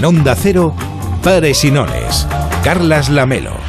En Onda Cero, Pares y. Carlas Lamelo.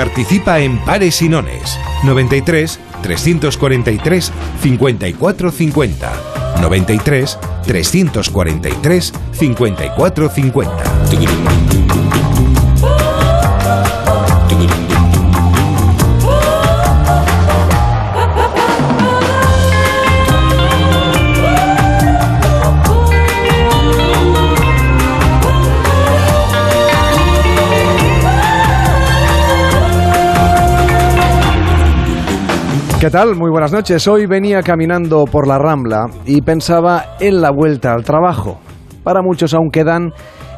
Participa en Pares y Nones. 93 343 5450 93 343 5450 ¿Qué tal? Muy buenas noches. Hoy venía caminando por la Rambla y pensaba en la vuelta al trabajo. Para muchos aún quedan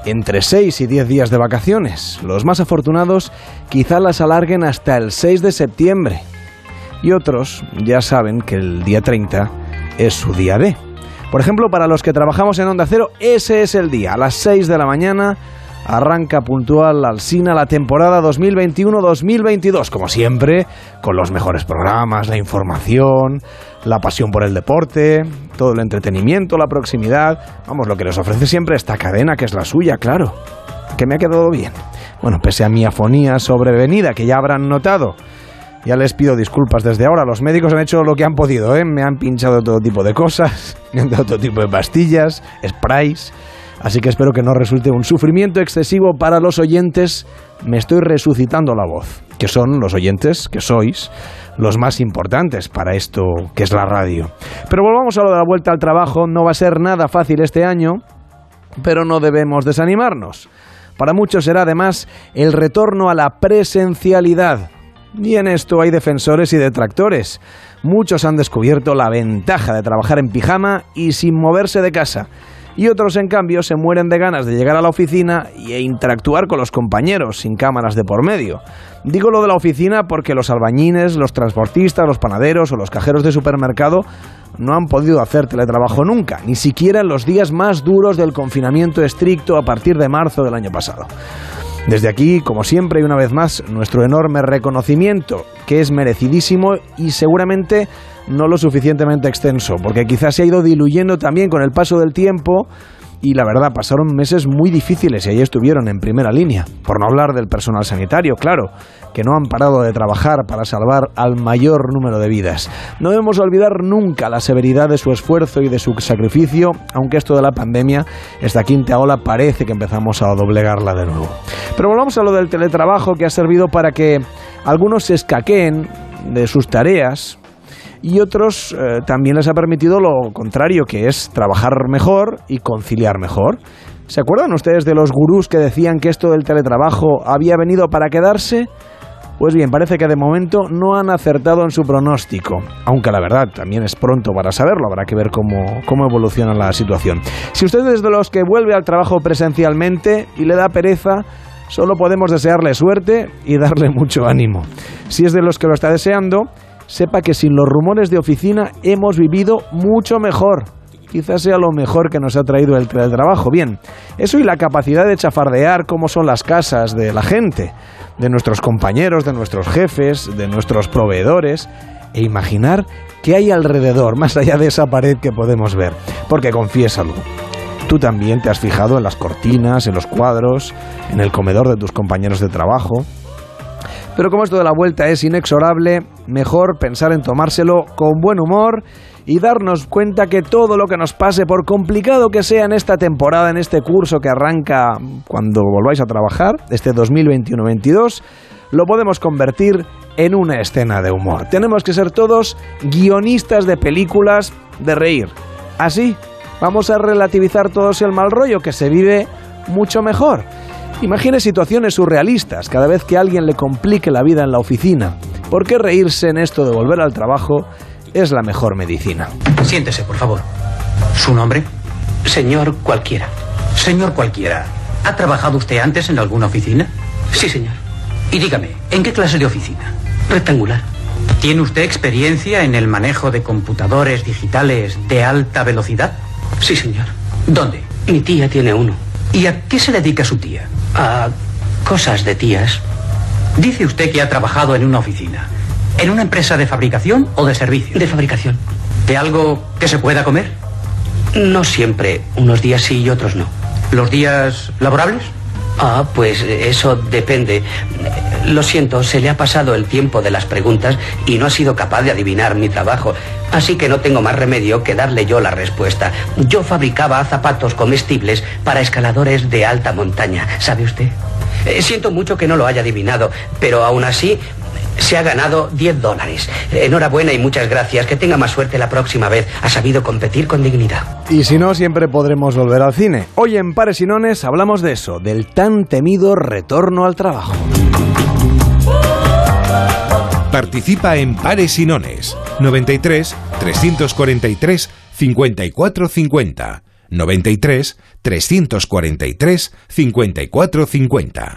entre 6 y 10 días de vacaciones. Los más afortunados quizá las alarguen hasta el 6 de septiembre. Y otros ya saben que el día 30 es su día D. Por ejemplo, para los que trabajamos en Onda Cero, ese es el día. A las 6 de la mañana arranca puntual al Sina la temporada 2021-2022, como siempre, con los mejores programas, la información, la pasión por el deporte, todo el entretenimiento, la proximidad, vamos, lo que les ofrece siempre esta cadena que es la suya, claro, que me ha quedado bien. Bueno, pese a mi afonía sobrevenida, que ya habrán notado, ya les pido disculpas desde ahora. Los médicos han hecho lo que han podido, ¿eh? Me han pinchado todo tipo de cosas, me todo tipo de pastillas, sprays Así que espero que no resulte un sufrimiento excesivo para los oyentes. Me estoy resucitando la voz, que son los oyentes, que sois los más importantes para esto que es la radio. Pero volvamos a lo de la vuelta al trabajo. No va a ser nada fácil este año, pero no debemos desanimarnos. Para muchos será además el retorno a la presencialidad. Y en esto hay defensores y detractores. Muchos han descubierto la ventaja de trabajar en pijama y sin moverse de casa y otros en cambio se mueren de ganas de llegar a la oficina e interactuar con los compañeros sin cámaras de por medio. Digo lo de la oficina porque los albañines, los transportistas, los panaderos o los cajeros de supermercado no han podido hacer teletrabajo nunca, ni siquiera en los días más duros del confinamiento estricto a partir de marzo del año pasado. Desde aquí, como siempre y una vez más, nuestro enorme reconocimiento, que es merecidísimo y seguramente no lo suficientemente extenso, porque quizás se ha ido diluyendo también con el paso del tiempo y la verdad pasaron meses muy difíciles y ahí estuvieron en primera línea, por no hablar del personal sanitario, claro, que no han parado de trabajar para salvar al mayor número de vidas. No debemos olvidar nunca la severidad de su esfuerzo y de su sacrificio, aunque esto de la pandemia, esta quinta ola parece que empezamos a doblegarla de nuevo. Pero volvamos a lo del teletrabajo que ha servido para que algunos se escaqueen de sus tareas, y otros eh, también les ha permitido lo contrario, que es trabajar mejor y conciliar mejor. ¿Se acuerdan ustedes de los gurús que decían que esto del teletrabajo había venido para quedarse? Pues bien, parece que de momento no han acertado en su pronóstico, aunque la verdad también es pronto para saberlo, habrá que ver cómo, cómo evoluciona la situación. Si usted es de los que vuelve al trabajo presencialmente y le da pereza, solo podemos desearle suerte y darle mucho ánimo. Si es de los que lo está deseando, sepa que sin los rumores de oficina hemos vivido mucho mejor. Quizás sea lo mejor que nos ha traído el trabajo. Bien, eso y la capacidad de chafardear cómo son las casas de la gente, de nuestros compañeros, de nuestros jefes, de nuestros proveedores, e imaginar qué hay alrededor, más allá de esa pared que podemos ver. Porque confiésalo, tú también te has fijado en las cortinas, en los cuadros, en el comedor de tus compañeros de trabajo, pero como esto de la vuelta es inexorable, mejor pensar en tomárselo con buen humor y darnos cuenta que todo lo que nos pase, por complicado que sea en esta temporada, en este curso que arranca cuando volváis a trabajar, este 2021-22, lo podemos convertir en una escena de humor. Tenemos que ser todos guionistas de películas de reír. Así, vamos a relativizar todos el mal rollo que se vive mucho mejor. Imagine situaciones surrealistas cada vez que alguien le complique la vida en la oficina. ¿Por qué reírse en esto de volver al trabajo es la mejor medicina. Siéntese, por favor. ¿Su nombre? Señor cualquiera. Señor cualquiera. ¿Ha trabajado usted antes en alguna oficina? Sí, señor. Y dígame, ¿en qué clase de oficina? Rectangular. ¿Tiene usted experiencia en el manejo de computadores digitales de alta velocidad? Sí, señor. ¿Dónde? Mi tía tiene uno. ¿Y a qué se dedica su tía? A cosas de tías. Dice usted que ha trabajado en una oficina. ¿En una empresa de fabricación o de servicio? De fabricación. ¿De algo que se pueda comer? No siempre. Unos días sí y otros no. ¿Los días laborables? Ah, pues eso depende. Lo siento, se le ha pasado el tiempo de las preguntas y no ha sido capaz de adivinar mi trabajo. Así que no tengo más remedio que darle yo la respuesta. Yo fabricaba zapatos comestibles para escaladores de alta montaña, ¿sabe usted? Eh, siento mucho que no lo haya adivinado, pero aún así se ha ganado 10 dólares. Enhorabuena y muchas gracias. Que tenga más suerte la próxima vez. Ha sabido competir con dignidad. Y si no, siempre podremos volver al cine. Hoy en Pares y Nones hablamos de eso, del tan temido retorno al trabajo. Participa en Pares y Nones 93 343 5450. 93 343 5450.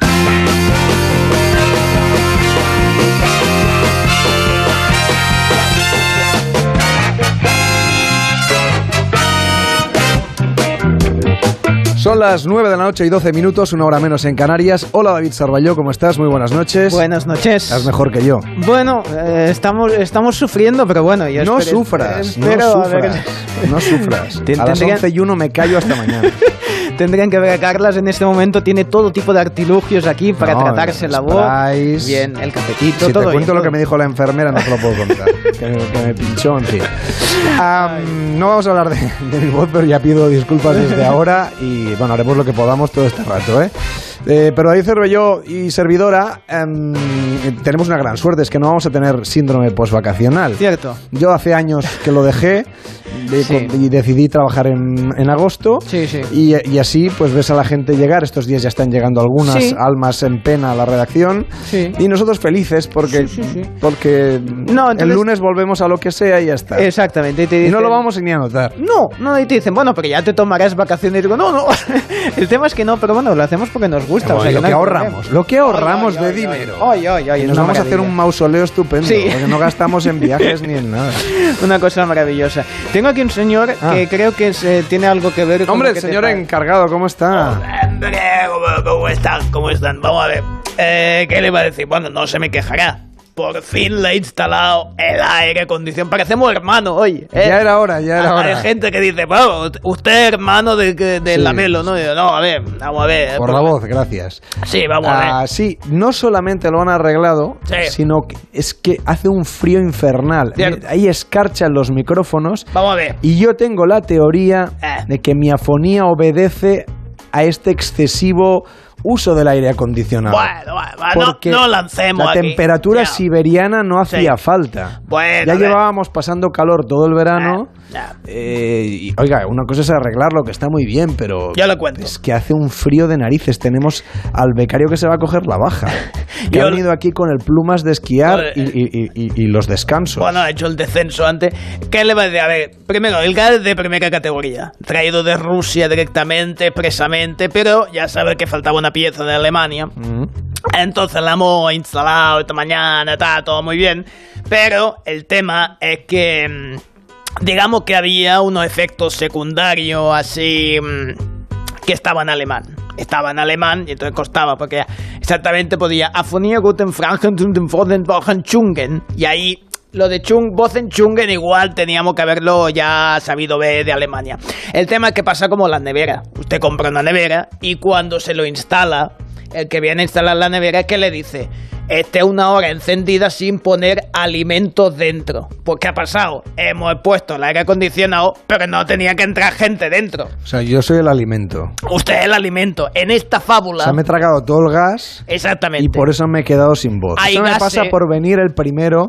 Son las 9 de la noche y 12 minutos, una hora menos en Canarias. Hola David Sarballó, ¿cómo estás? Muy buenas noches. Buenas noches. Estás mejor que yo. Bueno, eh, estamos, estamos sufriendo, pero bueno, yo No espero- sufras, no espero ver- sufras, no sufras. Ten- A las tendría- 11 y 1 me callo hasta mañana. Tendrían que ver a Carlas en este momento, tiene todo tipo de artilugios aquí para No, tratarse la voz. sprays. Bien, el cafetito, Si todo te cuento bien, lo que me dijo la enfermera, no te lo puedo contar. que, me, que me pinchó, en fin. Am, no vamos a hablar de, de mi voz, pero ya pido disculpas desde ahora y bueno, haremos lo que podamos todo este rato, ¿eh? Eh, pero David Cervelló y servidora em, tenemos una gran suerte, es que no vamos a tener síndrome postvacacional. Cierto. Yo hace años que lo dejé de- Sí. y decidí trabajar en, en agosto. Sí, sí. Y, y así pues ves a la gente llegar. Estos días ya están llegando algunas almas en pena a la redacción. Sí. Y nosotros felices porque, porque No, el entonces- lunes volvemos a lo que sea y ya está. Exactamente. Y, te y no dicen- lo vamos ni a notar. No, no, y te dicen, bueno, pero ya te tomarás vacaciones. Y digo, no, no. El tema es que no, pero bueno, lo hacemos porque nos gusta. o sea, lo no que ahorramos, problema. lo que ahorramos de ay, dinero. Y nos vamos a hacer un mausoleo estupendo, Sí. porque no gastamos en viajes ni en nada. Una cosa maravillosa. Tengo aquí un señor Ah. que creo que se- tiene algo que ver con. Hombre, el señor encargado, ¿cómo está? Hombre, ¿cómo, cómo están? ¿Cómo están? Vamos a ver. Eh, ¿Qué le iba a decir? Bueno, no se me quejará. Por fin le he instalado el aire acondicionado. Parecemos hermanos hoy. ¿eh? Ya era hora, ya era Hay hora. gente que dice, bueno, usted es hermano de, de, Sí. Lamelo, ¿no? Y yo, no, a ver, vamos a ver. Por la voz, gracias. Sí, vamos a ver. Ah, sí, no solamente lo han arreglado, Sí. sino que es que hace un frío infernal. Cierto. Hay escarcha en los micrófonos Vamos a ver. y yo tengo la teoría Eh. de que mi afonía obedece a este excesivo uso del aire acondicionado. Bueno, bueno, Porque no, no lancemos la aquí. temperatura Ya. siberiana no hacía Sí. falta. Bueno, ya llevábamos pasando calor todo el verano. Eh, eh, y, oiga, una cosa es arreglarlo, que está muy bien, pero Ya lo cuento. es que hace un frío de narices. Tenemos al becario que se va a coger la baja. Que ha venido aquí con el plumas de esquiar y, y- y- y los descansos. Bueno, ha hecho el descenso antes. ¿Qué le va a decir? A ver, primero, el gas de primera categoría. Traído de Rusia directamente, expresamente, pero ya sabe que faltaba una pieza de Alemania. Mm. Entonces la hemos instalado esta mañana, está todo muy bien. Pero el tema es que, mm, digamos que había unos efectos secundarios así mm, que estaban en alemán. Estaba en alemán y entonces costaba porque exactamente podía Afonía guten Franken Chungen. Y ahí lo de Chung, Bozen Chungen igual teníamos que haberlo ya sabido ver de Alemania. El tema es que pasa como la nevera. Usted compra una nevera y cuando se lo instala, el que viene a instalar la nevera es que le dice, esté una hora encendida sin poner alimentos dentro. Pues ¿qué ha pasado? Hemos puesto el aire acondicionado, pero no tenía que entrar gente dentro. O sea, yo soy el alimento. Usted es el alimento. En esta O fábula... sea, me he tragado todo el gas Exactamente. y por eso me he quedado sin voz. Hay eso me gases- pasa por venir el primero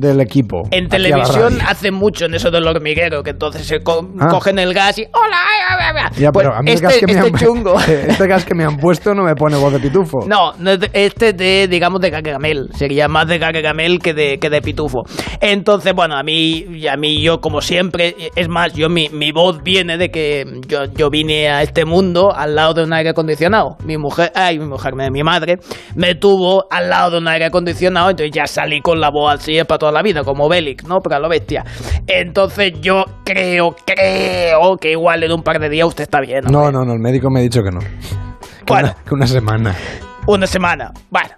del equipo. En televisión hacen mucho en eso del hormiguero, que entonces se co- Ah. cogen el gas y ¡Hola! Ya, Pues pero a mí el este, gas que me este han, chungo. este gas que me han puesto no me pone voz de pitufo. No, este de, digamos, de cacagamel. Sería más de cacagamel que de, que de pitufo. Entonces, bueno, a mí, y a mí yo, como siempre, es más, yo mi, mi voz viene de que yo, yo vine a este mundo al lado de un aire acondicionado. Mi mujer, ay, mi mujer, mi madre, me tuvo al lado de un aire acondicionado, entonces ya salí con la voz así para toda la vida, como Bélix, ¿no? Para lo bestia. Entonces yo creo, creo que igual en un par de días usted está bien. No, hombre. no, no, el médico me ha dicho que no. Que, Bueno. una, que una semana. Una semana. Bueno.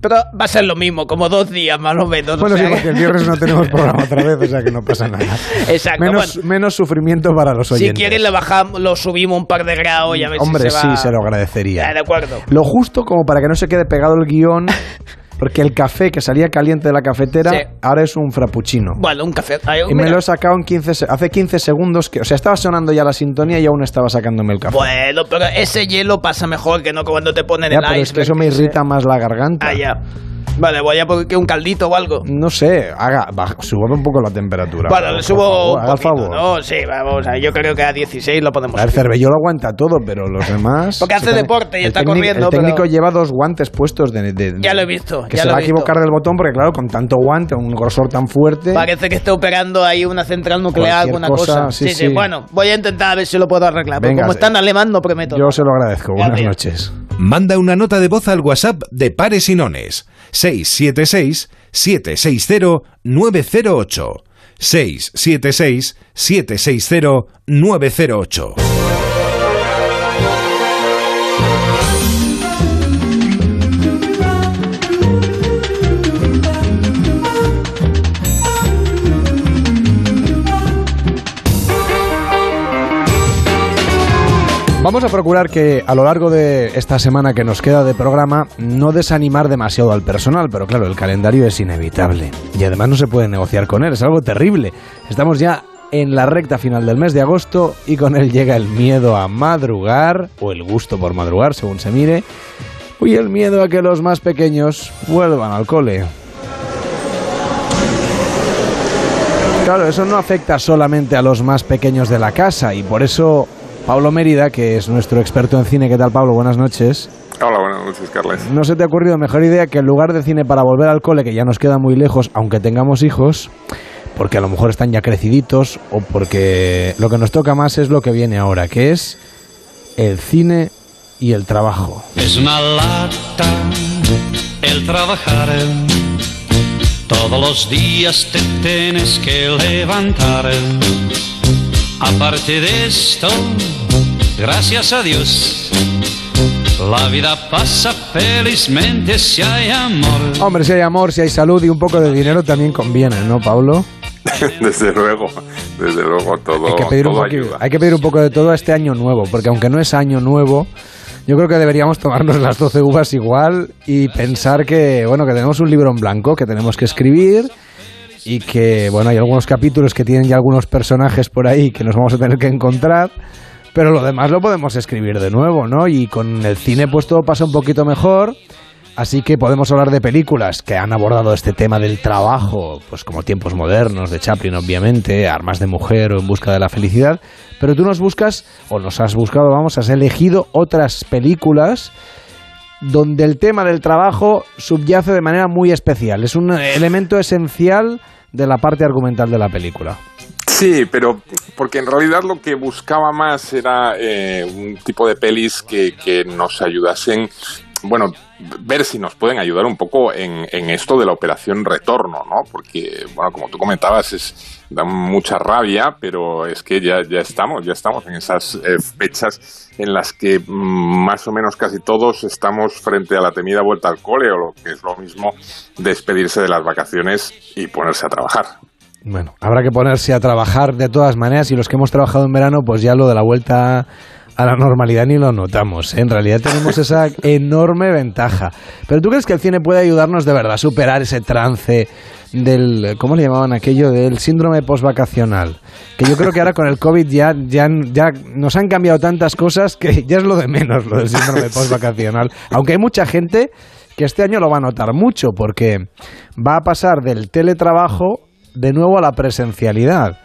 Pero va a ser lo mismo, como dos días más o menos. o Bueno, sí, sea porque el viernes no tenemos programa otra vez, o sea que no pasa nada. Exacto. Menos, bueno, menos sufrimiento para los si oyentes. quieres le bajamos, lo subimos un par de grados y a ver Hombre, si se va... sí, se lo agradecería. Ah, de acuerdo. Lo justo como para que no se quede pegado el guion, porque el café que salía caliente de la cafetera Sí. ahora es un frappuccino. Bueno, un café. Ay, Y me lo he sacado en 15, se- hace 15 segundos, que, o sea, estaba sonando ya la sintonía y aún estaba sacándome el café. Bueno, pero ese hielo pasa mejor que no cuando te ponen ya, el pero es que eso me irrita más la garganta. Ah, ya. Vale, voy a poner un caldito o algo. No sé, haga, suba un poco la temperatura. Bueno, por le subo favor, un haga el poquito, favor. ¿no? Sí, vamos, a- yo creo que a 16 lo podemos subir. Cervelló lo aguanta todo, pero los demás... Porque hace deporte y el está técnico- corriendo, El técnico pero- lleva dos guantes puestos de... de- de- Ya lo he visto, Que ya se lo va a he visto. equivocar del botón porque, claro, con tanto guante, un grosor tan fuerte... Parece que esté operando ahí una central nuclear, alguna cosa, cosa. sí, Sí, sí, sí. Bueno, voy a intentar a ver si lo puedo arreglar. Venga, como sí. está en alemán, no prometo. Yo se lo agradezco. Buenas Gracias. noches. Manda una nota de voz al WhatsApp de Pares y Nones 676 760 Vamos a procurar que a lo largo de esta semana que nos queda de programa no desanimar demasiado al personal, pero claro, el calendario es inevitable y además no se puede negociar con él, es algo terrible. Estamos ya en la recta final del mes de agosto y con él llega el miedo a madrugar o el gusto por madrugar, según se mire, y el miedo a que los más pequeños vuelvan al cole. Claro, eso no afecta solamente a los más pequeños de la casa y por eso Pablo Mérida, que es nuestro experto en cine, ¿qué tal Pablo? Buenas noches. Hola, buenas noches, Carles. ¿No se te ha ocurrido mejor idea que en lugar de cine para volver al cole, que ya nos queda muy lejos, aunque tengamos hijos, porque a lo mejor están ya creciditos o porque lo que nos toca más es lo que viene ahora, que es el cine y el trabajo? Es una lata el trabajar. Todos los días te tienes que levantar. Aparte de esto, gracias a Dios, la vida pasa felizmente si hay amor. Hombre, si hay amor, si hay salud y un poco de dinero también conviene, ¿no, Pablo? desde luego, desde luego todo, hay que pedir un todo poquito- ayuda. hay que pedir un poco de todo a este año nuevo, porque aunque no es año nuevo, yo creo que deberíamos tomarnos las 12 uvas igual y pensar que, bueno, que tenemos un libro en blanco que tenemos que escribir y que, bueno, hay algunos capítulos que tienen ya algunos personajes por ahí que nos vamos a tener que encontrar, pero lo demás lo podemos escribir de nuevo, ¿no? Y con el cine pues todo pasa un poquito mejor. Así que podemos hablar de películas que han abordado este tema del trabajo, pues como Tiempos Modernos, de Chaplin, obviamente, Armas de Mujer o En Busca de la Felicidad. Pero tú nos buscas, o nos has buscado, vamos, has elegido otras películas donde el tema del trabajo subyace de manera muy especial. Es un elemento esencial de la parte argumental de la película. Sí, pero porque en realidad lo que buscaba más era eh, un tipo de pelis que, que nos ayudasen, bueno, ver si nos pueden ayudar un poco en, en esto de la operación retorno, ¿no? Porque, bueno, como tú comentabas, es, da mucha rabia, pero es que ya, ya estamos, ya estamos en esas eh, fechas en las que mm, más o menos casi todos estamos frente a la temida vuelta al cole o lo que es lo mismo despedirse de las vacaciones y ponerse a trabajar. Bueno, habrá que ponerse a trabajar de todas maneras y los que hemos trabajado en verano, pues ya lo de la vuelta a la normalidad ni lo notamos. ¿eh? En realidad tenemos esa enorme ventaja. Pero ¿tú crees que el cine puede ayudarnos de verdad a superar ese trance del, ¿cómo le llamaban aquello? Del síndrome postvacacional. Que yo creo que ahora con el COVID ya, ya, ya nos han cambiado tantas cosas que ya es lo de menos lo del síndrome postvacacional. Aunque hay mucha gente que este año lo va a notar mucho porque va a pasar del teletrabajo de nuevo a la presencialidad.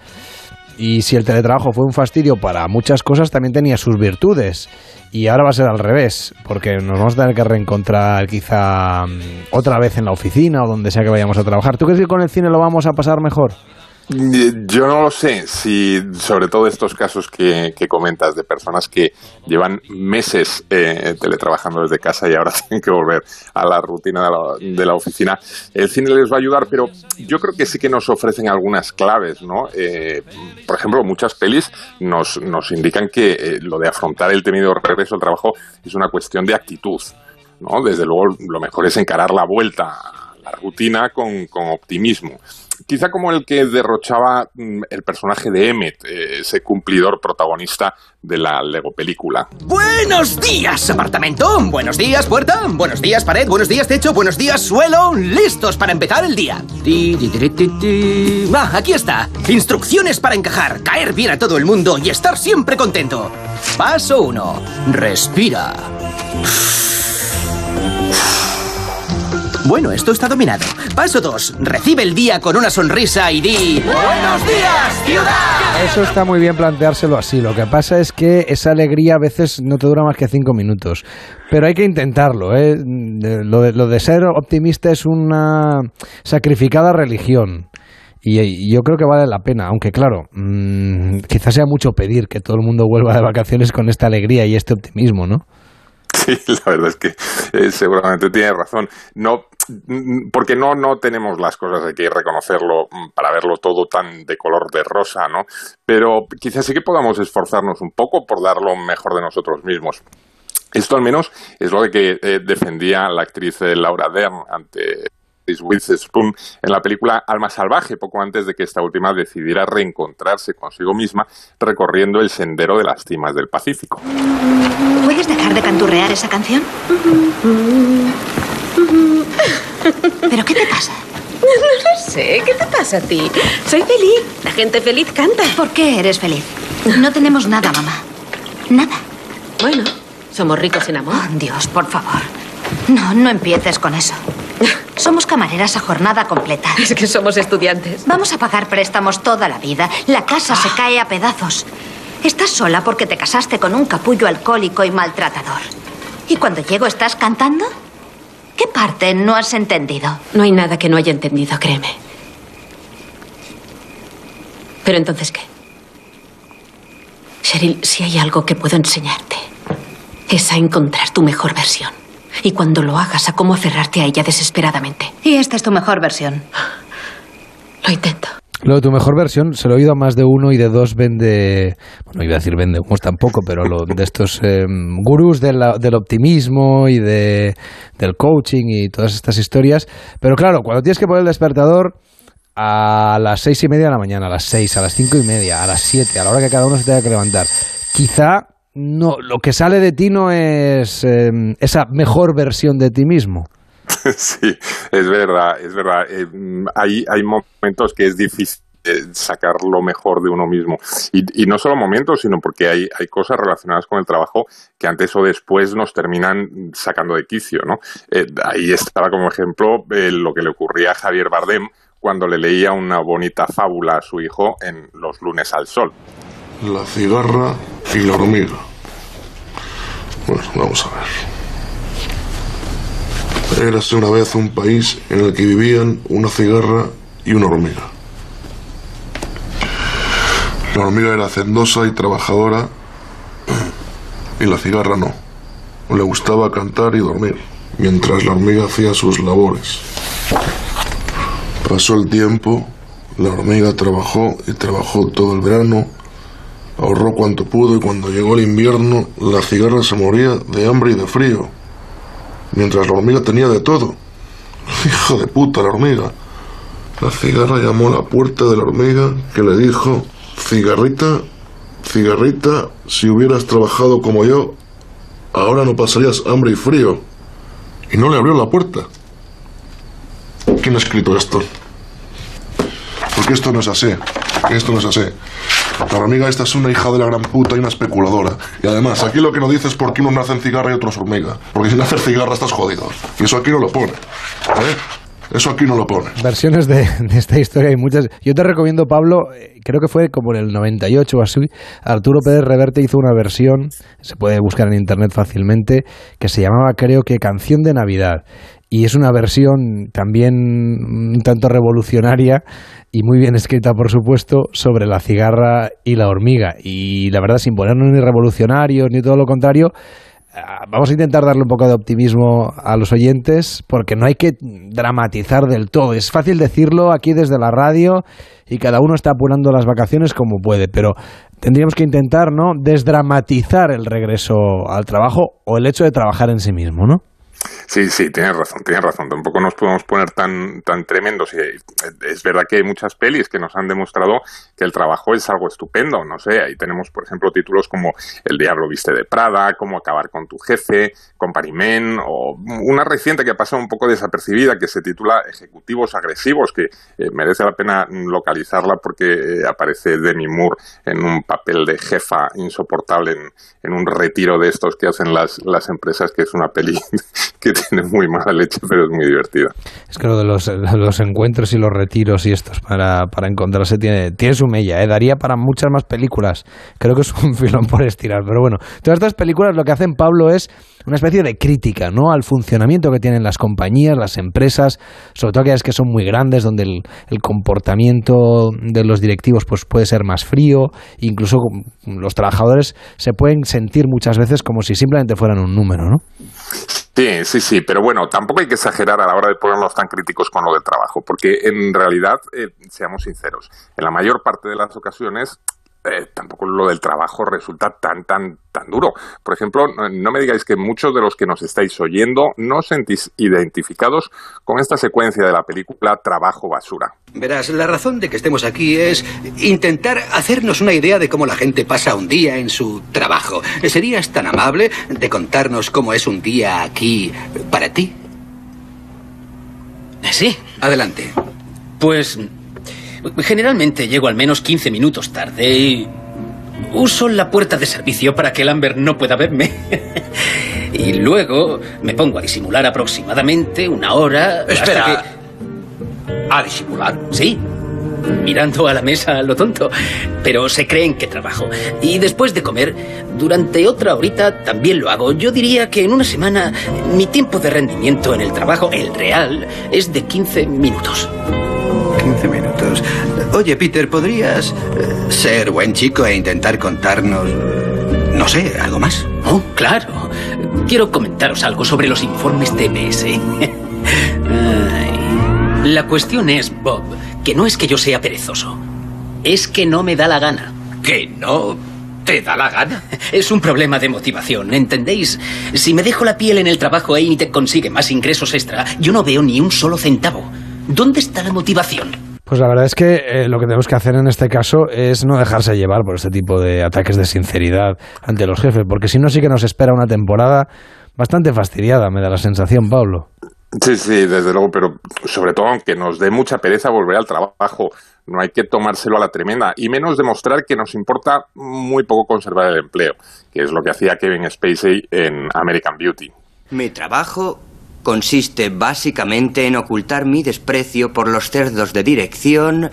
Y si el teletrabajo fue un fastidio para muchas cosas, también tenía sus virtudes. Y ahora va a ser al revés, porque nos vamos a tener que reencontrar quizá mm, otra vez en la oficina o donde sea que vayamos a trabajar. ¿Tú crees que con el cine lo vamos a pasar mejor? Yo no lo sé, si sobre todo estos casos que, comentas de personas que llevan meses eh, teletrabajando desde casa y ahora tienen que volver a la rutina de la, oficina, el cine les va a ayudar, pero yo creo que sí que nos ofrecen algunas claves, ¿no? Eh, por ejemplo, muchas pelis nos, nos indican que eh, lo de afrontar el temido regreso al trabajo es una cuestión de actitud, ¿no? Desde luego, lo mejor es encarar la vuelta a la rutina con optimismo quizá como el que derrochaba mm, el personaje de Emmet, eh, ese cumplidor protagonista de la Lego película. Buenos días, apartamento. Buenos días, puerta. Buenos días, pared. Buenos días, techo. Buenos días, suelo. Listos para empezar el día. Ah, aquí está. Instrucciones para encajar, caer bien a todo el mundo y estar siempre contento. Paso 1. Respira. Bueno, esto está dominado. Paso 2. Recibe el día con una sonrisa y di... ¡Buenos días, ciudad! Eso está muy bien planteárselo así. Lo que pasa es que esa alegría a veces no te dura más que cinco minutos. Pero hay que intentarlo. ¿eh? Lo, de, ser optimista es una sacrificada religión. Y, yo creo que vale la pena, aunque claro, mm, quizás sea mucho pedir que todo el mundo vuelva de vacaciones con esta alegría y este optimismo, ¿no? Sí, la verdad es que eh, seguramente tiene razón. No, porque no, no tenemos las cosas, hay que reconocerlo mm, para verlo todo tan de color de rosa, ¿no? Pero quizás sí que podamos esforzarnos un poco por dar lo mejor de nosotros mismos. Esto al menos es lo que eh, defendía la actriz eh, Laura Dern ante Witherspoon en la película Alma Salvaje, poco antes de que esta última decidiera reencontrarse consigo misma recorriendo el sendero de las cimas del Pacífico. ¿Puedes dejar de canturrear esa canción? ¿Pero qué te pasa? No lo sé. ¿Qué te pasa a ti? Soy feliz. La gente feliz canta. ¿Por qué eres feliz? No tenemos nada, mamá. Nada. Bueno, somos ricos en amor. Oh, Dios, por favor. No, no empieces con eso. Somos camareras a jornada completa. Es que somos estudiantes. Vamos a pagar préstamos toda la vida. La casa se cae a pedazos. Estás sola porque te casaste con un capullo alcohólico y maltratador. ¿Y cuando llego estás cantando? ¿Qué parte no has entendido? No hay nada que no haya entendido, créeme. Pero entonces, ¿qué? Cheryl, si hay algo que puedo enseñarte, es a encontrar tu mejor versión. Y cuando lo hagas, a cómo aferrarte a ella desesperadamente. Y esta es tu mejor versión. Lo intento. Lo de tu mejor versión se lo he oído a más de uno y de dos vende. Bueno, iba a decir vende humos tampoco, pero lo, de estos eh, gurús del, optimismo y de, del coaching y todas estas historias. Pero claro, cuando tienes que poner el despertador a las seis y media de la mañana, a las seis, a las cinco y media, a las siete, a la hora que cada uno se tenga que levantar, quizá no, lo que sale de ti no es em, esa mejor versión de ti mismo. Sí, es verdad, es verdad. Eh, hay, hay momentos que es difícil eh, sacar lo mejor de uno mismo. Y, no solo momentos, sino porque hay, hay cosas relacionadas con el trabajo que antes o después nos terminan sacando de quicio, ¿no? Eh, ahí estaba como ejemplo lo que le ocurría a Javier Bardem cuando le leía una bonita fábula a su hijo en Los lunes al sol la cigarra y la hormiga. Bueno, vamos a ver. Érase una vez un país en el que vivían una cigarra y una hormiga. La hormiga era hacendosa y trabajadora y la cigarra no. Le gustaba cantar y dormir, mientras la hormiga hacía sus labores. Pasó el tiempo, la hormiga trabajó y trabajó todo el verano Ahorró cuanto pudo y cuando llegó el invierno la cigarra se moría de hambre y de frío, mientras la hormiga tenía de todo. Hijo de puta la hormiga. La cigarra llamó a la puerta de la hormiga que le dijo, cigarrita, cigarrita, si hubieras trabajado como yo, ahora no pasarías hambre y frío. Y no le abrió la puerta. ¿Quién ha escrito esto? Porque esto no es así. Esto no es así. La hormiga esta es una hija de la gran puta y una especuladora. Y además, aquí lo que no dice es por qué unos nacen cigarra y otros hormiga. Porque si naces cigarra estás jodido. Y eso aquí no lo pone. ¿Eh? Eso aquí no lo pone. Versiones de, de esta historia hay muchas. Yo te recomiendo, Pablo, eh, creo que fue como en el 98 o así, Arturo Pérez Reverte hizo una versión, se puede buscar en internet fácilmente, que se llamaba, creo que, Canción de Navidad. Y es una versión también un tanto revolucionaria y muy bien escrita, por supuesto, sobre la cigarra y la hormiga. Y la verdad, sin ponernos ni revolucionarios ni todo lo contrario, Ah, vamos a intentar darle un poco de optimismo a los oyentes porque no hay que dramatizar del todo. Es fácil decirlo aquí desde la radio y cada uno está apurando las vacaciones como puede, pero tendríamos que intentar no desdramatizar el regreso al trabajo o el hecho de trabajar en sí mismo, ¿no? Sí, sí, tienes razón, tienes razón. Tampoco nos podemos poner tan, tan tremendos. Es verdad que hay muchas pelis que nos han demostrado que el trabajo es algo estupendo. No sé, ahí tenemos, por ejemplo, títulos como El diablo viste de Prada, Cómo acabar con tu jefe, Company Men, o una reciente que ha pasado un poco desapercibida que se titula Ejecutivos agresivos, que eh, merece la pena localizarla porque eh, aparece Demi Moore en un papel de jefa insoportable en, en un retiro de estos que hacen las, las empresas, que es una peli que tiene muy mala leche, pero es muy divertida. Es que lo de los, los encuentros y los retiros y estos para, para encontrarse tiene, tiene su mella, ¿eh? daría para muchas más películas. Creo que es un filón por estirar, pero bueno, todas estas películas lo que hacen Pablo es una especie de crítica ¿no? al funcionamiento que tienen las compañías, las empresas, sobre todo aquellas que son muy grandes, donde el, el comportamiento de los directivos pues, puede ser más frío, incluso los trabajadores se pueden sentir muchas veces como si simplemente fueran un número, ¿no? Sí, sí, sí, pero bueno, tampoco hay que exagerar a la hora de ponernos tan críticos con lo del trabajo, porque en realidad, eh, seamos sinceros, en la mayor parte de las ocasiones eh, tampoco lo del trabajo resulta tan, tan, tan duro. Por ejemplo, no, me digáis que muchos de los que nos estáis oyendo no os sentís identificados con esta secuencia de la película Trabajo Basura. Verás, la razón de que estemos aquí es intentar hacernos una idea de cómo la gente pasa un día en su trabajo. ¿Serías tan amable de contarnos cómo es un día aquí para ti? Sí. Adelante. Pues Generalmente llego al menos 15 minutos tarde y uso la puerta de servicio para que Lambert no pueda verme. y luego me pongo a disimular aproximadamente una hora. Espera. ¿A disimular? Sí. Mirando a la mesa a lo tonto. Pero se creen que trabajo. Y después de comer, durante otra horita también lo hago. Yo diría que en una semana mi tiempo de rendimiento en el trabajo, el real, es de 15 minutos. 15 minutos. Oye, Peter, ¿podrías eh, ser buen chico e intentar contarnos, no sé, algo más? Oh, claro. Quiero comentaros algo sobre los informes TMS. La cuestión es, Bob, que no es que yo sea perezoso. Es que no me da la gana. ¿Que no te da la gana? Es un problema de motivación, ¿entendéis? Si me dejo la piel en el trabajo e te consigue más ingresos extra, yo no veo ni un solo centavo. ¿Dónde está la motivación? Pues la verdad es que eh, lo que tenemos que hacer en este caso es no dejarse llevar por este tipo de ataques de sinceridad ante los jefes, porque si no sí que nos espera una temporada bastante fastidiada, me da la sensación, Pablo. Sí, sí, desde luego, pero sobre todo aunque nos dé mucha pereza volver al trabajo, no hay que tomárselo a la tremenda y menos demostrar que nos importa muy poco conservar el empleo, que es lo que hacía Kevin Spacey en American Beauty. Mi trabajo consiste básicamente en ocultar mi desprecio por los cerdos de dirección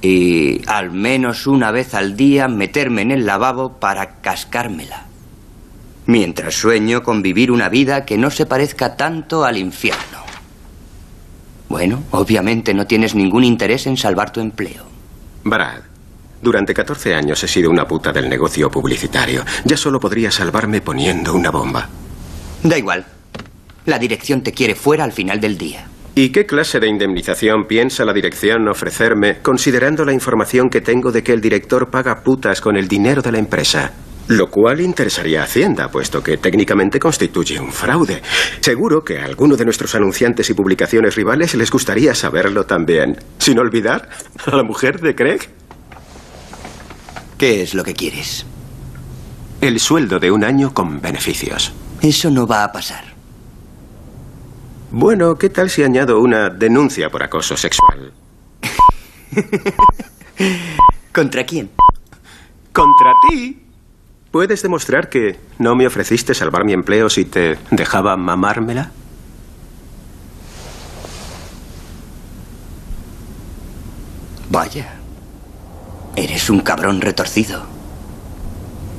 y al menos una vez al día meterme en el lavabo para cascármela. Mientras sueño con vivir una vida que no se parezca tanto al infierno. Bueno, obviamente no tienes ningún interés en salvar tu empleo. Brad, durante 14 años he sido una puta del negocio publicitario. Ya solo podría salvarme poniendo una bomba. Da igual. La dirección te quiere fuera al final del día. ¿Y qué clase de indemnización piensa la dirección ofrecerme, considerando la información que tengo de que el director paga putas con el dinero de la empresa? Lo cual interesaría a Hacienda, puesto que técnicamente constituye un fraude. Seguro que a alguno de nuestros anunciantes y publicaciones rivales les gustaría saberlo también. Sin olvidar a la mujer de Craig. ¿Qué es lo que quieres? El sueldo de un año con beneficios. Eso no va a pasar. Bueno, ¿qué tal si añado una denuncia por acoso sexual? ¿Contra quién? ¿Contra ti? ¿Puedes demostrar que no me ofreciste salvar mi empleo si te dejaba mamármela? Vaya. Eres un cabrón retorcido.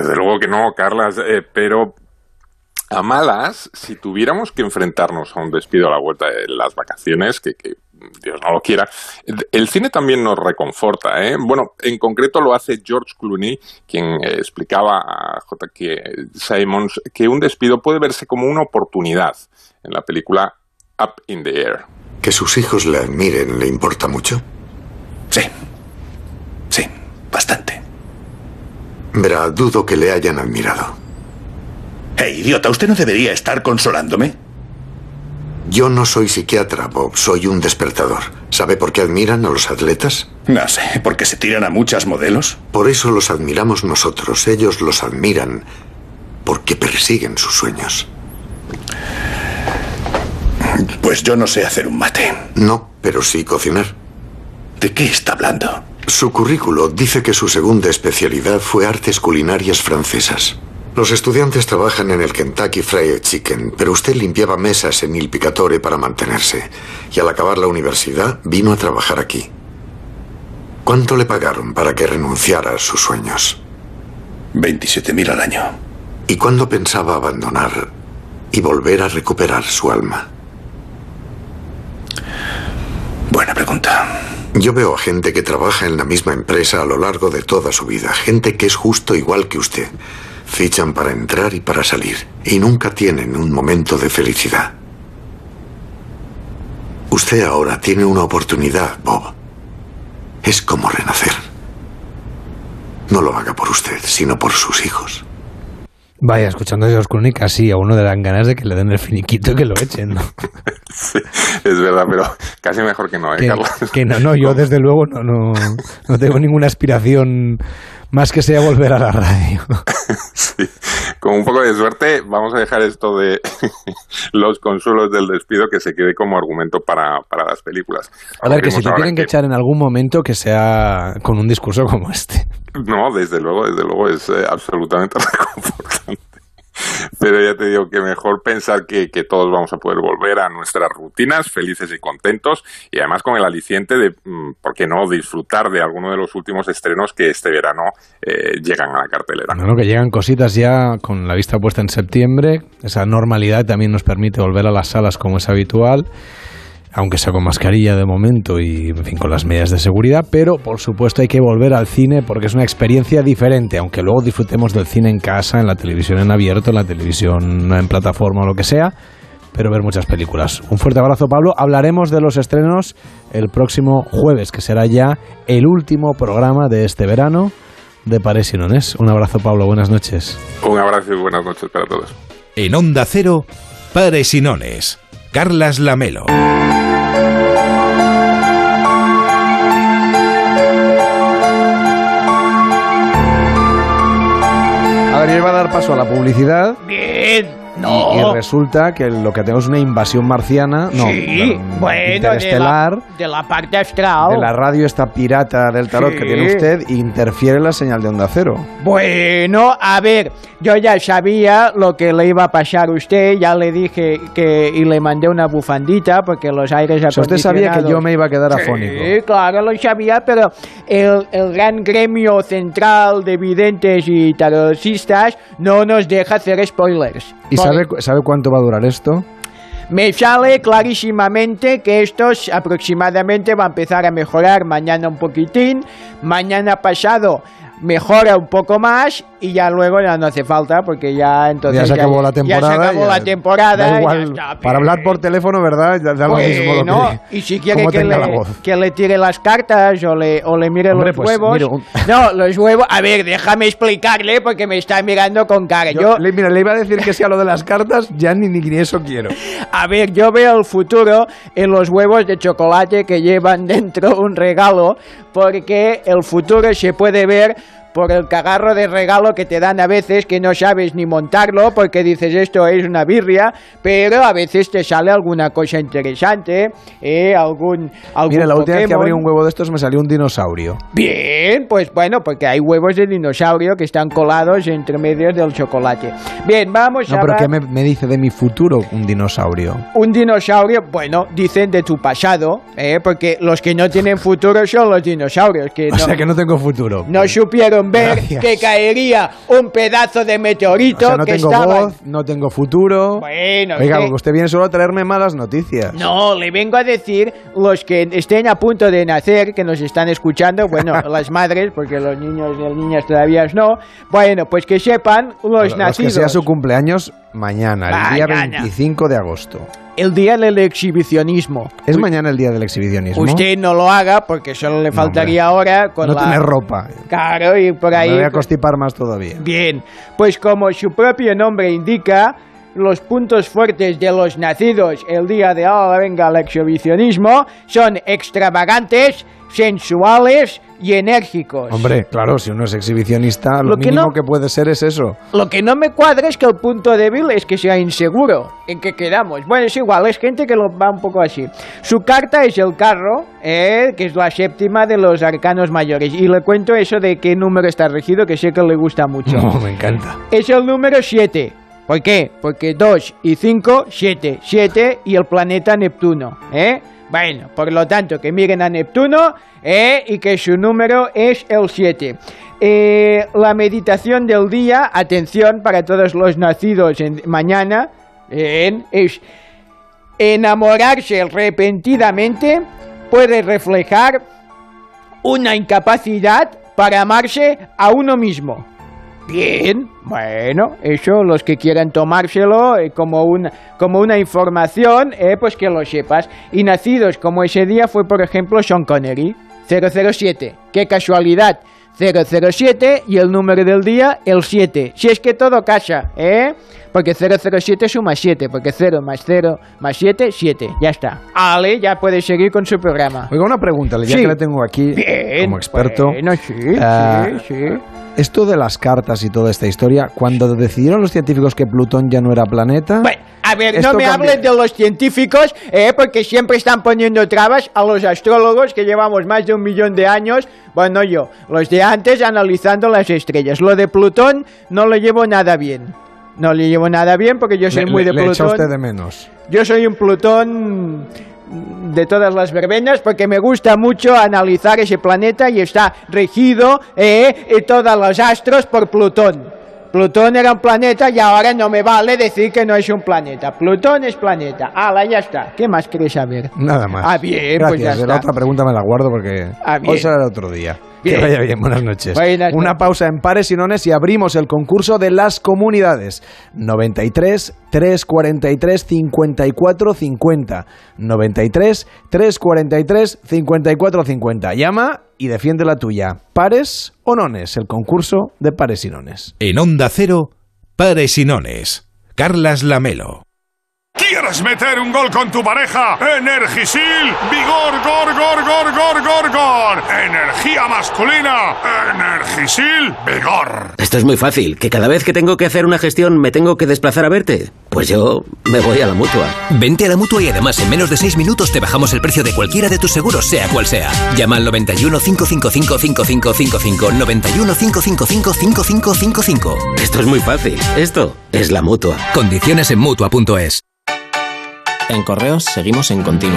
Desde luego que no, Carlas, eh, pero a malas, si tuviéramos que enfrentarnos a un despido a la vuelta de las vacaciones, que, que Dios no lo quiera, el cine también nos reconforta. ¿eh? Bueno, en concreto lo hace George Clooney, quien eh, explicaba a J.K. Simons que un despido puede verse como una oportunidad en la película Up in the Air. ¿Que sus hijos le admiren le importa mucho? Sí. Sí, bastante. Verá, dudo que le hayan admirado. ¡Eh, idiota! ¿Usted no debería estar consolándome? Yo no soy psiquiatra, Bob. Soy un despertador. ¿Sabe por qué admiran a los atletas? No sé, ¿porque se tiran a muchas modelos? Por eso los admiramos nosotros. Ellos los admiran porque persiguen sus sueños. Pues yo no sé hacer un mate. No, pero sí cocinar. ¿De qué está hablando? Su currículo dice que su segunda especialidad fue artes culinarias francesas. Los estudiantes trabajan en el Kentucky Fried Chicken, pero usted limpiaba mesas en Il Picatore para mantenerse. Y al acabar la universidad, vino a trabajar aquí. ¿Cuánto le pagaron para que renunciara a sus sueños? 27.000 al año. ¿Y cuándo pensaba abandonar y volver a recuperar su alma? Buena pregunta. Yo veo a gente que trabaja en la misma empresa a lo largo de toda su vida, gente que es justo igual que usted. Fichan para entrar y para salir, y nunca tienen un momento de felicidad. Usted ahora tiene una oportunidad, Bob. Es como renacer. No lo haga por usted, sino por sus hijos. Vaya, escuchando a George Clooney casi a uno le dan ganas de que le den el finiquito y que lo echen, ¿no? Sí, es verdad, pero casi mejor que no, ¿eh, Que, Carlos? que no, no, yo desde luego no, no, no tengo ninguna aspiración más que sea volver a la radio. Sí, con un poco de suerte vamos a dejar esto de los consuelos del despido que se quede como argumento para, para las películas. A ver, que si te tienen que echar en algún momento que sea con un discurso como este. No, desde luego, desde luego es eh, absolutamente reconfortante. Pero ya te digo que mejor pensar que, que todos vamos a poder volver a nuestras rutinas felices y contentos y además con el aliciente de, mm, ¿por qué no?, disfrutar de alguno de los últimos estrenos que este verano eh, llegan a la cartelera. Bueno, que llegan cositas ya con la vista puesta en septiembre. Esa normalidad también nos permite volver a las salas como es habitual, aunque sea con mascarilla de momento y en fin con las medidas de seguridad. Pero por supuesto hay que volver al cine porque es una experiencia diferente, aunque luego disfrutemos del cine en casa, en la televisión en abierto, en la televisión en plataforma o lo que sea. Pero ver muchas películas. Un fuerte abrazo, Pablo. Hablaremos de los estrenos el próximo jueves, que será ya el último programa de este verano de Pares y Nones. Un abrazo, Pablo. Buenas noches. Un abrazo y buenas noches para todos. En Onda Cero, Pares y Nones. Carlas Lamelo. A ver, yo iba a dar paso a la publicidad. Bien. Y, No. y resulta que lo que tenemos es una invasión marciana, no, sí, bueno, de interestelar, la, de la parte astral. de la radio esta pirata del tarot que Sí. tiene usted, interfiere la señal de onda cero. Bueno, a ver, yo ya sabía lo que le iba a pasar a usted, ya le dije que y le mandé una bufandita porque los aires sea, usted sabía que acondicionados- yo me iba a quedar Sí, afónico. claro, lo sabía, pero el, el gran gremio central de videntes y tarotistas no nos deja hacer spoilers. ¿Y Por- sabe, cu- sabe cuánto va a durar esto? Me sale clarísimamente que estos aproximadamente va a empezar a mejorar mañana un poquitín, mañana pasado mejora un poco más y ya luego ya no hace falta porque ya entonces ya se acabó la ya temporada. se acabó ya- la temporada. da igual, ya está, para hablar por teléfono, ¿verdad? Ya da lo mismo lo bueno, que, y si quiere que le, que le tire las cartas o le, o le mire Hombre, los pues, huevos. No, los huevos. A ver, déjame explicarle porque me está mirando con cara. Yo, Yo, le, mira, le iba a decir que sea lo de las cartas, ya ni, ni, ni eso quiero. a ver, yo veo el futuro en los huevos de chocolate que llevan dentro un regalo, porque el futuro se puede ver por el cagarro de regalo que te dan a veces que no sabes ni montarlo porque dices esto es una birria, pero a veces te sale alguna cosa interesante, eh, algún, algún Mira, la última vez que abrí un huevo de estos me salió un dinosaurio. Bien, pues bueno, porque hay huevos de dinosaurio que están colados entre medios del chocolate. Bien, vamos No, a pero hablar- ¿qué me, me dice de mi futuro un dinosaurio? un dinosaurio, bueno, dicen de tu pasado, ¿eh? porque los que no tienen futuro son los dinosaurios, que O no, sea que no tengo futuro. no supieron ver Gracias. que caería un pedazo de O meteorito sea, no que tengo estaba... voz, no tengo futuro. Bueno, Oiga, usted- porque usted viene solo a traerme malas noticias. No, le vengo a decir los que estén a punto de nacer, que nos están escuchando, bueno, las madres, porque los niños y las niñas todavía no. Bueno, pues que sepan los Los que nacidos. sea su cumpleaños mañana, el día Mañana. 25 de agosto. El día del exhibicionismo. ¿Es mañana el día del exhibicionismo? Usted no lo haga porque solo le faltaría ahora con no la... tener ropa. Claro, y por ahí... Me voy a constipar más todavía. Bien, pues como su propio nombre indica, los puntos fuertes de los nacidos el día de ahora venga el exhibicionismo son extravagantes, sensuales y enérgicos. Hombre, claro, si uno es exhibicionista, lo, Lo que no- que puede ser es eso. Lo que no me cuadra es que el punto débil es que sea inseguro. ¿En qué quedamos? Bueno, es igual, es gente que lo va un poco así. Su carta es el carro, eh, que es la séptima de los arcanos mayores. Y le cuento eso de qué número está regido, que sé que le gusta mucho. No, me encanta. Es el número 7. ¿Por qué? Porque 2 y 5, 7. 7 y el planeta Neptuno. ¿eh? Bueno, por lo tanto, que miren a Neptuno ¿eh? y que su número es el 7. Eh, la meditación del día, atención para todos los nacidos en mañana, es enamorarse repentinamente puede reflejar una incapacidad para amarse a uno mismo. Bien, bueno, eso los que quieran tomárselo eh, como, una, como una información, eh, pues que lo sepas. Y nacidos como ese día fue, por ejemplo, Sean Connery, 007. Qué casualidad, 007 y el número del día, el 7. Si es que todo casa, ¿eh? Porque 007 suma 7, porque 0 más 0 más 7, 7. Ya está. Ale, ya puede seguir con su programa. Oiga, una pregunta, ya Sí. que le tengo aquí Bien, como experto. bueno, sí, Ah, sí, sí. Esto de las cartas y toda esta historia, cuando decidieron los científicos que Plutón ya no era planeta. A ver, no me hables de los científicos, eh, porque siempre están poniendo trabas a los astrólogos que llevamos más de un millón de años, bueno yo, los de antes analizando las estrellas. Lo de Plutón no lo llevo nada bien. No le llevo nada bien porque yo soy le, muy de le echa Plutón. usted de menos. Yo soy un Plutón de todas las verbenas porque me gusta mucho analizar ese planeta y está regido eh, y todos los astros por Plutón. Plutón era un planeta y ahora no me vale decir que no es un planeta. Plutón es planeta. ¡Hala, ya está! ¿Qué más quieres saber? Nada más. Ah, bien, Gracias. pues ya La otra pregunta me la guardo porque Ah, hoy será el otro día. Bien. Que vaya bien, buenas noches. Buenas Una pausa en pares y nones y abrimos el concurso de las comunidades. 93 343 54 50. 93 343 54 50. Llama y defiende la tuya. Pares o nones, el concurso de pares y nones. En Onda Cero, Pares y Nones. Carlas Lamelo. ¿Quieres meter un gol con tu pareja? Energisil, vigor, gor, gor, gor, gor, gor, gor. Energía masculina, Energisil, vigor. Esto es muy fácil, que cada vez que tengo que hacer una gestión me tengo que desplazar a verte. Pues yo me voy a la mutua. Vente a la mutua y además en menos de 6 minutos te bajamos el precio de cualquiera de tus seguros, sea cual sea. Llama al 91 555 5555 91 555 5555. Esto es muy fácil. Esto es la mutua. Condiciones en mutua.es. En Correos seguimos en Continuo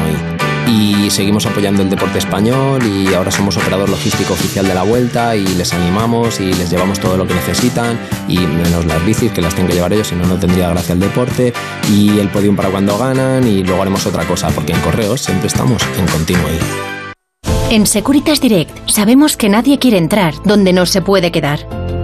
I. y seguimos apoyando el deporte español y ahora somos operador logístico oficial de la vuelta y les animamos y les llevamos todo lo que necesitan y menos las bicis que las tienen que llevar ellos, si no, no tendría gracia el deporte y el podium para cuando ganan y luego haremos otra cosa porque en Correos siempre estamos en Continuo I. En Securitas Direct sabemos que nadie quiere entrar donde no se puede quedar.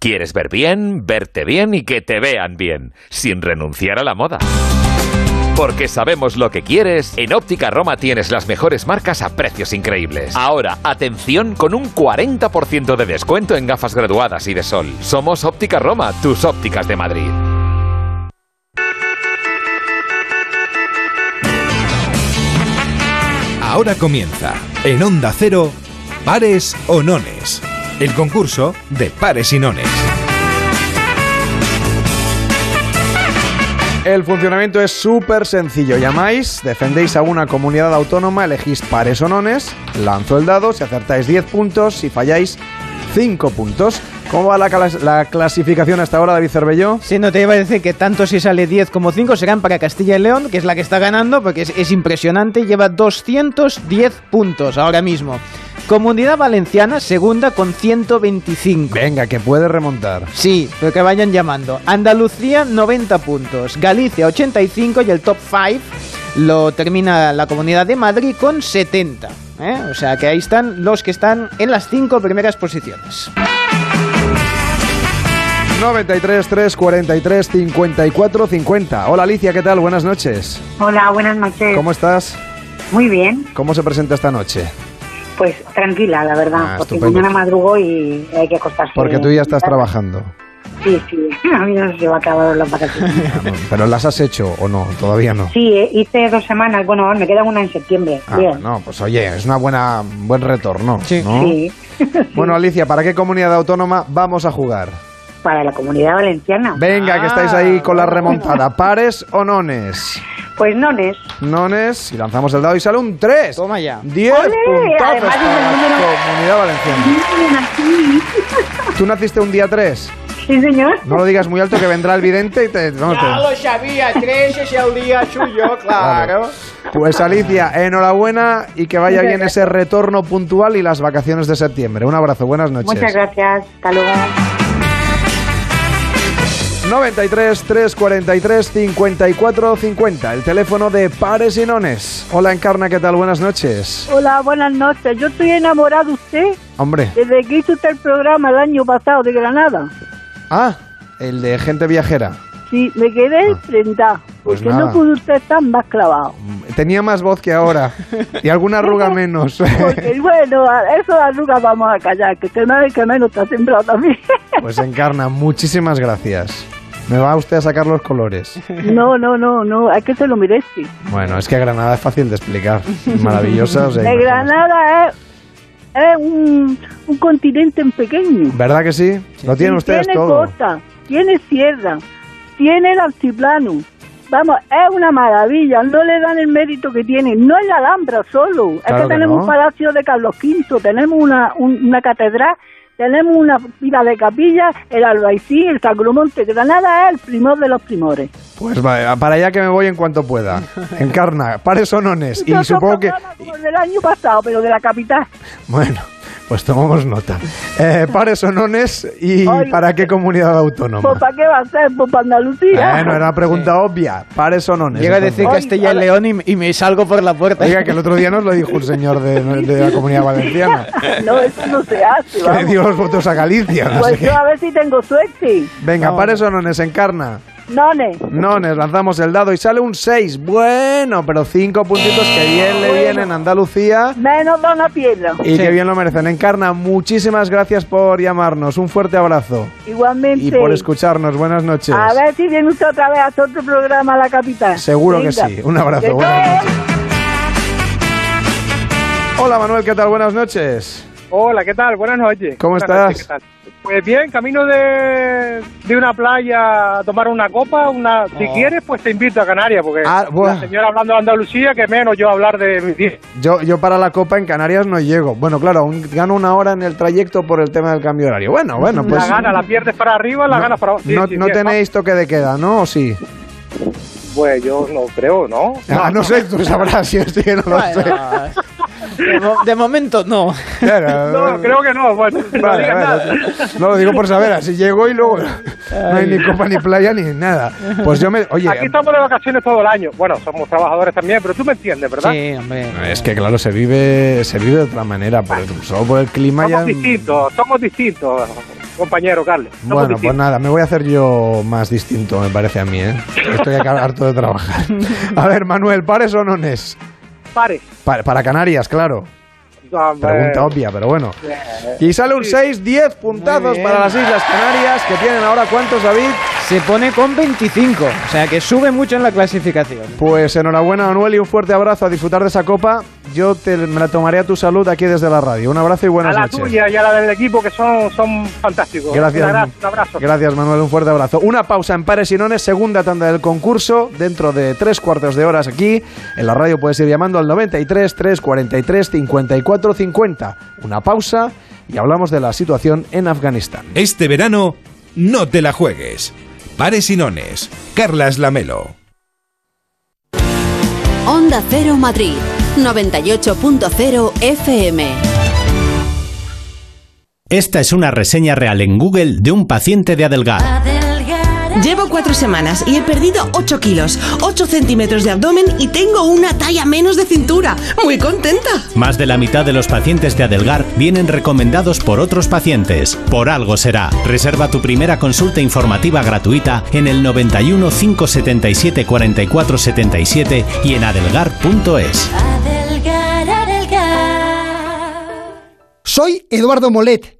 ¿Quieres ver bien, verte bien y que te vean bien, sin renunciar a la moda? Porque sabemos lo que quieres, en Óptica Roma tienes las mejores marcas a precios increíbles. Ahora, atención con un 40% de descuento en gafas graduadas y de sol. Somos Óptica Roma, tus ópticas de Madrid. Ahora comienza, en Onda Cero, Pares o Nones. El concurso de Pares y Nones. El funcionamiento es súper sencillo. Llamáis, defendéis a una comunidad autónoma, elegís pares o nones, lanzo el dado, si acertáis 10 puntos, si falláis 5 puntos. ¿Cómo va la, clas- la clasificación hasta ahora, David Cervelló? Sí, no te iba a decir que tanto si sale 10 como 5 serán para Castilla y León, que es la que está ganando, porque es, es impresionante, lleva 210 puntos ahora mismo. Comunidad Valenciana, segunda con 125. Venga, que puede remontar. Sí, pero que vayan llamando. Andalucía, 90 puntos. Galicia, 85 y el top 5 lo termina la Comunidad de Madrid con 70. ¿eh? O sea que ahí están los que están en las 5 primeras posiciones. 93 3 43 54 50. Hola Alicia, ¿qué tal? Buenas noches. Hola, buenas noches. ¿Cómo estás? Muy bien, ¿Cómo se presenta esta noche? pues tranquila, la verdad, Ah, porque estupendo. mañana madrugo y hay que acostarse. Porque tú ya estás trabajando. Sí, sí, a mí no se va a acabar las vacaciones. ¿Pero las has hecho o no? Todavía no. Sí, eh, hice dos semanas, bueno, me queda una en septiembre. Ah, bien. no, pues oye, es una buena buen retorno. ¿no? Sí. Bueno, Alicia, ¿para qué comunidad autónoma vamos a jugar? Para la comunidad valenciana. Venga, que estáis ahí con la remontada. ¿Pares o nones? Pues nones. Nones, y lanzamos el dado y sale un 3. Toma ya. 10 ¡Ole! puntazos Además, para la número- comunidad valenciana. ¿Tú naciste un día 3? Sí, señor. No lo digas muy alto que vendrá el vidente y te... no, Ya te- lo sabía, 3 es el día suyo, claro. Pues Alicia, enhorabuena y que vaya bien ese retorno puntual y las vacaciones de septiembre. Un abrazo, buenas noches. Muchas gracias. Hasta luego. 93 343 54 50, el teléfono de Pares y Nones. Hola Encarna, ¿qué tal? Buenas noches. Hola, buenas noches. Yo estoy enamorado de usted Hombre, desde que hizo usted el programa el año pasado de Granada. ah, el de gente viajera. Sí, me quedé enfrentada. Pues porque nada. no pudo usted estar más clavado. Tenía más voz que ahora y alguna arruga menos. Porque, bueno, eso de arrugas vamos a callar, que usted no que menos está sembrado también. Pues Encarna, muchísimas gracias. Me va usted a sacar los colores. No, no, no, no, hay que se lo merece. Bueno, es que Granada es fácil de explicar. Maravillosa. o sea, De Granada es, es un, un continente en pequeño. ¿Verdad que sí? Lo tienen Y ustedes tiene todo. costa, tiene sierra, tiene el altiplano. Vamos, es una maravilla, no le dan el mérito que tiene. No es la Alhambra solo, es que que tenemos no. un palacio de Carlos V, tenemos una, un- una catedral, tenemos una pila de capillas, el Albaicín, el Sacromonte. Granada es el primor de los primores. Pues vale, para allá que me voy en cuanto pueda. Encarna, pares sonones. Y supongo que... como el del año pasado, pero de la capital. Bueno, pues tomamos nota. Eh, pares sonones y Ay. ¿para qué comunidad autónoma? Pues ¿para qué va a ser? Pues para Andalucía. Bueno, era una pregunta obvia. Pares sonones. Llega a decir entonces. Castilla y León y, y me salgo por la puerta. Oiga, que el otro día nos lo dijo un señor de, de la comunidad valenciana. No, eso no se hace, Que le vamos. dio los votos a Galicia. no Pues qué. yo a ver si tengo suerte. Venga, pares sonones, encarna. None. Nones, lanzamos el dado y sale un 6. Bueno, pero 5 puntitos que bien le vienen a Andalucía. Menos una piedra. Y que bien lo merecen. Encarna, muchísimas gracias por llamarnos. Un fuerte abrazo. Igualmente. Y por escucharnos. Buenas noches. A ver si viene usted otra vez a otro programa a la capital. Seguro que sí. Un abrazo. Buenas no- noches. Hola Manuel, ¿qué tal? Buenas noches. Hola, ¿qué tal? Buenas noches. ¿Cómo Buenas estás? noches, ¿qué tal? Pues bien, camino de, de una playa a tomar una copa. Una, Si Oh. quieres, pues te invito a Canarias, porque Ah, buah. la señora hablando de Andalucía, que menos yo hablar de mi. Yo, yo para la Copa en Canarias no llego. Bueno, claro, aún gano una hora en el trayecto por el tema del cambio de horario. Bueno, bueno, pues... la gana, la pierdes para arriba, la ganas para abajo. Sí, no sí, no tenéis toque de queda, ¿no? ¿O sí? Pues yo no creo, ¿no? Ah, no sé, tú sabrás si estoy que no lo sé. De, mo- de momento no. No, creo que no. Bueno, no Vale, digas vale. nada. No lo digo por saber, así llego y luego no hay ni copa ni playa ni nada. Pues yo me. Oye, Aquí estamos de vacaciones todo el año. Bueno, somos trabajadores también, pero tú me entiendes, ¿verdad? Sí, hombre. es que claro, se vive se vive de otra manera, por el- solo por el clima ya. Somos distintos, somos distintos, compañero Carles. Somos Bueno, pues nada, me voy a hacer yo más distinto, me parece a mí, ¿eh? Estoy harto de trabajar. A ver, Manuel, ¿pares o nones? Pare. Pa- para Canarias, claro. Hombre. Pregunta obvia, pero bueno. Y sale un 6, 10 puntazos para las Islas Canarias, que tienen ahora cuántos, David? Se pone con 25, o sea que sube mucho en la clasificación. Pues enhorabuena, Manuel, y un fuerte abrazo a disfrutar de esa copa. Yo te, me la tomaré a tu salud aquí desde la radio. Un abrazo y A buenas la noches. tuya y a la del equipo, que son, son fantásticos. Gracias. Un abrazo. Un abrazo. Gracias, Manuel. Un fuerte abrazo. Una pausa en Pares y Nones, segunda tanda del concurso. Dentro de tres cuartos de horas aquí. En la radio puedes ir llamando al 93 343 54 50. Una pausa y hablamos de la situación en Afganistán. Este verano, no te la juegues. Pares y nones. Carlas Lamelo. Onda Cero Madrid, 98.0 FM. Esta es una reseña real en Google de un paciente de Adelgar. Llevo cuatro semanas y he perdido 8 kilos, 8 centímetros de abdomen y tengo una talla menos de cintura. Muy contenta. Más de la mitad de los pacientes de Adelgar vienen recomendados por otros pacientes. Por algo será. Reserva tu primera consulta informativa gratuita en el 91 577 44 77 y en adelgar.es. Soy Eduardo Molet.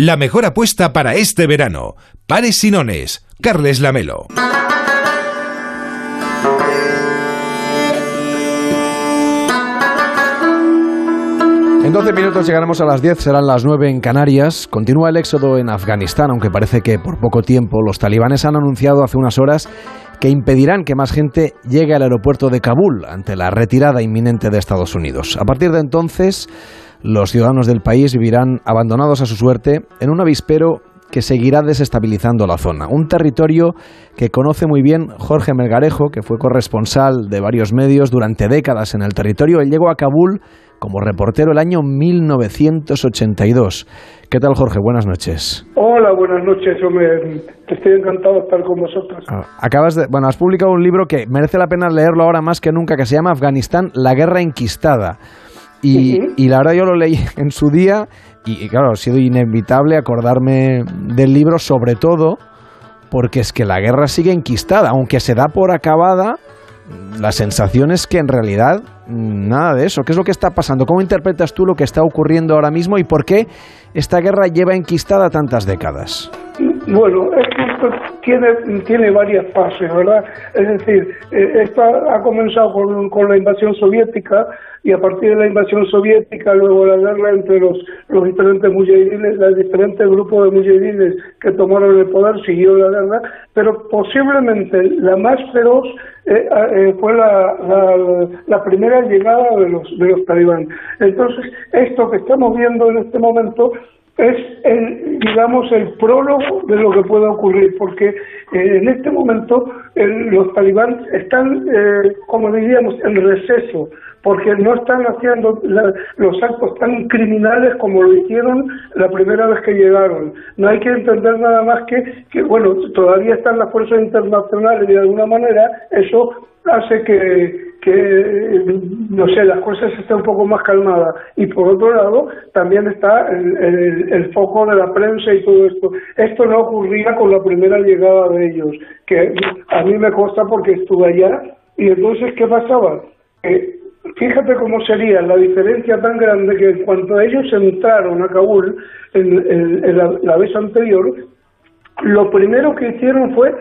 La mejor apuesta para este verano. Pares y nones. Carles Lamelo. En 12 minutos llegaremos a las 10, serán las 9 en Canarias. Continúa el éxodo en Afganistán, aunque parece que por poco tiempo los talibanes han anunciado hace unas horas que impedirán que más gente llegue al aeropuerto de Kabul ante la retirada inminente de Estados Unidos. A partir de entonces, los ciudadanos del país vivirán abandonados a su suerte en un avispero que seguirá desestabilizando la zona. Un territorio que conoce muy bien Jorge Melgarejo, que fue corresponsal de varios medios durante décadas en el territorio. Él llegó a Kabul como reportero el año 1982. ¿Qué tal, Jorge? Buenas noches. Hola, buenas noches. Hombre, estoy encantado de estar con vosotros. Acabas de, bueno, has publicado un libro que merece la pena leerlo ahora más que nunca, que se llama Afganistán, la guerra enquistada. Y, y la verdad yo lo leí en su día y, y claro, ha sido inevitable acordarme del libro, sobre todo porque es que la guerra sigue enquistada, aunque se da por acabada, la sensación es que en realidad nada de eso. ¿Qué es lo que está pasando? ¿Cómo interpretas tú lo que está ocurriendo ahora mismo y por qué esta guerra lleva enquistada tantas décadas? Bueno, esto tiene, tiene varias fases, ¿verdad? Es decir, eh, esto ha comenzado con, con, la invasión soviética y a partir de la invasión soviética, luego la guerra entre los, los diferentes mujahidines, los diferentes grupos de mujahidines que tomaron el poder, siguió la guerra, pero posiblemente la más feroz eh, eh, fue la, la, la, primera llegada de los, de los talibán. Entonces, esto que estamos viendo en este momento es el, digamos, el prólogo de lo que puede ocurrir, porque eh, en este momento los talibán están, eh, como diríamos, en receso, porque no están haciendo los actos tan criminales como lo hicieron la primera vez que llegaron. No hay que entender nada más que, que bueno, todavía están las fuerzas internacionales y de alguna manera eso hace que, que, no sé, las cosas estén un poco más calmadas. Y por otro lado, también está el, el, foco de la prensa y todo esto. Esto no ocurría con la primera llegada de ellos, que a mí me consta porque estuve allá. Y entonces, ¿qué pasaba? fíjate cómo sería la diferencia tan grande que en cuanto ellos entraron a Kabul en, la vez anterior, lo primero que hicieron fue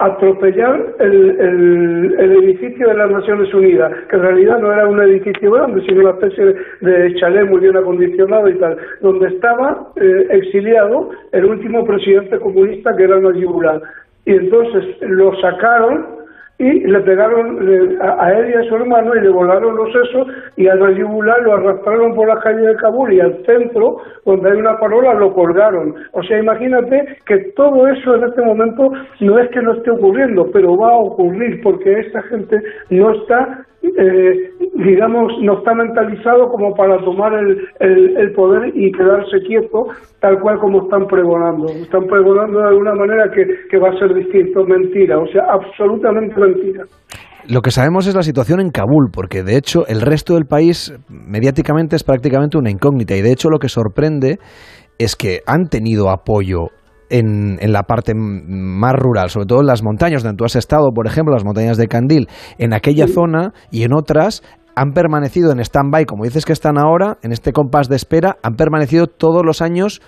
atropellar el, el, edificio de las Naciones Unidas, que en realidad no era un edificio grande, sino una especie de chalet muy bien acondicionado y tal, donde estaba eh, exiliado el último presidente comunista que era Najibullah. Y entonces lo sacaron y le pegaron a, él y a su hermano y le volaron los sesos y al yugular lo arrastraron por la calle de Kabul y al centro, donde hay una parola, lo colgaron. O sea, imagínate que todo eso en este momento no es que no esté ocurriendo, pero va a ocurrir porque esta gente no está eh, digamos, no está mentalizado como para tomar el, el, poder y quedarse quieto tal cual como están pregonando. Están pregonando de alguna manera que, que va a ser distinto. Mentira, o sea, absolutamente mentira. Lo que sabemos es la situación en Kabul, porque de hecho el resto del país mediáticamente es prácticamente una incógnita y de hecho lo que sorprende es que han tenido apoyo en, en, la parte más rural, sobre todo en las montañas donde tú has estado, por ejemplo, las montañas de Candil, en aquella zona y en otras han permanecido en stand-by, como dices que están ahora, en este compás de espera, han permanecido todos los años,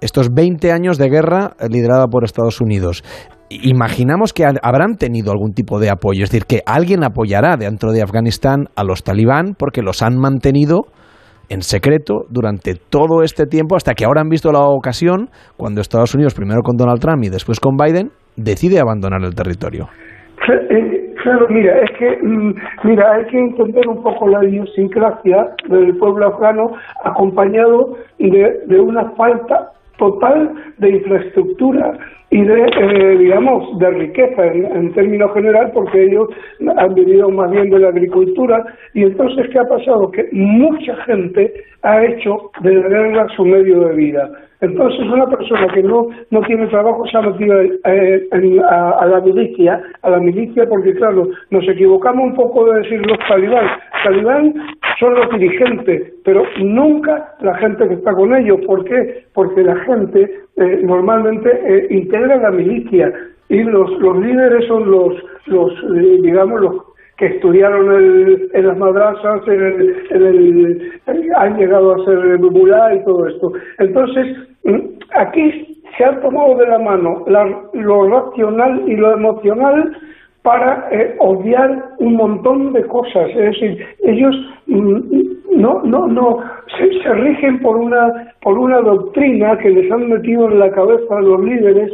estos 20 años de guerra liderada por Estados Unidos. Imaginamos que habrán tenido algún tipo de apoyo, es decir, que alguien apoyará dentro de Afganistán a los talibán porque los han mantenido en secreto durante todo este tiempo hasta que ahora han visto la ocasión cuando Estados Unidos, primero con Donald Trump y después con Biden, decide abandonar el territorio. Eh, claro, mira, es que mm, mira, hay que entender un poco la idiosincrasia del pueblo afgano acompañado de, de una falta total de infraestructura y de, eh, digamos, de riqueza en, términos general, porque ellos han vivido más bien de la agricultura. Y entonces, ¿qué ha pasado? Que mucha gente ha hecho de la guerra su medio de vida. Entonces, una persona que no, no tiene trabajo se ha metido eh, a, la milicia, a la milicia, porque claro, nos equivocamos un poco de decir los talibán. Talibán son los dirigentes, pero nunca la gente que está con ellos. ¿Por qué? Porque la gente eh, normalmente eh, integra la milicia y los, los líderes son los, los digamos, los que estudiaron el, en las madrasas, han llegado a ser mulá y todo esto. Entonces, mm, aquí se ha tomado de la mano lo racional y lo emocional para eh, odiar un montón de cosas. Es decir, ellos mm, no, no, no, se, se, rigen por una, por una doctrina que les han metido en la cabeza los líderes,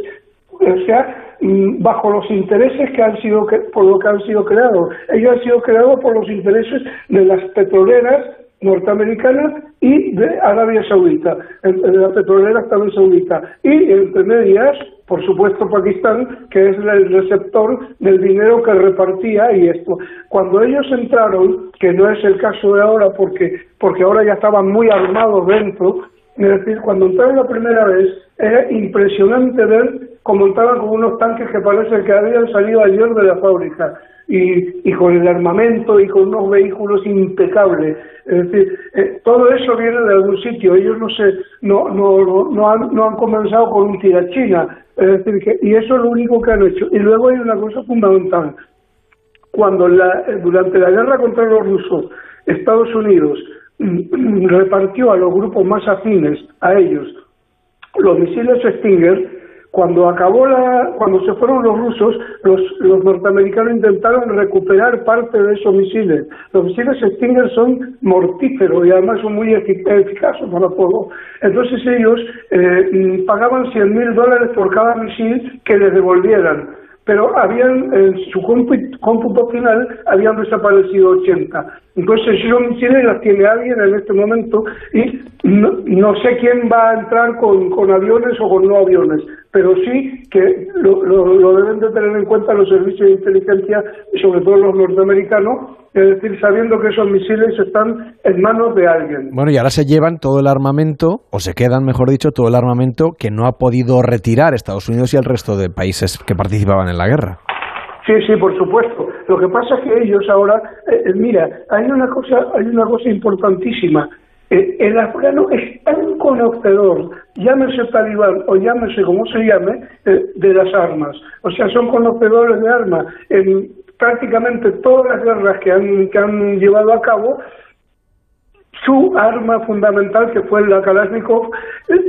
o sea, Mm, bajo los intereses que han sido por lo que han sido creados. Ellos han sido creados por los intereses de las petroleras norteamericanas y de Arabia Saudita, de las petroleras también sauditas. Y entre medias, por supuesto, Pakistán, que es el receptor del dinero que repartía y esto. Cuando ellos entraron, que no es el caso de ahora, porque, porque ahora ya estaban muy armados dentro, es decir, cuando entraron la primera vez, era impresionante ver cómo entraban con unos tanques que parece que habían salido ayer de la fábrica y, y con el armamento y con unos vehículos impecables. Es decir, eh, todo eso viene de algún sitio. Ellos no se, no, no, no, han, no han comenzado con un tirachina. Es decir, que, y eso es lo único que han hecho. Y luego hay una cosa fundamental. Cuando la, durante la guerra contra los rusos, Estados Unidos repartió a los grupos más afines a ellos los misiles Stinger, Cuando acabó la, cuando se fueron los rusos, los, los norteamericanos intentaron recuperar parte de esos misiles. Los misiles Stinger son mortíferos y además son muy efic- eficaces para fuego. Entonces ellos eh, mm, pagaban 100 mil dólares por cada misil que les devolvieran pero habían en su cómputo, final habían desaparecido 80. Entonces esos misiles las tiene alguien en este momento y no, no sé quién va a entrar con, con aviones o con no aviones, pero sí que lo, lo- lo deben de tener en cuenta los servicios de inteligencia sobre todo los norteamericanos, es decir, sabiendo que esos misiles están en manos de alguien. Bueno, y ahora se llevan todo el armamento, o se quedan, mejor dicho, todo el armamento que no ha podido retirar Estados Unidos y el resto de países que participaban en la guerra. Sí, sí, por supuesto. Lo que pasa es que ellos ahora, eh, eh, mira, hay una cosa, hay una cosa importantísima. Eh, el afgano es tan conocedor, llámese talibán o llámese como se llame, eh, de las armas. O sea, son conocedores de armas. En prácticamente todas las guerras que han, que han llevado a cabo, su arma fundamental, que fue la Kalashnikov,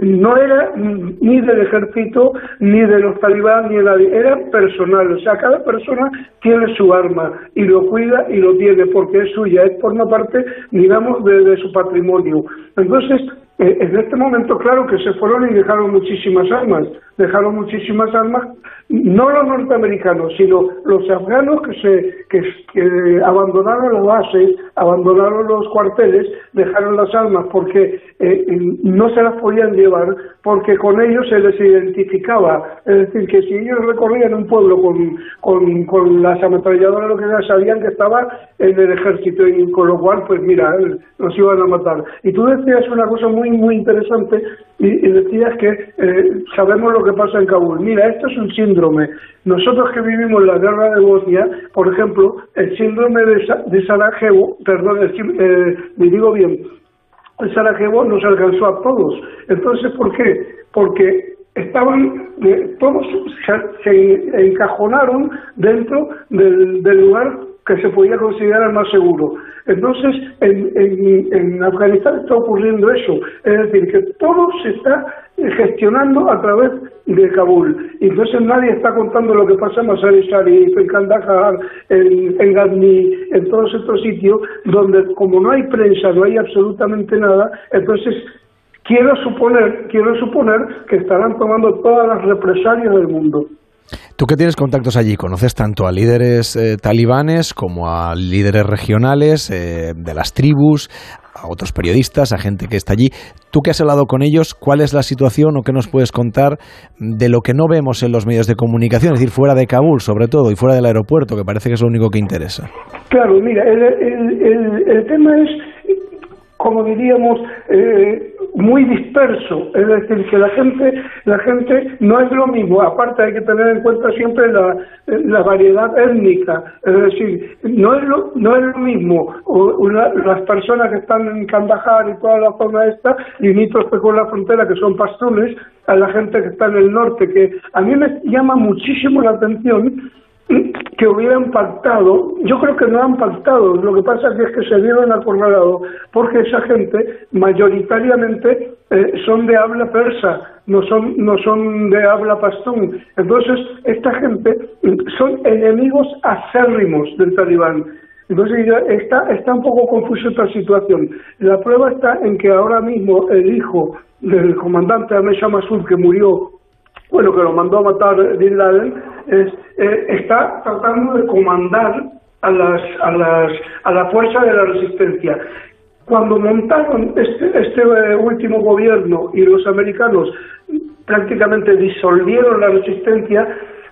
no era ni del ejército, ni de los talibán, ni de nadie, era personal. O sea, cada persona tiene su arma y lo cuida y lo tiene porque es suya, es forma parte, digamos, de, de su patrimonio. Entonces, eh, en este momento, claro que se fueron y dejaron muchísimas armas, dejaron muchísimas armas, no los norteamericanos, sino los afganos que se que, abandonaron las bases, abandonaron los cuarteles, dejaron las armas porque eh, no se las podían llevar, porque con ellos se les identificaba, es decir, que si ellos recorrían un pueblo con, con, con las ametralladoras, lo que sea, sabían que estaba en el ejército y con lo cual, pues mira, los iban a matar. Y tú decías una cosa muy, muy interesante y, y decías que eh, sabemos lo que pasa en Kabul. Mira, esto es un síndrome. Nosotros que vivimos la guerra de Bosnia, por ejemplo, el síndrome de, Sa- de Sarajevo, perdón, eh, me digo bien, el Sarajevo nos alcanzó a todos. Entonces, ¿por qué? Porque estaban, eh, todos se, encajonaron dentro del lugar que se podía considerar más seguro. Entonces, en, en, en Afganistán está ocurriendo eso, es decir, que todo se está eh, gestionando a través de Kabul. Entonces nadie está contando lo que pasa en Masar-e Sharif, en Kandahar, en, en Ghazni, en todos estos sitios, donde como no hay prensa, no hay absolutamente nada, entonces quiero suponer, quiero suponer que estarán tomando todas las represalias del mundo. Tú que tienes contactos allí, conoces tanto a líderes eh, talibanes como a líderes regionales eh, de las tribus, a otros periodistas, a gente que está allí. Tú que has hablado con ellos, ¿cuál es la situación o qué nos puedes contar de lo que no vemos en los medios de comunicación, es decir, fuera de Kabul sobre todo y fuera del aeropuerto, que parece que es lo único que interesa? Claro, mira, el, el, tema es, como diríamos, eh, muy disperso, es decir, que la gente, la gente no es lo mismo, aparte hay que tener en cuenta siempre la, la variedad étnica, es decir, no es lo, no es lo mismo. Una- las personas que están en Kandahar y toda la zona esta, limítrofe con la frontera, que son pastunes, a la gente que está en el norte, que a mí me llama muchísimo la atención que hubieran pactado, yo creo que no han pactado, lo que pasa es que se vieron acorralados porque esa gente mayoritariamente eh, son de habla persa, no son, no son de habla pastún. Entonces, esta gente mm, son enemigos acérrimos del talibán. Entonces está, está un poco confusa esta situación. La prueba está en que ahora mismo el hijo del comandante Amesha Masud, que murió bueno, que lo mandó a matar Bin Laden, es, eh, está tratando de comandar a, las, a, las, a la fuerza de la resistencia. Cuando montaron este, este eh, último gobierno y los americanos prácticamente disolvieron la resistencia,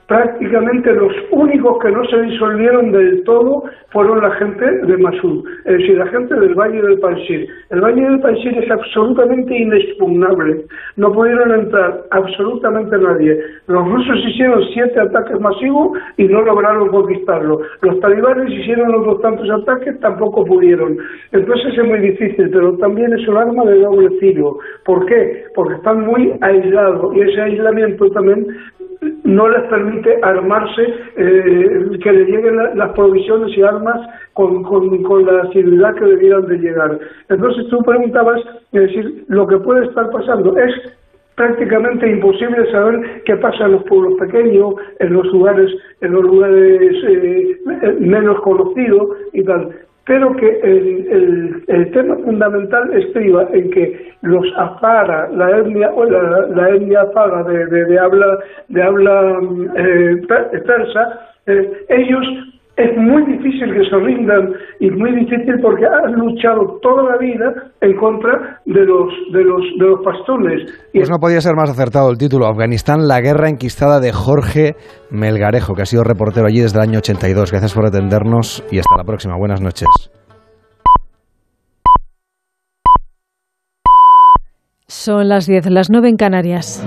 prácticamente los únicos que no se disolvieron del todo fueron la gente de Masud, es decir, la gente del Valle del Panjir. El Valle del Panjir es absolutamente inexpugnable, no pudieron entrar absolutamente nadie. Los rusos hicieron siete ataques masivos y no lograron conquistarlo. Los talibanes hicieron otros tantos ataques, tampoco pudieron. Entonces es muy difícil, pero también es un arma de doble filo. ¿Por qué? Porque están muy aislados y ese aislamiento también no les permite armarse, eh, que les lleguen la- las provisiones y armas con, con, con la asiduidad que debieran de llegar. Entonces tú preguntabas, es decir, lo que puede estar pasando es prácticamente imposible saber qué pasa en los pueblos pequeños, en los lugares, en los lugares eh, menos conocidos y tal. Pero que el, el, tema fundamental estriba en que los afara, la etnia o la, la etnia afara de, de, habla de habla eh, persa, eh, ellos es muy difícil que se rindan y muy difícil porque han luchado toda la vida en contra de los de los de los pastones. Pues no podía ser más acertado el título Afganistán, la guerra enquistada de Jorge Melgarejo, que ha sido reportero allí desde el año 82. Gracias por atendernos y hasta la próxima. Buenas noches. Son las 10, las 9 en Canarias.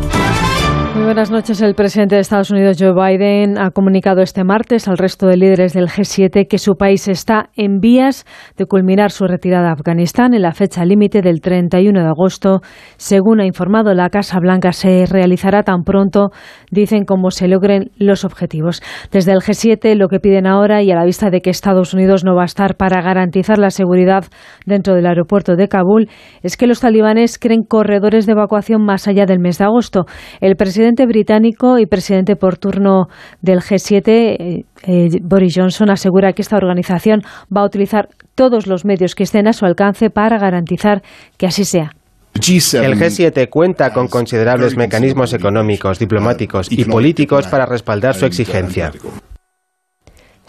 Buenas noches. El presidente de Estados Unidos, Joe Biden, ha comunicado este martes al resto de líderes del G7 que su país está en vías de culminar su retirada a Afganistán en la fecha límite del 31 de agosto. Según ha informado la Casa Blanca, se realizará tan pronto, dicen, como se logren los objetivos. Desde el G7, lo que piden ahora, y a la vista de que Estados Unidos no va a estar para garantizar la seguridad dentro del aeropuerto de Kabul, es que los talibanes creen corredores de evacuación más allá del mes de agosto. El presidente presidente británico y presidente por turno del G7, eh, eh, Boris Johnson, asegura que esta organización va a utilizar todos los medios que estén a su alcance para garantizar que así sea. El G7 cuenta con considerables mecanismos económicos, diplomáticos y políticos para respaldar su exigencia.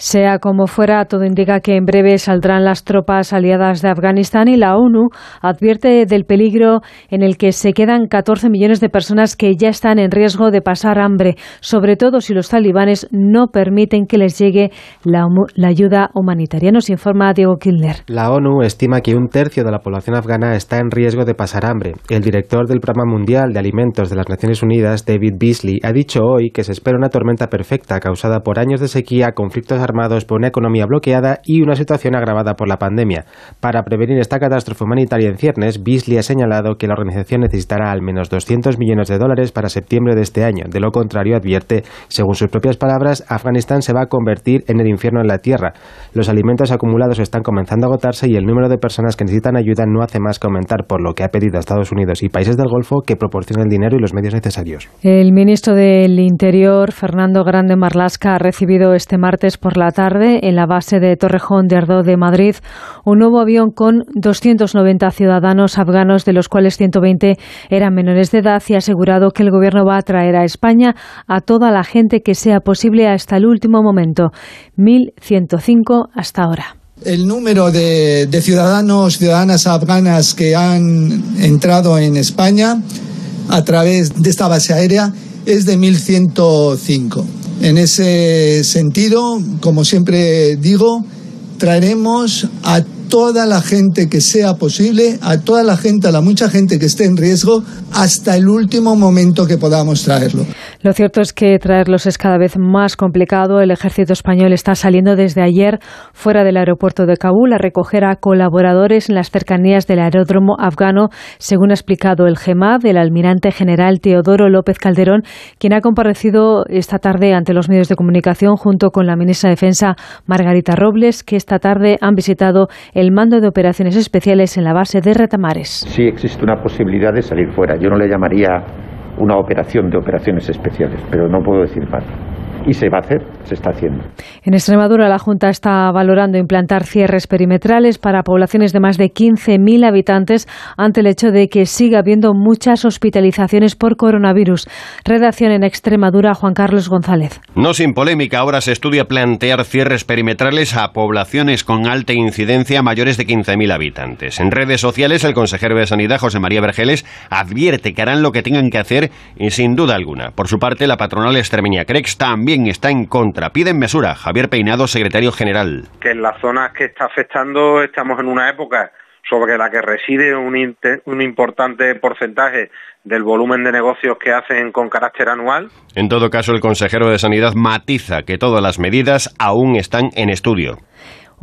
Sea como fuera, todo indica que en breve saldrán las tropas aliadas de Afganistán y la ONU advierte del peligro en el que se quedan 14 millones de personas que ya están en riesgo de pasar hambre, sobre todo si los talibanes no permiten que les llegue la, ayuda humanitaria. Nos informa Diego Kilner. La ONU estima que un tercio de la población afgana está en riesgo de pasar hambre. El director del Programa Mundial de Alimentos de las Naciones Unidas, David Beasley, ha dicho hoy que se espera una tormenta perfecta causada por años de sequía, conflictos armados armados por una economía bloqueada y una situación agravada por la pandemia. Para prevenir esta catástrofe humanitaria en ciernes, Beasley ha señalado que la organización necesitará al menos 200 millones de dólares para septiembre de este año. De lo contrario, advierte, según sus propias palabras, Afganistán se va a convertir en el infierno en la tierra. Los alimentos acumulados están comenzando a agotarse y el número de personas que necesitan ayuda no hace más que aumentar, por lo que ha pedido a Estados Unidos y países del Golfo que proporcionen el dinero y los medios necesarios. El ministro del Interior, Fernando Grande Marlasca, ha recibido este martes por la tarde en la base de Torrejón de Ardo de Madrid un nuevo avión con 290 ciudadanos afganos, de los cuales 120 eran menores de edad, y ha asegurado que el Gobierno va a traer a España a toda la gente que sea posible hasta el último momento. 1.105 hasta ahora. El número de, de ciudadanos, ciudadanas afganas que han entrado en España a través de esta base aérea es de 1.105. En ese sentido, como siempre digo, traeremos a toda la gente que sea posible, a toda la gente, a la mucha gente que esté en riesgo, hasta el último momento que podamos traerlo. Lo cierto es que traerlos es cada vez más complicado. El ejército español está saliendo desde ayer fuera del aeropuerto de Kabul a recoger a colaboradores en las cercanías del aeródromo afgano, según ha explicado el GEMAD, el almirante general Teodoro López Calderón, quien ha comparecido esta tarde ante los medios de comunicación junto con la ministra de Defensa Margarita Robles, que esta tarde han visitado el mando de operaciones especiales en la base de Retamares. Sí existe una posibilidad de salir fuera. Yo no le llamaría una operación de operaciones especiales, pero no puedo decir más. Y se va a hacer, se está haciendo. En Extremadura, la Junta está valorando implantar cierres perimetrales para poblaciones de más de 15.000 habitantes ante el hecho de que siga habiendo muchas hospitalizaciones por coronavirus. Redacción en Extremadura, Juan Carlos González. No sin polémica, ahora se estudia plantear cierres perimetrales a poblaciones con alta incidencia mayores de 15.000 habitantes. En redes sociales, el consejero de Sanidad, José María Vergeles, advierte que harán lo que tengan que hacer y sin duda alguna. Por su parte, la patronal Extremeña Crex también está en contra. Piden mesura. Javier Peinado, secretario general. Que en las zonas que está afectando estamos en una época sobre la que reside un, un importante porcentaje del volumen de negocios que hacen con carácter anual. En todo caso, el consejero de Sanidad matiza que todas las medidas aún están en estudio.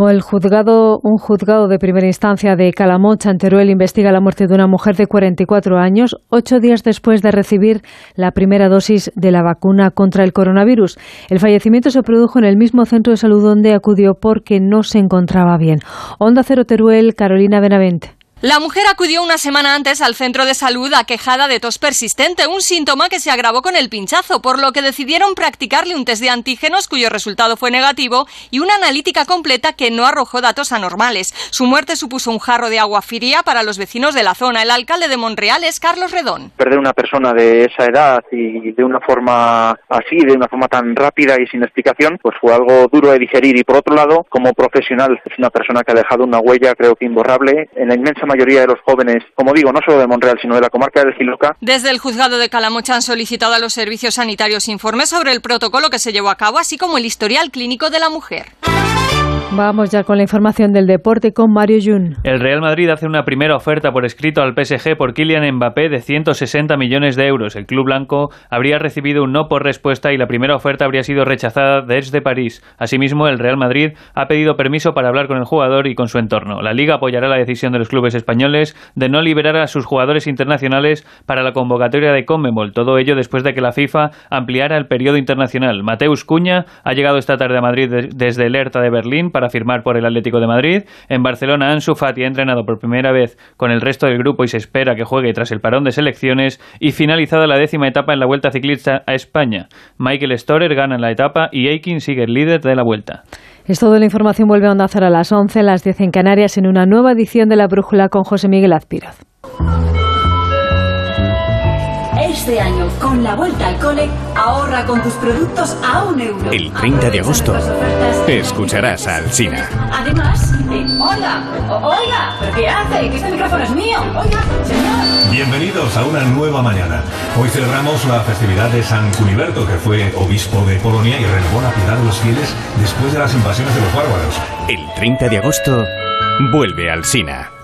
O el juzgado, un juzgado de primera instancia de Calamocha, en Teruel, investiga la muerte de una mujer de 44 años, ocho días después de recibir la primera dosis de la vacuna contra el coronavirus. El fallecimiento se produjo en el mismo centro de salud donde acudió porque no se encontraba bien. Onda Cero Teruel, Carolina Benavente. La mujer acudió una semana antes al centro de salud aquejada de tos persistente, un síntoma que se agravó con el pinchazo, por lo que decidieron practicarle un test de antígenos cuyo resultado fue negativo y una analítica completa que no arrojó datos anormales. Su muerte supuso un jarro de agua fría para los vecinos de la zona. El alcalde de Monreal es Carlos Redón. Perder una persona de esa edad y de una forma así, de una forma tan rápida y sin explicación, pues fue algo duro de digerir. Y por otro lado, como profesional, es una persona que ha dejado una huella, creo que imborrable, en la inmensa mayoría de los jóvenes, como digo, no solo de Monreal, sino de la comarca del Giloca. Desde el juzgado de Calamocha han solicitado a los servicios sanitarios informes sobre el protocolo que se llevó a cabo, así como el historial clínico de la mujer. Vamos ya con la información del deporte con Mario Jun. El Real Madrid hace una primera oferta por escrito al PSG por Kylian Mbappé de 160 millones de euros. El club blanco habría recibido un no por respuesta y la primera oferta habría sido rechazada desde París. Asimismo, el Real Madrid ha pedido permiso para hablar con el jugador y con su entorno. La Liga apoyará la decisión de los clubes españoles de no liberar a sus jugadores internacionales para la convocatoria de Conmebol. Todo ello después de que la FIFA ampliara el periodo internacional. Mateus Cuña ha llegado esta tarde a Madrid desde el ERTA de Berlín para firmar por el Atlético de Madrid. En Barcelona, Ansu Fati ha entrenado por primera vez con el resto del grupo y se espera que juegue tras el parón de selecciones. Y finalizada la décima etapa en la Vuelta Ciclista a España. Michael Storer gana la etapa y Aikin sigue el líder de la Vuelta. Es todo la información. Vuelve a Onda Cero a las 11, las 10 en Canarias, en una nueva edición de La Brújula con José Miguel Azpiroz. Este año, con la vuelta al cole, ahorra con tus productos a un euro. El 30 de agosto escucharás a Alsina. Además, eh, oiga, oiga, ¿pero qué hace? Que este micrófono es mío. Oiga, señor. Bienvenidos a una nueva mañana. Hoy celebramos la festividad de San Cuniberto, que fue obispo de Polonia y renovó la piedad de los fieles después de las invasiones de los bárbaros. El 30 de agosto vuelve Alsina.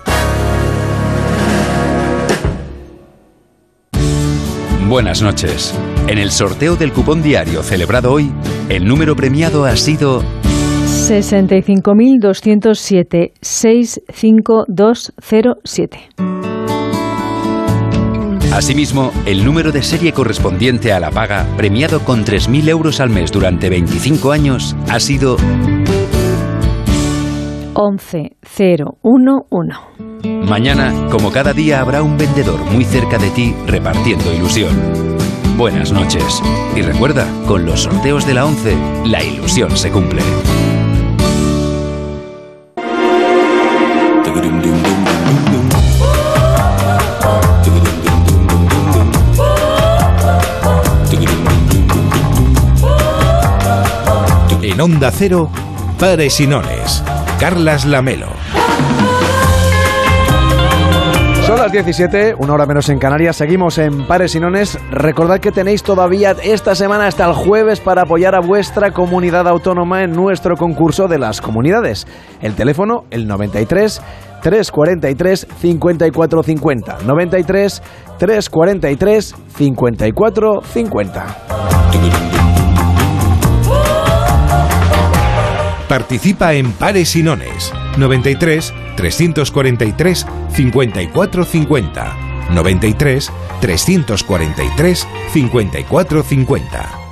Buenas noches. En el sorteo del cupón diario celebrado hoy, el número premiado ha sido 65.207 65207. Asimismo, el número de serie correspondiente a la paga, premiado con 3.000 euros al mes durante 25 años, ha sido 11011. Mañana, como cada día, habrá un vendedor muy cerca de ti repartiendo ilusión. Buenas noches. Y recuerda, con los sorteos de la 11, la ilusión se cumple. En Onda Cero, Pares y. Carlas Lamelo. Son las 17, una hora menos en Canarias. Seguimos en Pares y Nones. Recordad que tenéis todavía esta semana hasta el jueves para apoyar a vuestra comunidad autónoma en nuestro concurso de las comunidades. El teléfono, el 93 343 5450. 93 343 5450. Participa en Pares y Nones. 93 343 5450. 93 343 5450.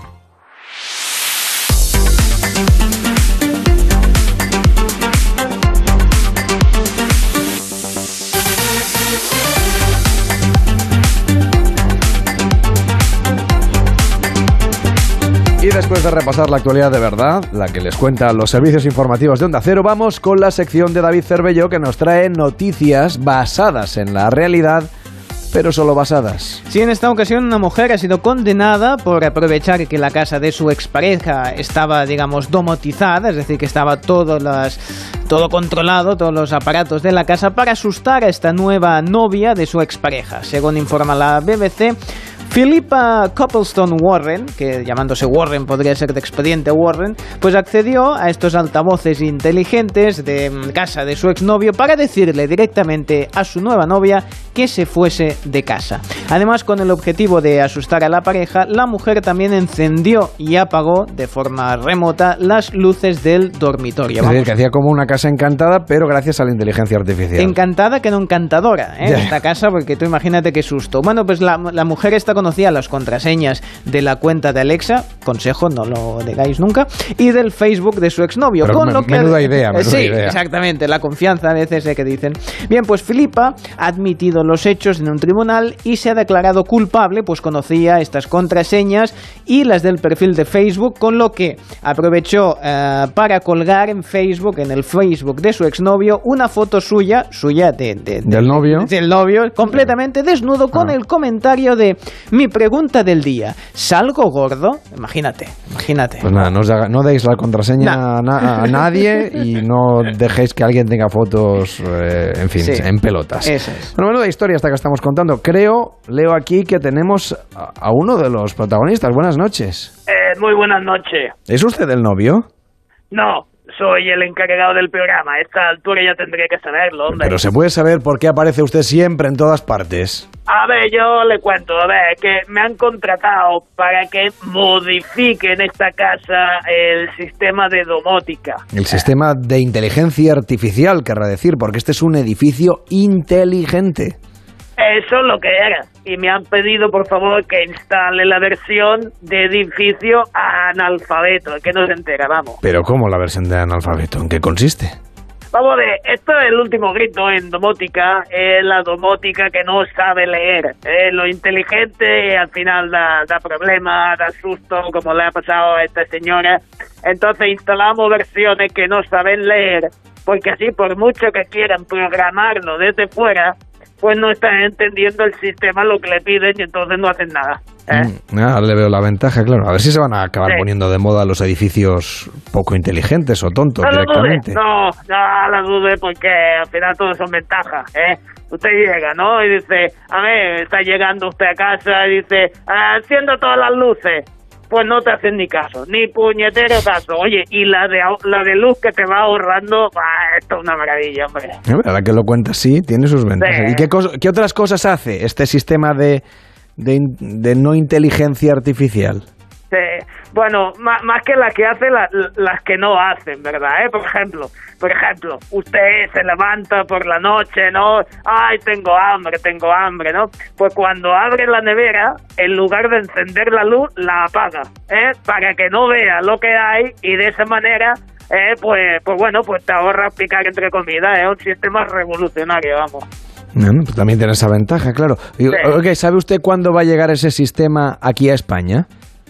Después de repasar la actualidad de verdad, la que les cuentan los servicios informativos de Onda Cero, vamos con la sección de David Cervello que nos trae noticias basadas en la realidad, pero solo basadas. Sí, en esta ocasión una mujer ha sido condenada por aprovechar que la casa de su expareja estaba, digamos, domotizada, es decir, que estaba todo, las, todo controlado, todos los aparatos de la casa, para asustar a esta nueva novia de su expareja. Según informa la BBC, Philippa Copplestone Warren, que llamándose Warren podría ser de expediente Warren, pues accedió a estos altavoces inteligentes de mm, casa de su exnovio para decirle directamente a su nueva novia que se fuese de casa. Además, con el objetivo de asustar a la pareja, la mujer también encendió y apagó de forma remota las luces del dormitorio. Es decir, que hacía como una casa encantada, pero gracias a la inteligencia artificial. Encantada que no encantadora, ¿eh? Esta casa, porque tú imagínate qué susto. Bueno, pues la, la mujer conocía las contraseñas de la cuenta de Alexa, consejo, no lo digáis nunca, y del Facebook de su exnovio. Pero con me- lo que, menuda idea, menuda sí, idea. exactamente, la confianza a veces eh, que dicen. Bien, pues Filipa ha admitido los hechos en un tribunal y se ha declarado culpable, pues conocía estas contraseñas y las del perfil de Facebook, con lo que aprovechó eh, para colgar en Facebook, en el Facebook de su exnovio, una foto suya, suya de, de- de- ¿Del novio? Ah. del novio, completamente desnudo, con el comentario de mi pregunta del día, ¿salgo gordo? Imagínate, imagínate. Pues nada, no, os haga- no deis la contraseña a, na- a nadie y no dejéis que alguien tenga fotos, eh, en fin, Sí. en pelotas. Eso es. Bueno, menuda historia esta que estamos contando. Creo, leo aquí que tenemos a, a uno de los protagonistas. Buenas noches. Eh, muy buenas noches. ¿Es usted el novio? No, soy el encargado del programa. A esta altura ya tendría que saberlo, hombre. Pero se puede saber por qué aparece usted siempre en todas partes. A ver, yo le cuento, a ver, que me han contratado para que modifique en esta casa el sistema de domótica. El sistema de inteligencia artificial, querrá decir, porque este es un edificio inteligente. Eso es lo que era. Y me han pedido, por favor, que instale la versión de edificio analfabeto, que no se entera, vamos. Pero ¿cómo la versión de analfabeto? ¿En qué consiste? Vamos a ver, esto es el último grito en domótica, es la domótica que no sabe leer. Eh, lo inteligente al final da, da problemas, da susto, como le ha pasado a esta señora. Entonces instalamos versiones que no saben leer, porque así por mucho que quieran programarlo desde fuera, pues no están entendiendo el sistema lo que le piden y entonces no hacen nada. ¿eh? Mm, ah, le veo la ventaja, claro. A ver si se van a acabar Sí. poniendo de moda los edificios poco inteligentes o tontos No lo directamente. no, no la dude porque al final todo son ventajas, ¿eh? Usted llega, ¿no? Y dice, a ver, está llegando usted a casa y dice, "Ah, enciendo todas las luces. Pues no te hacen ni caso, ni puñetero caso. Oye, y la de la de luz que te va ahorrando, bah, esto es una maravilla, hombre. Ahora que lo cuentas, sí, tiene sus ventajas. Sí. ¿Y qué, qué otras cosas hace este sistema de, de, de no inteligencia artificial? Sí. Bueno, má- más que las que hace, la- las que no hacen, ¿verdad? ¿Eh? Por ejemplo, por ejemplo, usted se levanta por la noche, ¿no? Ay, tengo hambre, tengo hambre, ¿no? Pues cuando abre la nevera, en lugar de encender la luz, la apaga, ¿eh? Para que no vea lo que hay y de esa manera, eh, pues, pues bueno, pues te ahorras picar entre comidas, es un sistema revolucionario, vamos. Pues también tiene esa ventaja, claro. Ok, ¿Sabe usted cuándo va a llegar ese sistema aquí a España?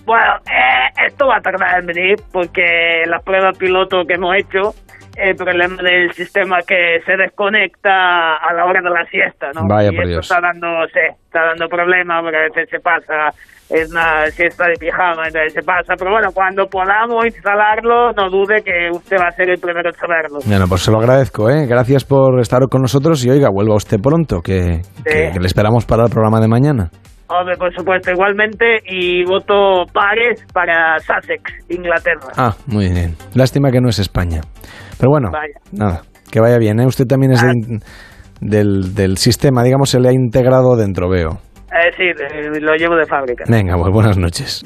Bueno, eh, esto va a tardar en venir porque las pruebas piloto que hemos hecho, el problema del sistema que se desconecta a la hora de la siesta, ¿no? Vaya y por esto Dios. está dando, sí, está dando problemas porque a veces se pasa, es una siesta de pijama, entonces se pasa. Pero bueno, cuando podamos instalarlo, no dude que usted va a ser el primero en saberlo. Bueno, pues se lo agradezco, ¿eh? Gracias por estar con nosotros y oiga, vuelva usted pronto, que, que- que le esperamos para el programa de mañana. Hombre, por supuesto, igualmente, y voto pares para Sussex, Inglaterra. Ah, muy bien. Lástima que no es España. Pero bueno, Vaya. nada, que vaya bien, ¿eh? Usted también es de in- del, del sistema, digamos, se le ha integrado dentro, veo. Eh, sí, eh, lo llevo de fábrica. Venga, pues buenas noches.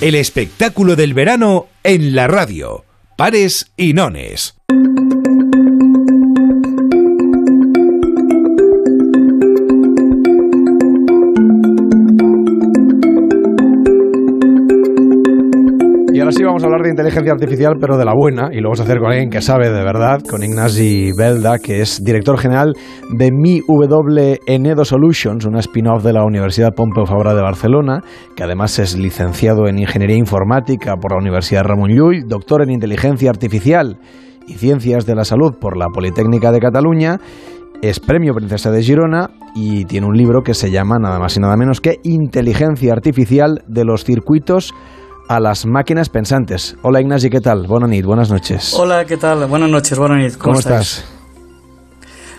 El espectáculo del verano en la radio. Pares y nones. Ahora sí vamos a hablar de inteligencia artificial, pero de la buena, y lo vamos a hacer con alguien que sabe de verdad, con Ignasi Belda, que es director general de MIW Enedo Solutions, una spin-off de la Universidad Pompeu Fabra de Barcelona, que además es licenciado en Ingeniería Informática por la Universidad Ramon Llull, doctor en Inteligencia Artificial y Ciencias de la Salud por la Politécnica de Cataluña, es premio Princesa de Girona y tiene un libro que se llama nada más y nada menos que Inteligencia Artificial de los circuitos a las máquinas pensantes. Hola Ignasi, ¿qué tal? Buenas nit, buenas noches. Hola, ¿qué tal? Buenas noches, buenas noches. ¿Cómo, estás?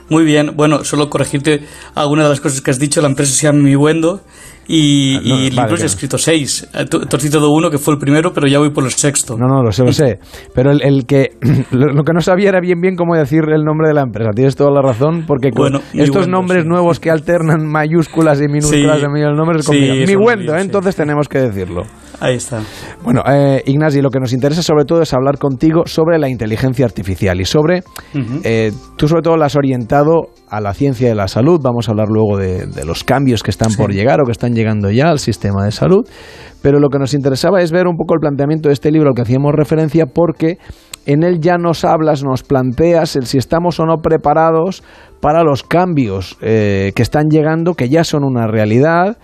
Muy bien, bueno, solo corregirte alguna de las cosas que has dicho. La empresa se llama Miwendo y, Ah, no, y vale, libros he escrito seis. Tú, tú has citado uno que fue el primero, pero ya voy por el sexto. No, no, lo sé, lo sé. Pero el, el que lo, lo que no sabía era bien bien cómo decir el nombre de la empresa. Tienes toda la razón, porque con Bueno, estos Wendo, nombres nuevos que alternan mayúsculas y minúsculas Sí. en medio del nombre es Sí, complicado. Mi Wendo, ¿eh? entonces tenemos que decirlo. Ahí está. Bueno, eh, Ignasi, lo que nos interesa sobre todo es hablar contigo sobre la inteligencia artificial y sobre, eh, tú sobre todo la has orientado a la ciencia de la salud, vamos a hablar luego de, de los cambios que están por llegar o que están llegando ya al sistema de salud, pero lo que nos interesaba es ver un poco el planteamiento de este libro al que hacíamos referencia porque en él ya nos hablas, nos planteas el si estamos o no preparados para los cambios eh, que están llegando, que ya son una realidad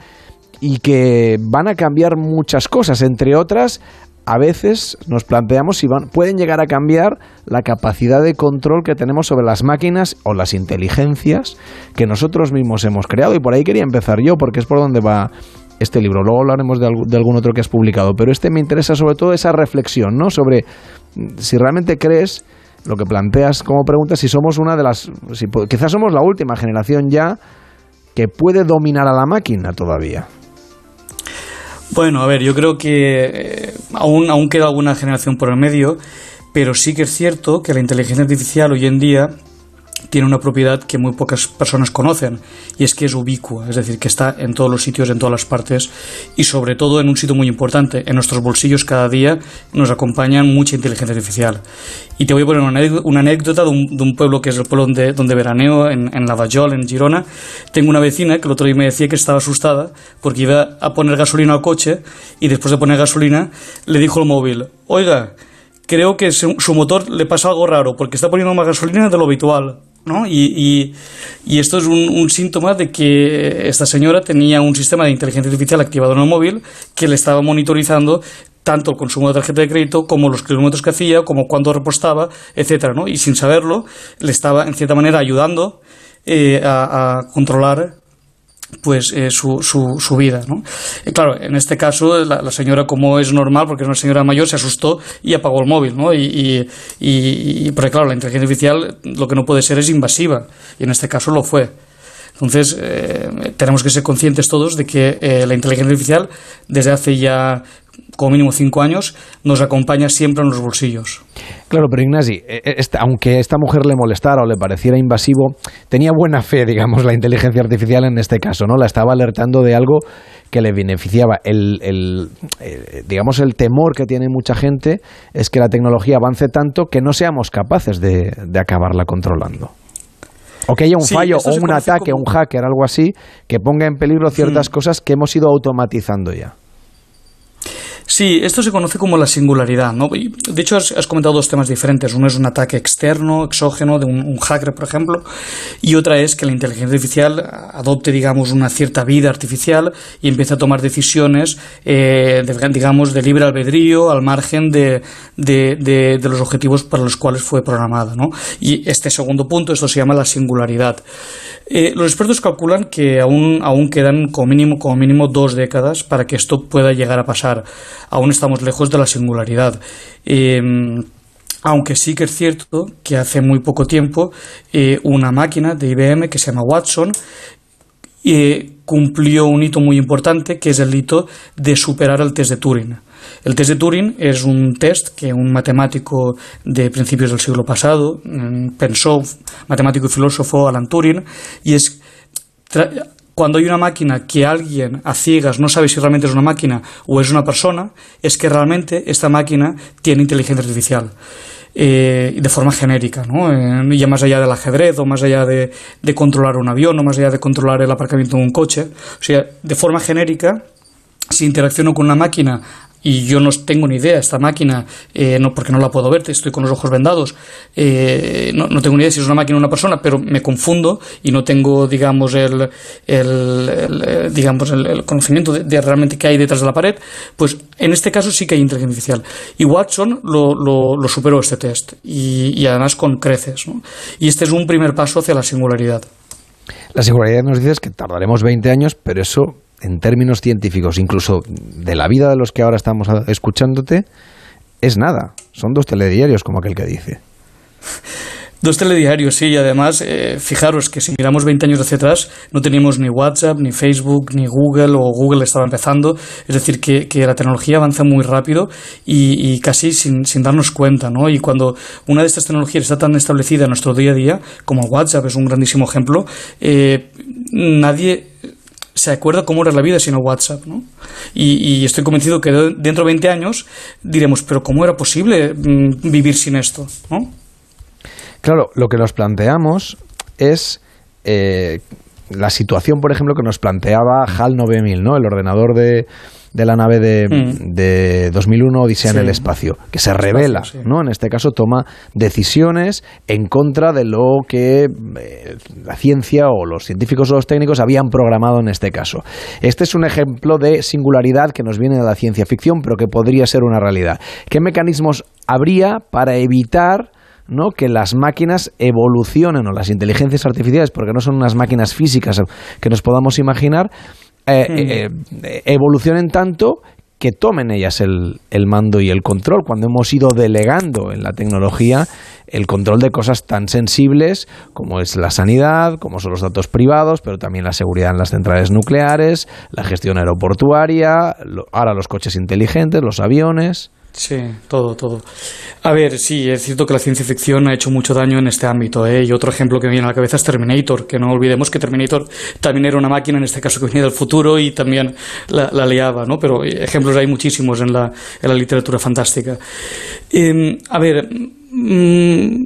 y que van a cambiar muchas cosas, entre otras, a veces nos planteamos si van, pueden llegar a cambiar la capacidad de control que tenemos sobre las máquinas o las inteligencias que nosotros mismos hemos creado. Y por ahí quería empezar yo, porque es por donde va este libro. Luego hablaremos de, de algún otro que has publicado, pero este me interesa sobre todo esa reflexión, ¿no? Sobre mm, si realmente crees lo que planteas como pregunta, si somos una de las, si quizás somos la última generación ya que puede dominar a la máquina todavía. Bueno, a ver, yo creo que eh, aún, aún queda alguna generación por el medio, pero sí que es cierto que la inteligencia artificial hoy en día tiene una propiedad que muy pocas personas conocen y es que es ubicua, es decir, que está en todos los sitios, en todas las partes y sobre todo en un sitio muy importante. En nuestros bolsillos cada día nos acompañan mucha inteligencia artificial. Y te voy a poner una anécdota, de, un, pueblo que es el pueblo donde, donde veraneo, en, en Lavallol, en Girona. Tengo una vecina que el otro día me decía que estaba asustada porque iba a poner gasolina al coche y después de poner gasolina le dijo al móvil, oiga, creo que su motor le pasa algo raro porque está poniendo más gasolina de lo habitual. ¿No? Y, y- y esto es un, un síntoma de que esta señora tenía un sistema de inteligencia artificial activado en el móvil que le estaba monitorizando tanto el consumo de tarjeta de crédito como los kilómetros que hacía, como cuándo repostaba, etcétera, ¿no? Y sin saberlo, le estaba en cierta manera ayudando eh, a, a controlar pues eh, su, su, su vida. ¿no? Eh, claro, en este caso la, señora, como es normal, porque es una señora mayor, se asustó y apagó el móvil. ¿no? Y, y, porque claro, la inteligencia artificial lo que no puede ser es invasiva, y en este caso lo fue. Entonces, eh, tenemos que ser conscientes todos de que la inteligencia artificial, desde hace ya como mínimo cinco años, nos acompaña siempre en los bolsillos. Claro, pero Ignasi, eh, esta- aunque esta mujer le molestara o le pareciera invasivo, tenía buena fe, digamos, la inteligencia artificial en este caso, ¿no? La estaba alertando de algo que le beneficiaba. El, el, eh, digamos, el temor que tiene mucha gente es que la tecnología avance tanto que no seamos capaces de, de acabarla controlando. O que haya un Sí, fallo o un ataque, como- un hacker, algo así, que ponga en peligro ciertas cosas que hemos ido automatizando ya. Sí, esto se conoce como la singularidad, ¿no? De hecho, has, has comentado dos temas diferentes. Uno es un ataque externo, exógeno, de un, hacker, por ejemplo, y otra es que la inteligencia artificial adopte, digamos, una cierta vida artificial y empiece a tomar decisiones, eh, de- digamos, de libre albedrío, al margen de, de- de- de los objetivos para los cuales fue programada, ¿no? Y este segundo punto, esto se llama la singularidad. Eh, los expertos calculan que aún, aún quedan como mínimo, como mínimo dos décadas para que esto pueda llegar a pasar. Aún estamos lejos de la singularidad. Eh, aunque sí que es cierto que hace muy poco tiempo eh, una máquina de IBM que se llama Watson eh, cumplió un hito muy importante que es el hito de superar el test de Turing. El test de Turing es un test que un matemático de principios del siglo pasado mm, pensó, matemático y filósofo Alan Turing, y es cuando hay una máquina que alguien a ciegas no sabe si realmente es una máquina o es una persona, es que realmente esta máquina tiene inteligencia artificial. eh, de forma genérica, ¿no? Eh, ya más allá del ajedrez o más allá de, de controlar un avión o más allá de controlar el aparcamiento de un coche. O sea, de forma genérica, si interacciono con una máquina y yo no tengo ni idea, esta máquina, eh, no, porque no la puedo ver, estoy con los ojos vendados, eh, no, no tengo ni idea si es una máquina o una persona, pero me confundo y no tengo, digamos, el, el- eh, digamos, el, conocimiento de, realmente qué hay detrás de la pared, pues en este caso sí que hay inteligencia artificial. Y Watson lo, lo- lo superó este test, y, y además con creces. ¿no? Y este es un primer paso hacia la singularidad. La singularidad nos dices que tardaremos 20 años, pero eso, en términos científicos, incluso de la vida de los que ahora estamos escuchándote, es nada. Son dos telediarios, como aquel que dice. Dos telediarios, sí, y además, eh, fijaros que si miramos 20 años hacia atrás, no teníamos ni WhatsApp, ni Facebook, ni Google, o Google estaba empezando, es decir, que, que la tecnología avanza muy rápido y, y casi sin, sin, darnos cuenta, ¿no? Y cuando una de estas tecnologías está tan establecida en nuestro día a día, como WhatsApp es un grandísimo ejemplo, eh, nadie se acuerda cómo era la vida sin WhatsApp, ¿no? Y, y, estoy convencido que dentro de 20 años diremos, pero ¿cómo era posible mm, vivir sin esto, ¿no? Claro, lo que nos planteamos es eh, la situación, por ejemplo, que nos planteaba HAL 9000, ¿no? El ordenador de, de la nave de, mm. de 2001 Odisea sí. en el espacio, que se revela, sí. ¿no? En este caso toma decisiones en contra de lo que eh, la ciencia o los científicos o los técnicos habían programado en este caso. Este es un ejemplo de singularidad que nos viene de la ciencia ficción, pero que podría ser una realidad. ¿Qué mecanismos habría para evitar ¿no? que las máquinas evolucionen o las inteligencias artificiales, porque no son unas máquinas físicas que nos podamos imaginar, eh, mm. eh, evolucionen tanto que tomen ellas el, el, mando y el control, cuando hemos ido delegando en la tecnología el control de cosas tan sensibles como es la sanidad, como son los datos privados, pero también la seguridad en las centrales nucleares, la gestión aeroportuaria, lo, ahora los coches inteligentes, los aviones. Sí, todo, todo. A ver, sí, es cierto que la ciencia ficción ha hecho mucho daño en este ámbito, ¿eh? Y otro ejemplo que me viene a la cabeza es Terminator, que no olvidemos que Terminator también era una máquina, en este caso que venía del futuro y también la, la liaba, ¿no? Pero ejemplos hay muchísimos en la, en la literatura fantástica. Eh, a ver, mmm,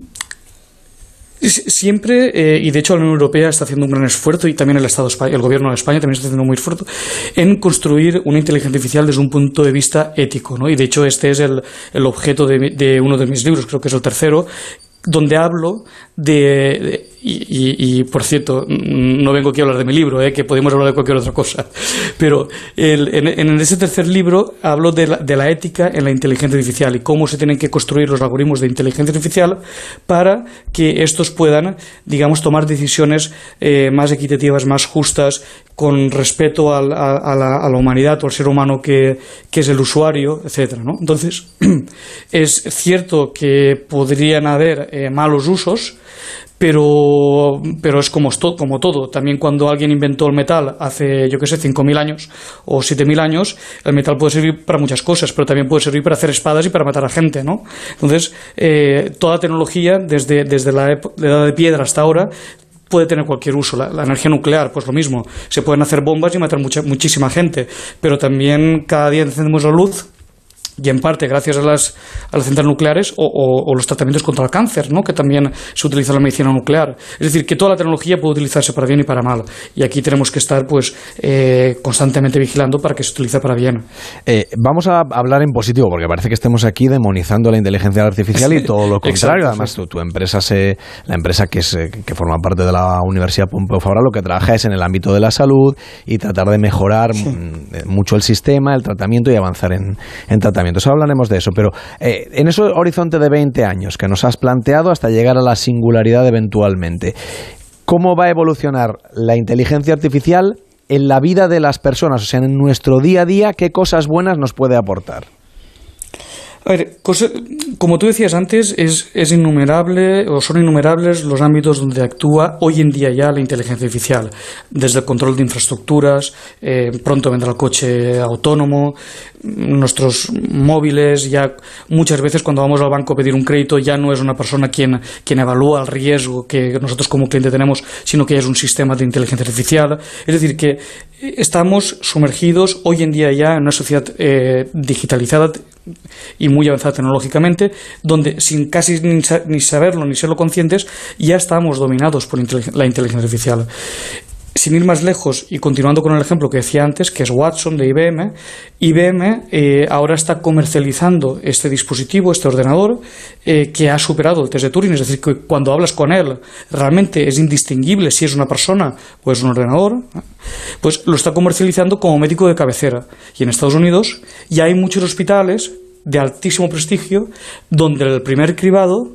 Siempre, eh, y de hecho la Unión Europea está haciendo un gran esfuerzo y también el Estado el gobierno de España también está haciendo muy esfuerzo en construir una inteligencia artificial desde un punto de vista ético, ¿no? Y de hecho este es el, el objeto de, de, uno de mis libros, creo que es el tercero, donde hablo de, y, por cierto, no vengo aquí a hablar de mi libro, ¿eh? que podemos hablar de cualquier otra cosa, pero el, en, en, ese tercer libro hablo de la, de la, ética en la inteligencia artificial y cómo se tienen que construir los algoritmos de inteligencia artificial para que estos puedan, digamos, tomar decisiones eh, más equitativas, más justas, con respeto a, la, a, la, humanidad o al ser humano que, es el usuario, etcétera, ¿no? Entonces, es cierto que podrían haber eh, malos usos, pero, pero es como, como todo. También cuando alguien inventó el metal hace, yo qué sé, 5.000 años o 7.000 años, el metal puede servir para muchas cosas, pero también puede servir para hacer espadas y para matar a gente, ¿no? Entonces, eh, toda tecnología, desde, desde la, la edad de piedra hasta ahora, puede tener cualquier uso. La, la, energía nuclear, pues lo mismo. Se pueden hacer bombas y matar mucha, muchísima gente, pero también cada día encendemos la luz y en parte gracias a las, a las centrales nucleares o, o, o, los tratamientos contra el cáncer, ¿no? que también se utiliza la medicina nuclear. Es decir, que toda la tecnología puede utilizarse para bien y para mal. Y aquí tenemos que estar pues, eh, constantemente vigilando para que se utilice para bien. Eh, vamos a hablar en positivo, porque parece que estemos aquí demonizando la inteligencia artificial y todo lo contrario. Además, tu, tu, empresa, se, la empresa que, es, que forma parte de la Universidad Pompeu Fabra, lo que trabaja es en el ámbito de la salud y tratar de mejorar sí. mucho el sistema, el tratamiento y avanzar en, en tratamiento. Ahora hablaremos de eso, pero eh, en ese horizonte de 20 años que nos has planteado hasta llegar a la singularidad eventualmente, ¿cómo va a evolucionar la inteligencia artificial en la vida de las personas? O sea, en nuestro día a día, ¿qué cosas buenas nos puede aportar? A ver, como tú decías antes, es, es, innumerable o son innumerables los ámbitos donde actúa hoy en día ya la inteligencia artificial, desde el control de infraestructuras, eh, pronto vendrá el coche autónomo, nuestros móviles, ya muchas veces cuando vamos al banco a pedir un crédito ya no es una persona quien, quien evalúa el riesgo que nosotros como cliente tenemos, sino que es un sistema de inteligencia artificial. Es decir, que estamos sumergidos hoy en día ya en una sociedad eh, digitalizada y muy avanzada tecnológicamente, donde sin casi ni, ni, saberlo ni serlo conscientes, ya estamos dominados por la inteligencia artificial. Sin ir más lejos y continuando con el ejemplo que decía antes, que es Watson de IBM, IBM eh, ahora está comercializando este dispositivo, este ordenador, eh, que ha superado el test de Turing, es decir, que cuando hablas con él realmente es indistinguible si es una persona o es un ordenador, pues lo está comercializando como médico de cabecera. Y en Estados Unidos ya hay muchos hospitales de altísimo prestigio donde el primer cribado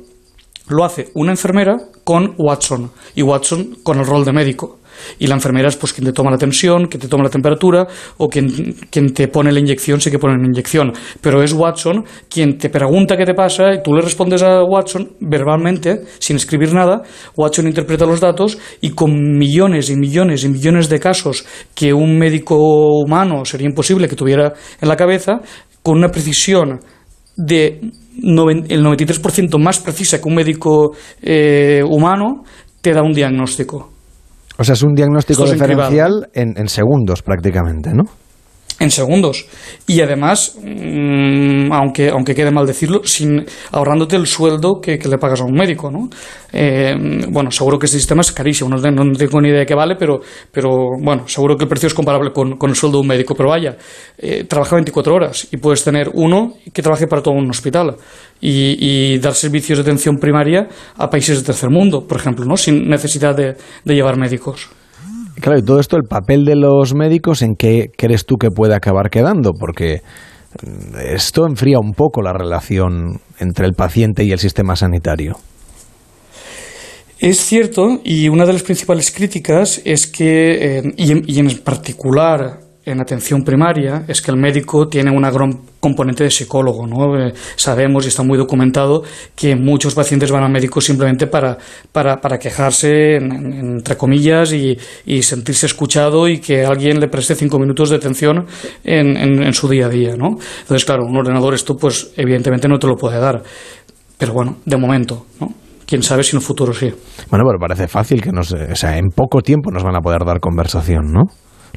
lo hace una enfermera con Watson y Watson con el rol de médico. Y la enfermera es pues quien te toma la tensión, quien te toma la temperatura o quien, quien te pone la inyección, sí que pone la inyección. Pero es Watson quien te pregunta qué te pasa y tú le respondes a Watson verbalmente, sin escribir nada. Watson interpreta los datos y con millones y millones y millones de casos que un médico humano sería imposible que tuviera en la cabeza, con una precisión de el 93% más precisa que un médico eh, humano, te da un diagnóstico. O sea, es un diagnóstico es diferencial en, en segundos prácticamente, ¿no? En segundos. Y además mm, aunque aunque quede mal decirlo sin ahorrándote el sueldo que, que le pagas a un médico no Eh, bueno seguro que este sistema es carísimo no, no tengo ni idea de qué vale pero pero bueno seguro que el precio es comparable con, con el sueldo de un médico pero vaya eh, trabaja 24 horas y puedes tener uno que trabaje para todo un hospital y, y dar servicios de atención primaria a países de tercer mundo por ejemplo no sin necesidad de, de llevar médicos Claro, y todo esto, el papel de los médicos, ¿en qué crees tú que puede acabar quedando? Porque mm, esto enfría un poco la relación entre el paciente y el sistema sanitario. Es cierto, y una de las principales críticas es que, eh, y, en, y, en, particular en atención primaria, es que el médico tiene una gran componente de psicólogo. ¿no? Eh, sabemos y está muy documentado que muchos pacientes van al médico simplemente para, para, para quejarse, en, en, entre comillas, y, y, sentirse escuchado y que alguien le preste cinco minutos de atención en, en, su día a día. ¿no? Entonces, claro, un ordenador esto, pues evidentemente no te lo puede dar. Pero bueno, de momento, ¿no? quién sabe si en un futuro sí. Bueno, pero parece fácil que nos, o sea, en poco tiempo nos van a poder dar conversación, ¿no?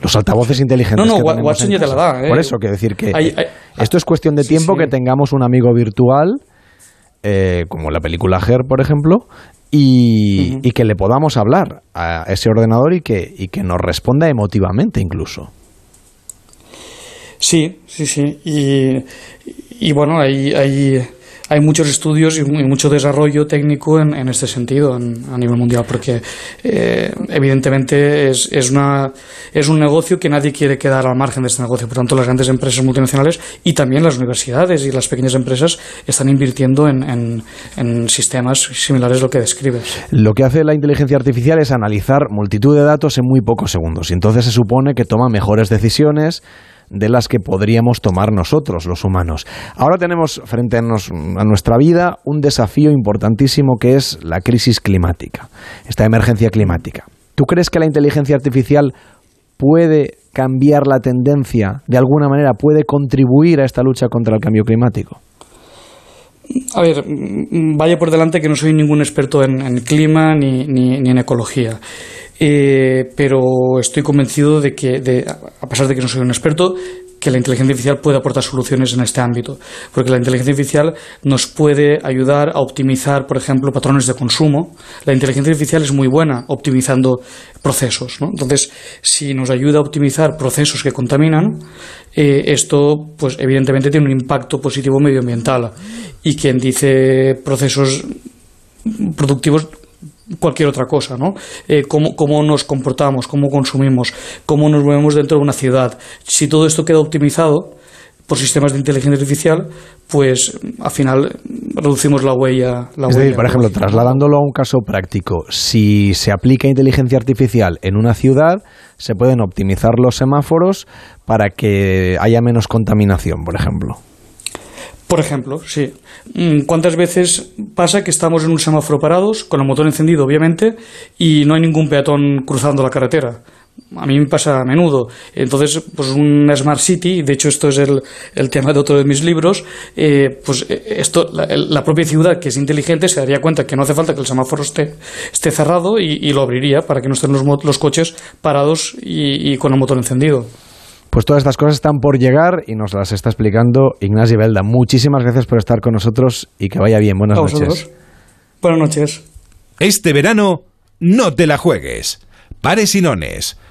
Los altavoces inteligentes. No, no, que Watson ya te la da. ¿eh? Por eso, quiero decir que hay, hay, esto es cuestión de tiempo sí, que tengamos un amigo virtual, eh, como la película Her, por ejemplo, y, uh -huh. y, que le podamos hablar a ese ordenador y que, y que nos responda emotivamente incluso. Sí, sí, sí. Y, y bueno, hay, hay hay muchos estudios y mucho desarrollo técnico en, este sentido en, a nivel mundial, porque eh, evidentemente es, es, una, es un negocio que nadie quiere quedar al margen de este negocio. Por tanto, las grandes empresas multinacionales y también las universidades y las pequeñas empresas están invirtiendo en, en, en sistemas similares a lo que describes. Lo que hace la inteligencia artificial es analizar multitud de datos en muy pocos segundos y entonces se supone que toma mejores decisiones de las que podríamos tomar nosotros, los humanos. Ahora tenemos frente a, nos, a, nuestra vida un desafío importantísimo que es la crisis climática, esta emergencia climática. ¿Tú crees que la inteligencia artificial puede cambiar la tendencia, de alguna manera puede contribuir a esta lucha contra el cambio climático? A ver, vaya por delante que no soy ningún experto en, clima ni, ni, ni en ecología. Eh, pero estoy convencido de que, de, a pesar de que no soy un experto, que la inteligencia artificial puede aportar soluciones en este ámbito, porque la inteligencia artificial nos puede ayudar a optimizar, por ejemplo, patrones de consumo. La inteligencia artificial es muy buena optimizando procesos, ¿no? Entonces, si nos ayuda a optimizar procesos que contaminan, eh, esto, pues, evidentemente tiene un impacto positivo medioambiental. Y quien dice procesos productivos cualquier otra cosa, ¿no? Eh, cómo, cómo, nos comportamos, cómo consumimos, cómo nos movemos dentro de una ciudad. Si todo esto queda optimizado por sistemas de inteligencia artificial, pues al final reducimos la huella. La es huella decir, por ejemplo, trasladándolo a un caso práctico, si se aplica inteligencia artificial en una ciudad, se pueden optimizar los semáforos para que haya menos contaminación, por ejemplo. Por ejemplo, sí. Mm, ¿Cuántas veces pasa que estamos en un semáforo parados, con el motor encendido, obviamente, y no hay ningún peatón cruzando la carretera? A mí me pasa a menudo. Entonces, pues un Smart City, de hecho esto es el, el tema de otro de mis libros, eh, pues esto, la, la, propia ciudad que es inteligente se daría cuenta que no hace falta que el semáforo esté, esté cerrado y, y lo abriría para que no estén los, los coches parados y, y con el motor encendido. Pues todas estas cosas están por llegar y nos las está explicando Ignacio Belda. Muchísimas gracias por estar con nosotros y que vaya bien. Buenas noches. Buenas noches. Este verano, no te la juegues. Pares y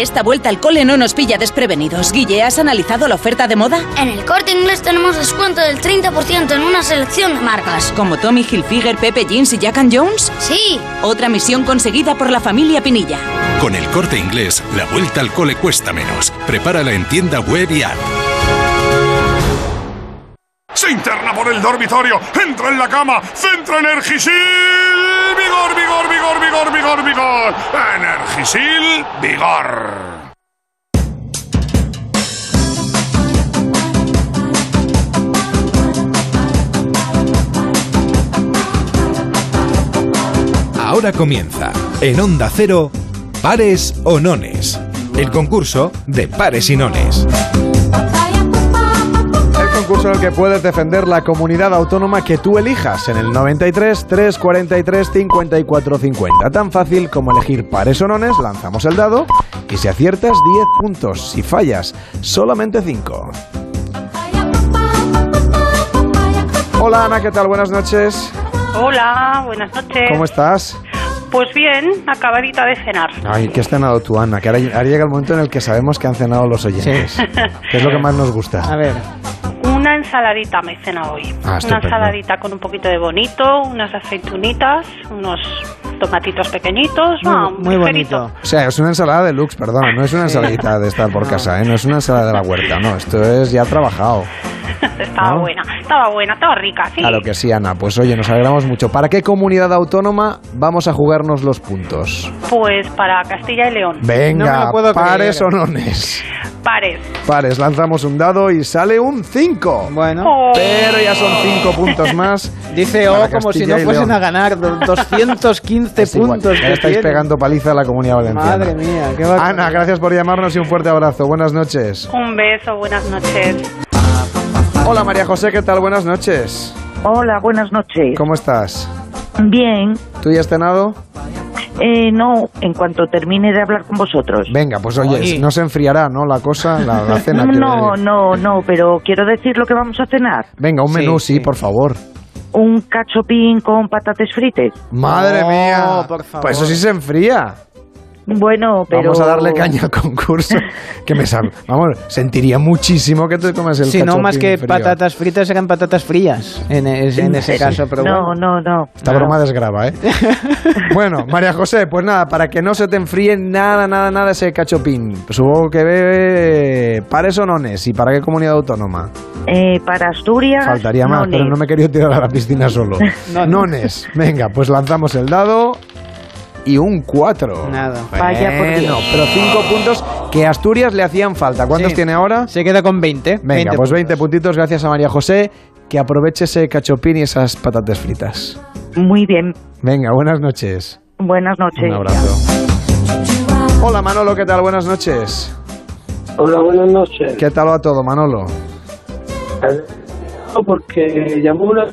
Esta vuelta al cole no nos pilla desprevenidos. Guille, ¿has analizado la oferta de moda? En el corte inglés tenemos descuento del 30% en una selección de marcas. ¿Como Tommy Hilfiger, Pepe Jeans y Jack and Jones? Sí. Otra misión conseguida por la familia Pinilla. Con el corte inglés, la vuelta al cole cuesta menos. Prepárala en tienda web y app. Se interna por el dormitorio, entra en la cama, centra Energisil. Vigor, vigor, vigor, vigor, vigor, vigor. Energisil, vigor. Ahora comienza, en Onda Cero, Pares o Nones. El concurso de pares y nones. Concurso en el que puedes defender la comunidad autónoma que tú elijas en el 93 343 54 50. Tan fácil como elegir pares o nones, lanzamos el dado y si aciertas 10 puntos, si fallas solamente 5. Hola Ana, ¿qué tal? Buenas noches. Hola, buenas noches. ¿Cómo estás? Pues bien, acabadita de cenar. Ay, ¿qué has cenado tú, Ana? Que ahora, ahora llega el momento en el que sabemos que han cenado los oyentes. ¿Qué es lo que más nos gusta? A ver. Una ensaladita me he cenado hoy. Ah, Una ensaladita con un poquito de bonito, unas aceitunitas, unos tomatitos pequeñitos, muy, no, muy bonito. O sea, es una ensalada de lux, perdón, no es una ensaladita de estar por no. casa, ¿eh? no es una ensalada de la huerta, no, esto es ya trabajado. estaba ¿no? buena, estaba buena, estaba rica, sí. Claro que sí, Ana, pues oye, nos alegramos mucho. ¿Para qué comunidad autónoma vamos a jugarnos los puntos? Pues para Castilla y León. Venga, no pares creer. o nones. Pares. Pares, lanzamos un dado y sale un 5. Bueno. Oh. Pero ya son 5 puntos más. Dice O oh, como Castilla si no fuesen a ganar 215 11 es puntos. Que estáis tiene. pegando paliza a la comunidad valenciana. Madre mía, qué bacana. Ana, gracias por llamarnos y un fuerte abrazo. Buenas noches. Un beso, buenas noches. Hola María José, ¿qué tal? Buenas noches. Hola, buenas noches. ¿Cómo estás? Bien. ¿Tú ya has cenado? Eh, no, en cuanto termine de hablar con vosotros. Venga, pues oye, no se enfriará, ¿no? La cosa, la, la cena. no, no, no, pero quiero decir lo que vamos a cenar. Venga, un menú, sí, sí. por favor. Un cachopín con patates frites. Madre No, mía. por favor. Pues eso sí se enfría. Bueno, pero... Vamos a darle caña al concurso. que me sab- Vamos, sentiría muchísimo que te comes el Si no, más que frío. patatas fritas, eran patatas frías en, es- en ese Sí. caso. Pero no, bueno. no, no. Esta broma desgraba, ¿eh? bueno, María José, pues nada, para que no se te enfríe nada, nada, nada ese cachopín. Pues supongo que ve pares o nones. ¿Y para qué comunidad autónoma? Eh, para Asturias, Faltaría más, nones. pero no me he querido tirar a la piscina solo. Nones. Venga, pues lanzamos el dado y un 4. Nada. Vaya por Bueno, Dios. pero 5 puntos que a Asturias le hacían falta. ¿Cuántos Sí. tiene ahora? Se queda con 20. Venga, 20 pues 20 puntitos gracias a María José. Que aproveche ese cachopín y esas patatas fritas. Muy bien. Venga, buenas noches. Buenas noches. Un abrazo. Hola Manolo, ¿qué tal? Buenas noches. Hola, buenas noches. ¿Qué tal va todo, Manolo? Porque llamó una...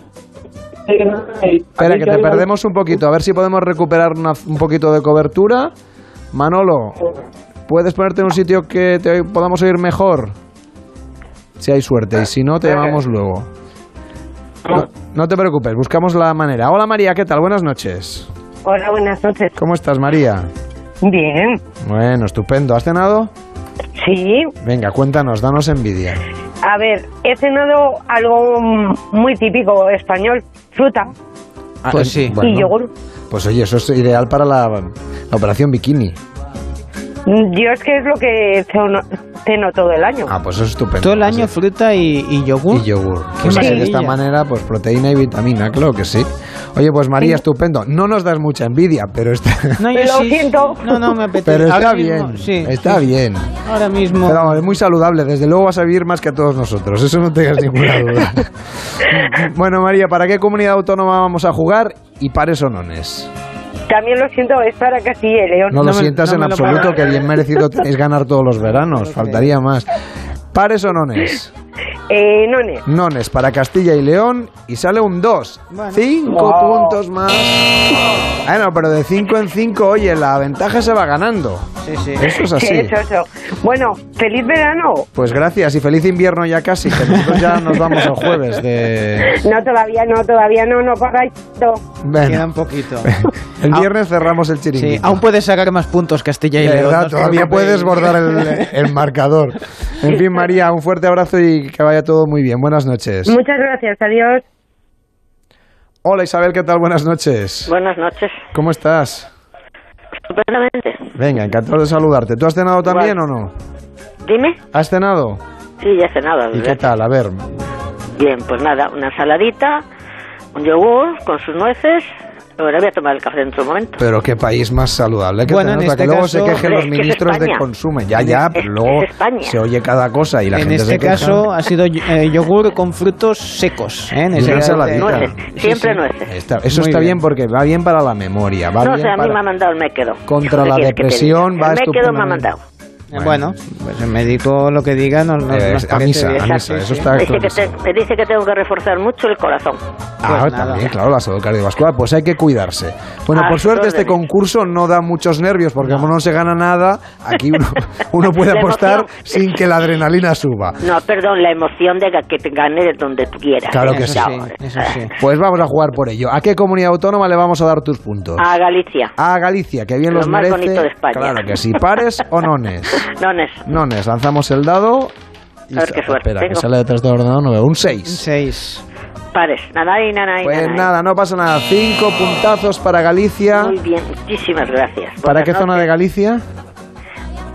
Espera, que te perdemos un poquito. A ver si podemos recuperar una- un poquito de cobertura. Manolo, ¿puedes ponerte en un sitio que te podamos oír mejor? Si hay suerte. Y si no, te llamamos luego. No, no te preocupes, buscamos la manera. Hola María, ¿qué tal? Buenas noches. Hola, buenas noches. ¿Cómo estás, María? Bien. Bueno, estupendo. ¿Has cenado? Sí. Venga, cuéntanos, danos envidia. A ver, he cenado algo muy típico español, fruta Ah, Pues eh, sí. bueno, y yogur. Pues oye, eso es ideal para la, la operación bikini. Yo es que es lo que ceno, ceno todo el año. Ah, pues eso es estupendo. Todo el año fruta y, y yogur. Y yogur. Pues de esta manera, pues proteína y vitamina, claro que sí. Oye, pues María, estupendo. No nos das mucha envidia, pero está, No, yo Lo sí- siento. No, no, me apetece. pero está Ahora mismo, bien. sí, está sí, bien. Ahora mismo. Pero vamos, es muy saludable. Desde luego vas a vivir más que todos nosotros. Eso no tengas ninguna duda. bueno, María, ¿para qué comunidad autónoma vamos a jugar? Y pares o nones. También lo siento, es para Castilla y León. No lo sientas en absoluto, que bien merecido tenéis ganar todos los veranos. Faltaría más. ¿Pares o nones? Eh, Nones. Nones para Castilla y León y sale un 2. Bueno. 5 Wow. puntos más. Bueno, pero de 5 en 5, oye, la ventaja se va ganando. Sí, sí. Eso es así. Eso, eso. Bueno, feliz verano. Pues gracias y feliz invierno ya casi, que nosotros ya nos vamos el jueves de... No, todavía no, todavía no, no pagáis todo. Bueno, Queda un poquito. el viernes cerramos el chiringuito. Sí, aún puedes sacar más puntos Castilla y León. todavía puedes bordar el, el marcador. En fin, María, un fuerte abrazo y que vaya todo muy bien. Buenas noches. Muchas gracias, adiós. Hola Isabel, ¿qué tal? Buenas noches. Buenas noches. ¿Cómo estás? Estupendamente. Venga, encantado de saludarte. ¿Tú has cenado también o no? Dime. ¿Has cenado? Sí, ya he cenado. ¿Y qué tal? A ver, Bien, pues nada, una ensaladita, un yogur con sus nueces. Ahora voy a tomar el café dentro de un momento. pero qué país más saludable que Bueno, en tenemos, para este que luego se caso- quejen los que ministros de consumo. Ya, ya, pero luego es España. se oye cada cosa y la en gente este se queja. caso ha sido eh, yogur con frutos secos. ¿eh? En Y ese caso-. Nueces, Sí, siempre sí. nueces. Está- eso Muy está bien. bien. porque va bien para la memoria, va no bien sé, a mí para- me ha mandado el méquedo. Contra ¿Qué la depresión va El méquedo me ha mandado. Bueno, pues el médico lo que diga nos, nos- Eh, nos a misa, bien. a misa, eso está Dice que te- me dice que tengo que reforzar mucho el corazón. Ah, Pues nada. también, claro, la salud cardiovascular. Pues hay que cuidarse. Bueno, A por suerte este concurso no da muchos nervios porque como no se gana nada, aquí uno, uno puede apostar sin que la adrenalina suba. No, perdón, la emoción de que te gane de donde tú quieras. Claro que sí. No, Eso sí. Pues vamos a jugar por ello. ¿A qué comunidad autónoma le vamos a dar tus puntos? A Galicia. A Galicia, que bien Lo los más merece. bonito de España. Claro que sí. ¿Pares o nones? Nones. Nones, lanzamos el dado. y A ver qué suerte Espera, que tengo. sale detrás del ordenador. no veo. Un 6. Seis. Pares. Nanay, nanay, Pues nanay. nada, no pasa nada. Cinco puntazos para Galicia. Muy bien, muchísimas gracias. ¿Para Buenas qué zona de noches. Galicia?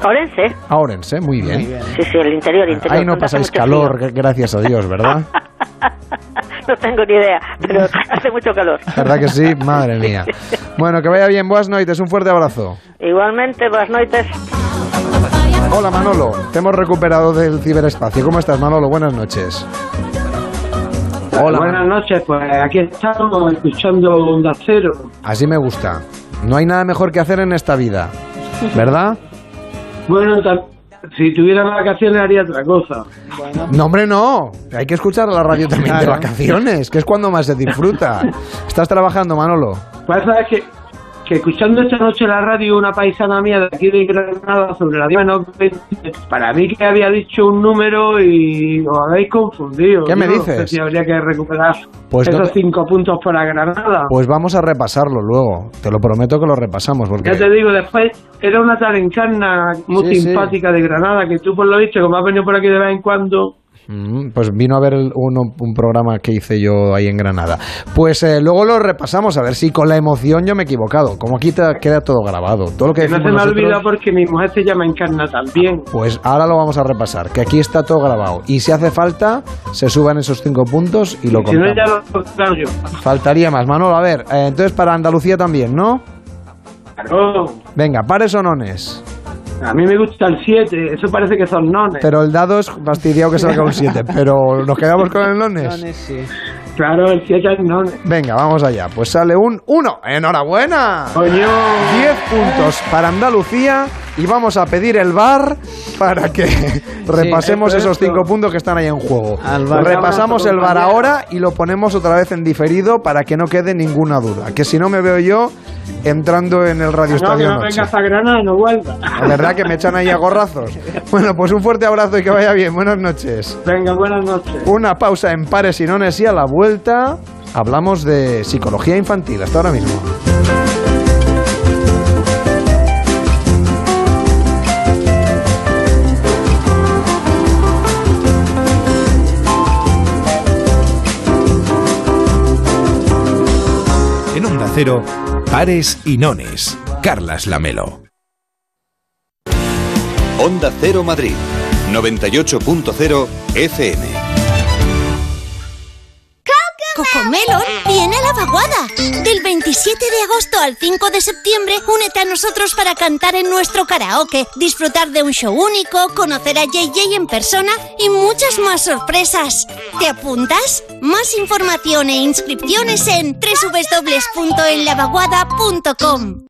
Orense. A Orense, muy bien. Sí, sí, el interior, interior. Ahí no pasáis calor, frío. gra- gracias a Dios, ¿verdad? No tengo ni idea, pero hace mucho calor. ¿Verdad que sí? Madre mía. Bueno, que vaya bien. Buenas noches. Un fuerte abrazo. Igualmente, buenas noches. Hola Manolo, te hemos recuperado del ciberespacio. ¿Cómo estás Manolo? Buenas noches. Hola. Buenas noches, pues aquí estamos escuchando Onda Cero. Así me gusta. No hay nada mejor que hacer en esta vida, ¿verdad? Bueno, si tuviera vacaciones haría otra cosa. No, hombre, no. Hay que escuchar la radio también de vacaciones, que es cuando más se disfruta. ¿Estás trabajando, Manolo? Pues sabes que, que escuchando esta noche la radio una paisana mía de aquí de Granada sobre la Dima no para mí que había dicho un número y os habéis confundido. ¿Qué me Yo no sé dices? si habría que recuperar Pues no esos te- cinco puntos para Granada. Pues vamos a repasarlo luego. Te lo prometo que lo repasamos, porque... Ya te digo, después era una tal encarna muy Sí, sí. simpática de Granada que tú por lo visto, como has venido por aquí de vez en cuando, Pues vino a ver uno- un programa que hice yo ahí en Granada. Pues eh, luego lo repasamos, a ver si con la emoción yo me he equivocado. Como aquí te queda todo grabado. Todo lo que que no se me nosotros, olvida porque mi mujer se llama Encarna también. Pues ahora lo vamos a repasar, que aquí está todo grabado. Y si hace falta, se suban esos cinco puntos y lo Si no, ya lo claro yo. Faltaría más. Manolo, a ver, eh, entonces para Andalucía también, ¿no? Claro. Venga, pares o nones. A mí me gusta el 7, eso parece que son nones. Pero el dado es fastidiado que salga un 7, pero nos quedamos con el nones. Claro, el 7 es nones. Venga, vamos allá. Pues sale un 1. ¡Enhorabuena! Coño. 10 puntos para Andalucía y vamos a pedir el bar para que repasemos esto, esos esto. 5 puntos que están ahí en juego. Al bar. Repasamos el bar ahora y lo ponemos otra vez en diferido para que no quede ninguna duda. Que si no me veo yo entrando en el Radio No, que Estadio no Noche. vengas a Granada, no vuelvas. La verdad que me echan ahí a gorrazos. Bueno, pues un fuerte abrazo y que vaya bien. Buenas noches. Venga, buenas noches. Una pausa en pares y nones y a la vuelta hablamos de psicología infantil. Hasta ahora mismo. En Onda Cero, pares y nones. Carlas Lamelo. Onda Cero Madrid, 98.0 FM. Cocomelon viene a la vaguada. Del 27 de agosto al 5 de septiembre, únete a nosotros para cantar en nuestro karaoke, disfrutar de un show único, conocer a JJ en persona y muchas más sorpresas. ¿Te apuntas? Más información e inscripciones en www.enlavaguada.com.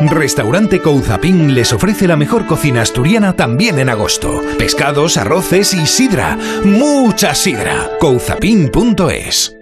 Restaurante Couzapin les ofrece la mejor cocina asturiana también en agosto. Pescados, arroces y sidra. Mucha sidra. Couzapin.es.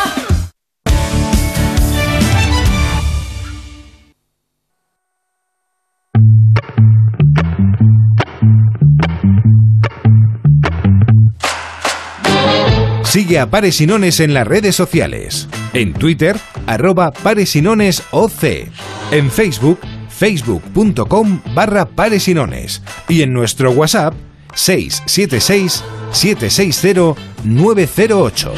Sigue a Pares y Nones en las redes sociales. En Twitter, arroba Pares y Nones OC. En Facebook, facebook.com barra Pares y Nones. Y en nuestro WhatsApp, 676 760 908.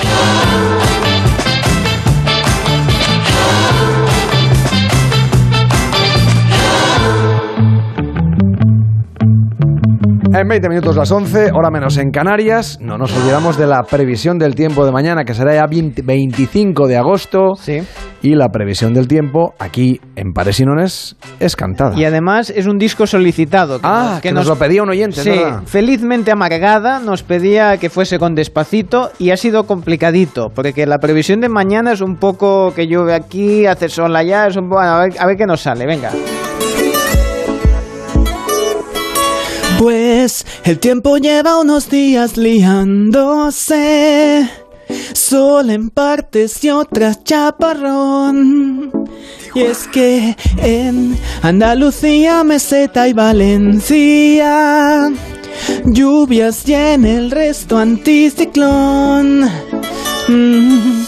En 20 minutos las 11, hora menos en Canarias. No nos olvidamos de la previsión del tiempo de mañana, que será ya 20 25 de agosto. Y la previsión del tiempo aquí en Pares y Nones es cantada. Y además es un disco solicitado. Que Ah, que nos lo pedía un oyente, Sí, felizmente amargada nos pedía que fuese con despacito y ha sido complicadito, porque la previsión de mañana es un poco que llueve aquí, hace sol allá, es un poco, a ver, a ver qué nos sale, venga. Pues el tiempo lleva unos días liándose. Sol en partes y otras chaparrón. Y es que en Andalucía, Meseta y Valencia, lluvias y en el resto anticiclón. Mm.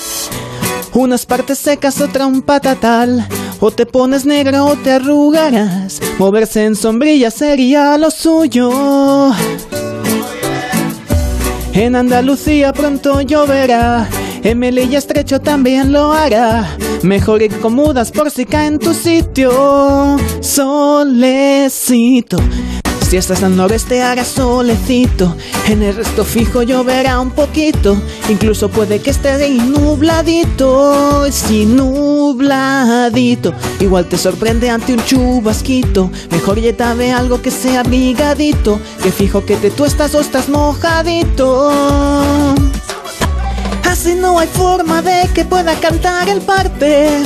Unas partes secas, otra un patatal. O te pones negro o te arrugarás. Moverse en sombrilla sería lo suyo. En Andalucía pronto lloverá. En Melilla estrecho también lo hará. Mejor ir con mudas por si cae en tu sitio. Solecito. Si estás al noreste hará solecito. En el resto fijo lloverá un poquito. Incluso puede que esté nubladito. Si nubladito. Igual te sorprende ante un chubasquito. Mejor de algo que sea abrigadito. Que fijo que te tuestas o estás mojadito. Así no hay forma de que pueda cantar el parte.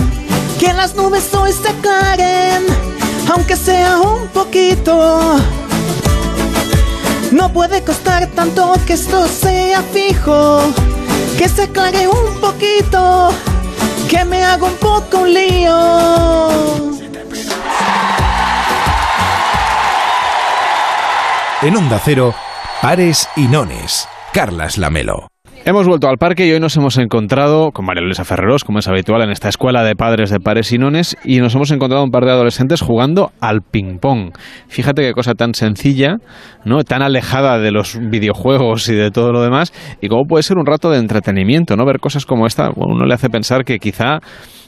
Que las nubes hoy se aclaren, aunque sea un poquito. No puede costar tanto que esto sea fijo. Que se aclare un poquito. Que me haga un poco un lío. En Onda Cero, Pares y Nones. Carlas Lamelo. Hemos vuelto al parque y hoy nos hemos encontrado con María Luisa Ferreros, como es habitual en esta escuela de padres de pares y nones, y nos hemos encontrado un par de adolescentes jugando al ping-pong. Fíjate qué cosa tan sencilla, ¿no? tan alejada de los videojuegos y de todo lo demás, y cómo puede ser un rato de entretenimiento, ¿no? Ver cosas como esta, uno le hace pensar que quizá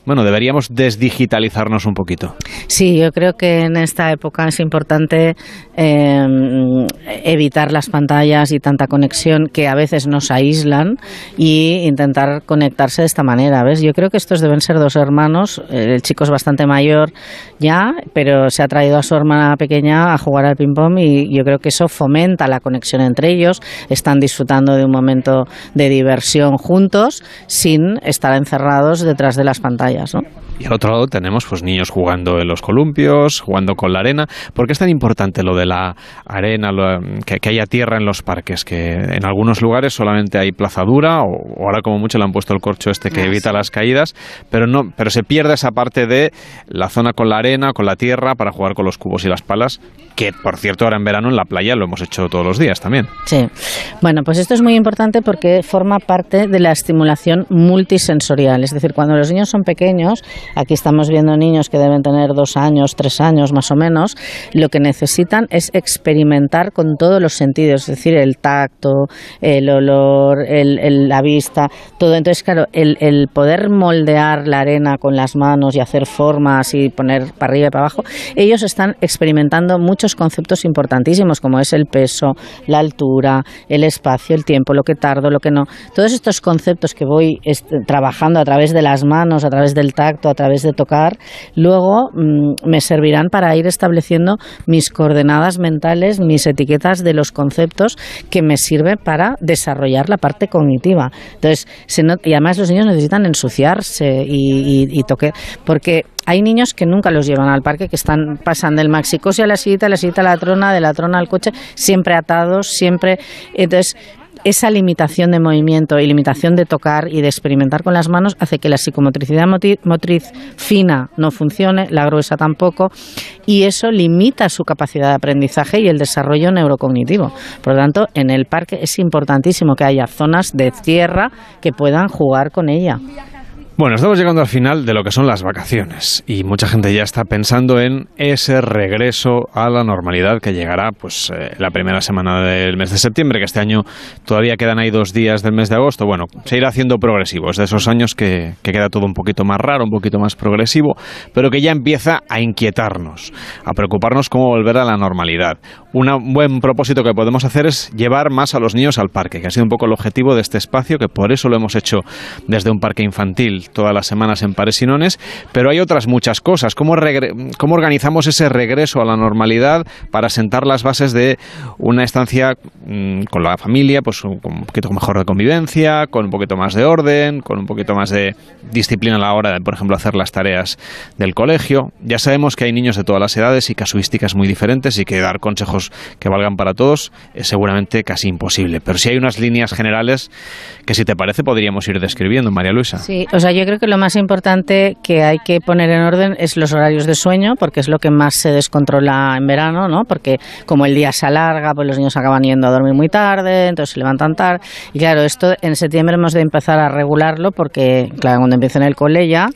bueno, deberíamos desdigitalizarnos un poquito. Sí, yo creo que en esta época es importante eh, evitar las pantallas y tanta conexión que a veces nos aíslan y intentar conectarse de esta manera, ¿ves? Yo creo que estos deben ser dos hermanos, el chico es bastante mayor ya, pero se ha traído a su hermana pequeña a jugar al ping-pong y yo creo que eso fomenta la conexión entre ellos, están disfrutando de un momento de diversión juntos sin estar encerrados detrás de las pantallas, ¿no? Y al otro lado tenemos pues niños jugando en los columpios, jugando con la arena. ¿Por qué es tan importante lo de la arena, que, haya tierra en los parques? Que en algunos lugares solamente hay plaza dura o, ahora como mucho le han puesto el corcho este que ah, evita las caídas, pero no, pero se pierde esa parte de la zona con la arena, con la tierra para jugar con los cubos y las palas, que por cierto ahora en verano en la playa lo hemos hecho todos los días también. Sí. Bueno, pues esto es muy importante porque forma parte de la estimulación multisensorial, es decir, cuando los niños son pequeños Aquí estamos viendo niños que deben tener dos años, tres años más o menos. Lo que necesitan es experimentar con todos los sentidos, es decir, el tacto, el olor, la vista, todo. Entonces, claro, el, el poder moldear la arena con las manos y hacer formas y poner para arriba y para abajo, ellos están experimentando muchos conceptos importantísimos, como es el peso, la altura, el espacio, el tiempo, lo que tardo, lo que no. Todos estos conceptos que voy trabajando a través de las manos, a través del tacto, a través de tocar, luego mm, me servirán para ir estableciendo mis coordenadas mentales, mis etiquetas de los conceptos que me sirven para desarrollar la parte cognitiva. Entonces, y además los niños necesitan ensuciarse y, y, toque, porque hay niños que nunca los llevan al parque, que están pasando del maxicosi a la sillita, la sillita a la trona, de la trona al coche, siempre atados, siempre. Entonces, esa limitación de movimiento y limitación de tocar y de experimentar con las manos hace que la psicomotricidad motriz fina no funcione, la gruesa tampoco, y eso limita su capacidad de aprendizaje y el desarrollo neurocognitivo. Por lo tanto, en el parque es importantísimo que haya zonas de tierra que puedan jugar con ella. Bueno, estamos llegando al final de lo que son las vacaciones y mucha gente ya está pensando en ese regreso a la normalidad que llegará pues eh, la primera semana del mes de septiembre, que este año todavía quedan ahí dos días del mes de agosto. Bueno, se irá haciendo progresivo, es de esos años que, que queda todo un poquito más raro, un poquito más progresivo, pero que ya empieza a inquietarnos, a preocuparnos cómo volver a la normalidad. Un buen propósito que podemos hacer es llevar más a los niños al parque, que ha sido un poco el objetivo de este espacio, que por eso lo hemos hecho desde un parque infantil todas las semanas en Pares y Nones, pero hay otras muchas cosas. ¿Cómo, ¿Cómo organizamos ese regreso a la normalidad para sentar las bases de una estancia mm, con la familia, pues con un poquito mejor de convivencia, con un poquito más de orden, con un poquito más de disciplina a la hora de, por ejemplo, hacer las tareas del colegio? Ya sabemos que hay niños de todas las edades y casuísticas muy diferentes y que dar consejos que valgan para todos es seguramente casi imposible. Pero si hay unas líneas generales que, si te parece, podríamos ir describiendo, María Luisa. Sí, o sea, yo creo que lo más importante que hay que poner en orden es los horarios de sueño, porque es lo que más se descontrola en verano, ¿no? Porque como el día se alarga, pues los niños acaban yendo a dormir muy tarde, entonces se levantan tarde. Y claro, esto en septiembre hemos de empezar a regularlo, porque, claro, cuando empiecen el cole ya,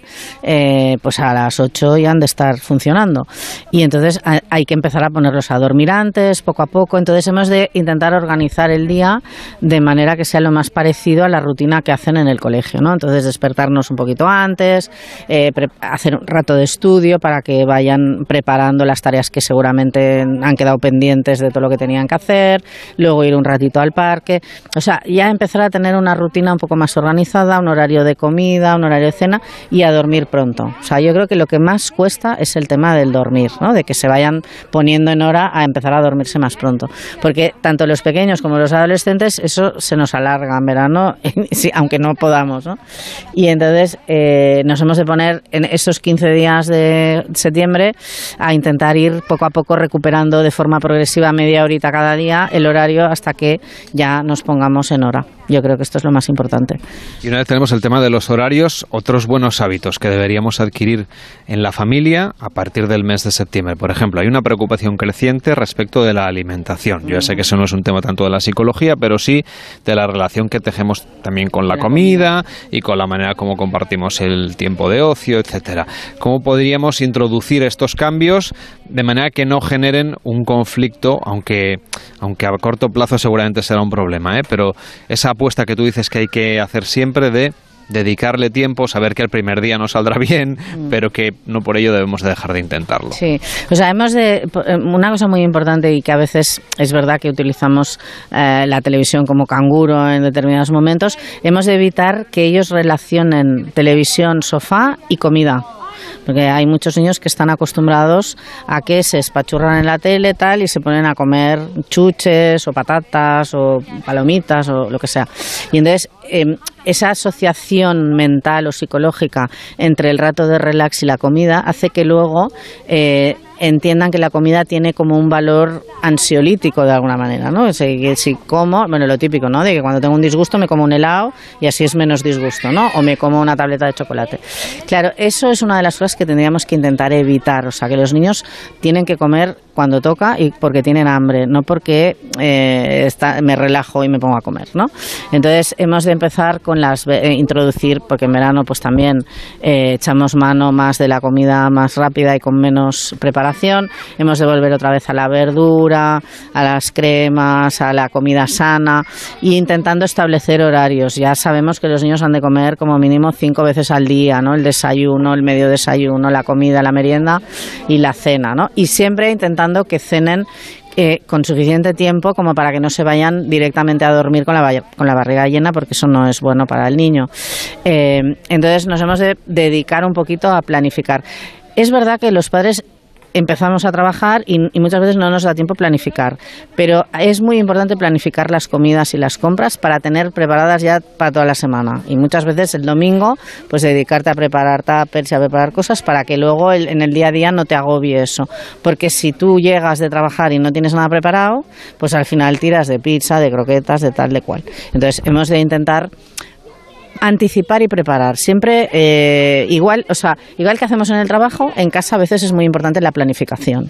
eh, pues a las 8 ya han de estar funcionando. Y entonces hay que empezar a ponerlos a dormir antes, poco a poco. Entonces hemos de intentar organizar el día de manera que sea lo más parecido a la rutina que hacen en el colegio, ¿no? Entonces despertarnos un poquito antes, eh, hacer un rato de estudio para que vayan preparando las tareas que seguramente han quedado pendientes de todo lo que tenían que hacer, luego ir un ratito al parque, o sea, ya empezar a tener una rutina un poco más organizada, un horario de comida, un horario de cena y a dormir pronto. O sea, yo creo que lo que más cuesta es el tema del dormir, ¿no? De que se vayan poniendo en hora a empezar a dormirse más pronto, porque tanto los pequeños como los adolescentes eso se nos alarga en verano, aunque no podamos, ¿no? Y entonces eh, nos hemos de poner en esos 15 días de septiembre a intentar ir poco a poco recuperando de forma progresiva media horita cada día el horario hasta que ya nos pongamos en hora. Yo creo que esto es lo más importante. Y una vez tenemos el tema de los horarios, otros buenos hábitos que deberíamos adquirir en la familia a partir del mes de septiembre. Por ejemplo, hay una preocupación creciente respecto de la alimentación. Yo ya sé que eso no es un tema tanto de la psicología, pero sí de la relación que tejemos también con la comida y con la manera como compartimos el tiempo de ocio, etcétera. ¿Cómo podríamos introducir estos cambios de manera que no generen un conflicto, aunque, aunque a corto plazo seguramente será un problema, ¿eh? pero esa apuesta que tú dices que hay que hacer siempre de dedicarle tiempo, saber que el primer día no saldrá bien, Mm. pero que no por ello debemos de dejar de intentarlo. Sí, o sea, hemos de. eh, Una cosa muy importante y que a veces es verdad que utilizamos eh, la televisión como canguro en determinados momentos, hemos de evitar que ellos relacionen televisión, sofá y comida. Porque hay muchos niños que están acostumbrados a que se espachurran en la tele tal y se ponen a comer chuches o patatas o palomitas o lo que sea. Y entonces eh, esa asociación mental o psicológica entre el rato de relax y la comida hace que luego eh, entiendan que la comida tiene como un valor ansiolítico de alguna manera, ¿no? O sea, que si como, bueno, lo típico, ¿no? De que cuando tengo un disgusto me como un helado y así es menos disgusto, ¿no? O me como una tableta de chocolate. Claro, eso es una de las cosas que tendríamos que intentar evitar, o sea, que los niños tienen que comer cuando toca y porque tienen hambre, no porque eh, está- me relajo y me pongo a comer, ¿no? Entonces hemos de empezar con las eh, introducir, porque en verano pues también eh, echamos mano más de la comida más rápida y con menos preparación. Hemos de volver otra vez a la verdura, a las cremas, a la comida sana y intentando establecer horarios. Ya sabemos que los niños han de comer como mínimo cinco veces al día, ¿no? El desayuno, el medio desayuno, la comida, la merienda y la cena, ¿no? Y siempre intentando que cenen eh, con suficiente tiempo como para que no se vayan directamente a dormir con la, con la barriga llena, porque eso no es bueno para el niño. Eh, entonces nos hemos de dedicar un poquito a planificar. Es verdad que los padres empezamos a trabajar y, muchas veces no nos da tiempo planificar, pero es muy importante planificar las comidas y las compras para tener preparadas ya para toda la semana. Y muchas veces el domingo, pues dedicarte a preparar tuppers y a preparar cosas para que luego el- en el día a día no te agobie eso. Porque si tú llegas de trabajar y no tienes nada preparado, pues al final tiras de pizza, de croquetas, de tal, de cual. Entonces hemos de intentar anticipar y preparar. Siempre eh, igual, o sea, igual que hacemos en el trabajo, en casa a veces es muy importante la planificación.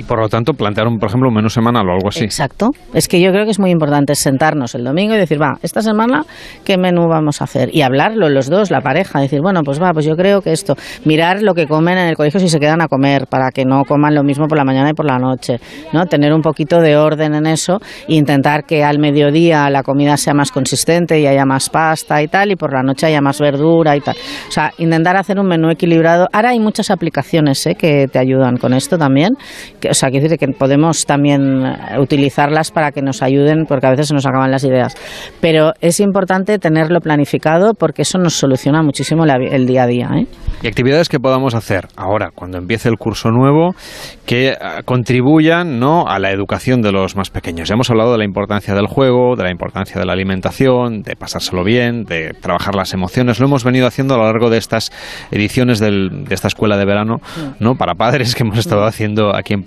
Y por lo tanto, plantear, un, por ejemplo, un menú semanal o algo así. Exacto. Es que yo creo que es muy importante sentarnos el domingo y decir, va, esta semana, ¿qué menú vamos a hacer? Y hablarlo los dos, la pareja, decir, bueno, pues va, pues yo creo que esto. Mirar lo que comen en el colegio si se quedan a comer, para que no coman lo mismo por la mañana y por la noche, ¿no? Tener un poquito de orden en eso intentar que al mediodía la comida sea más consistente y haya más pasta y tal, y por la noche haya más verdura y tal. O sea, intentar hacer un menú equilibrado. Ahora hay muchas aplicaciones ¿eh? que te ayudan con esto también. Que, o sea, quiero decir que podemos también eh, utilizarlas para que nos ayuden, porque a veces se nos acaban las ideas. Pero es importante tenerlo planificado porque eso nos soluciona muchísimo la el día a día. ¿eh? Y actividades que podamos hacer ahora, cuando empiece el curso nuevo, que ah, contribuyan ¿no? a la educación de los más pequeños. Ya hemos hablado de la importancia del juego, de la importancia de la alimentación, de pasárselo bien, de trabajar las emociones. Lo hemos venido haciendo a lo largo de estas ediciones del- de esta escuela de verano, ¿no? Para padres que hemos estado haciendo aquí en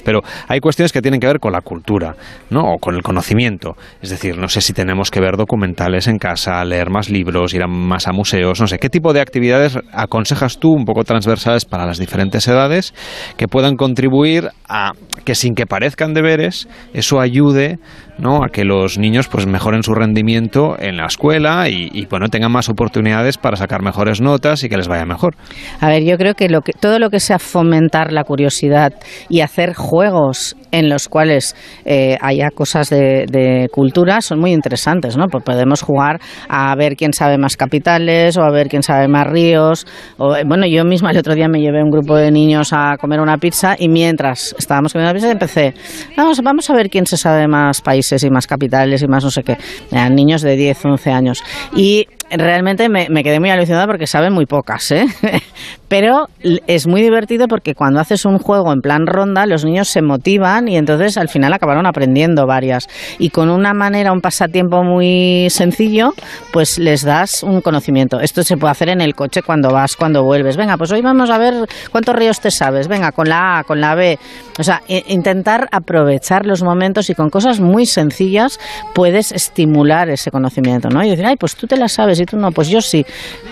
Pero hay cuestiones que tienen que ver con la cultura, ¿no? O con el conocimiento. Es decir, no sé si tenemos que ver documentales en casa, leer más libros, ir a- más a museos, no sé. ¿Qué tipo de actividades aconsejas tú, un poco transversales para las diferentes edades, que puedan contribuir a que sin que parezcan deberes, eso ayude ¿no? a que los niños pues mejoren su rendimiento en la escuela y, bueno, tengan más oportunidades para sacar mejores notas y que les vaya mejor? A ver, yo creo que, lo que todo lo que sea fomentar la curiosidad y hacer juegos en los cuales eh, haya cosas de, cultura son muy interesantes, ¿no? Pues podemos jugar a ver quién sabe más capitales o a ver quién sabe más ríos. O, eh, bueno, yo misma el otro día me llevé un grupo de niños a comer una pizza y mientras estábamos comiendo la pizza empecé, vamos, vamos a ver quién se sabe más países y más capitales y más no sé qué. Eran niños de 10, 11 años. Y realmente me, quedé muy alucinada porque saben muy pocas, ¿eh? Pero es muy divertido porque cuando haces un juego en plan ronda, los niños se motivan y entonces al final acabaron aprendiendo varias. Y con una manera, un pasatiempo muy sencillo, pues les das un conocimiento. Esto se puede hacer en el coche cuando vas, cuando vuelves. Venga, pues hoy vamos a ver cuántos ríos te sabes. Venga, con la A, con la B. O sea, intentar aprovechar los momentos y con cosas muy sencillas puedes estimular ese conocimiento, ¿no? Y decir, ay, pues tú te la sabes y tú no, pues yo sí.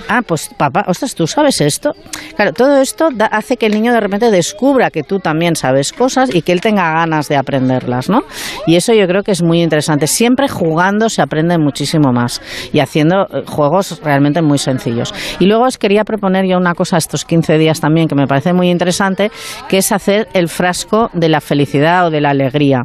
Ah, pues papá, ostras, ¿tú sabes esto? Claro, todo esto da- hace que el niño de repente descubra que tú también sabes cosas y que él tenga ganas de aprenderlas, ¿no? Y eso yo creo que es muy interesante. Siempre jugando se aprende muchísimo más y haciendo eh, juegos realmente muy sencillos. Y luego os quería proponer yo una cosa estos 15 días también que me parece muy interesante, que es hacer el frasco de la felicidad o de la alegría.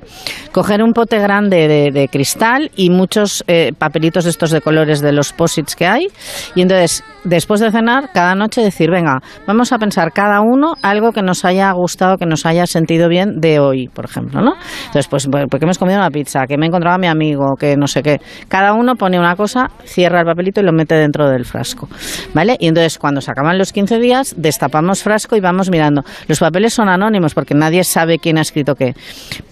Coger un pote grande de, de cristal y muchos eh, papelitos estos de colores de los posits que hay. Y entonces, después de cenar, cada noche decir, venga, vamos a pensar cada uno algo que nos haya gustado, que nos haya sentido bien de hoy, por ejemplo, ¿no? Entonces, pues, pues, porque hemos comido una pizza, que me he encontrado a mi amigo, que no sé qué. Cada uno pone una cosa, cierra el papelito y lo mete dentro del frasco, ¿vale? Y entonces, cuando se acaban los 15 días, destapamos frasco y vamos mirando. Los papeles son anónimos porque nadie sabe quién ha escrito qué.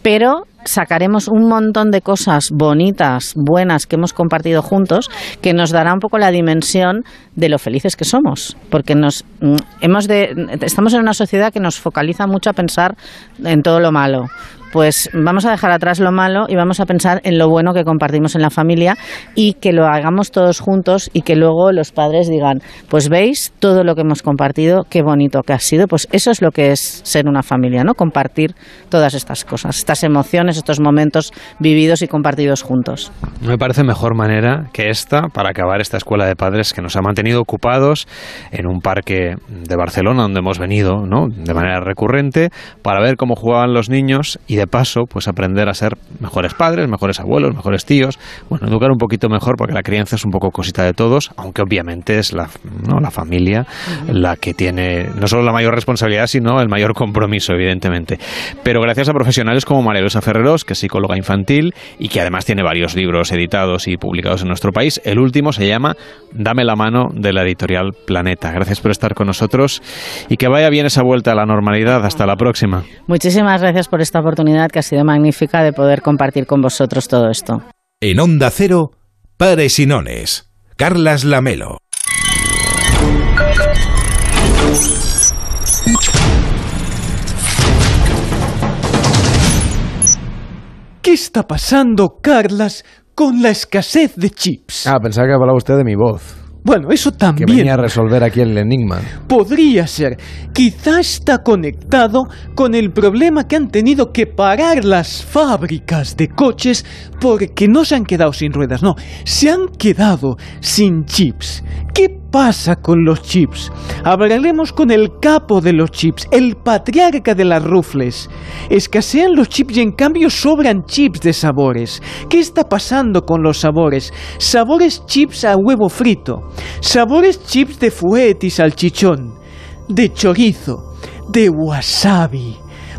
Pero sacaremos un montón de cosas bonitas, buenas que hemos compartido juntos, que nos dará un poco la dimensión de lo felices que somos, porque nos mm, hemos de estamos en una sociedad que nos focaliza mucho a pensar en todo lo malo. Pues vamos a dejar atrás lo malo y vamos a pensar en lo bueno que compartimos en la familia y que lo hagamos todos juntos y que luego los padres digan, pues veis todo lo que hemos compartido, qué bonito que ha sido. Pues eso es lo que es ser una familia, ¿no? Compartir todas estas cosas, estas emociones, estos momentos vividos y compartidos juntos. No me parece mejor manera que esta para acabar esta escuela de padres que nos ha mantenido ocupados en un parque de Barcelona donde hemos venido, ¿no? De manera recurrente para ver cómo jugaban los niños y de paso, pues aprender a ser mejores padres, mejores abuelos, mejores tíos, bueno, educar un poquito mejor porque la crianza es un poco cosita de todos, aunque obviamente es la, ¿no? la familia la que tiene no solo la mayor responsabilidad, sino el mayor compromiso, evidentemente. Pero gracias a profesionales como María Luisa Ferreros, que es psicóloga infantil y que además tiene varios libros editados y publicados en nuestro país, el último se llama Dame la mano de la editorial Planeta. Gracias por estar con nosotros y que vaya bien esa vuelta a la normalidad. Hasta la próxima. Muchísimas gracias por esta oportunidad que ha sido magnífica de poder compartir con vosotros todo esto. En Onda Cero, Paresinones. Carlas Lamelo. ¿Qué está pasando, Carlas, con la escasez de chips? Ah, pensaba que hablaba usted de mi voz. Bueno, eso también. Que venía a resolver aquí el enigma. Podría ser. Quizá está conectado con el problema que han tenido que parar las fábricas de coches porque no se han quedado sin ruedas, no, se han quedado sin chips. ¿Qué pasa con los chips? Hablaremos con el capo de los chips, el patriarca de las rufles. Escasean los chips y en cambio sobran chips de sabores. ¿Qué está pasando con los sabores? Sabores chips a huevo frito, sabores chips de fuet y salchichón, de chorizo, de wasabi,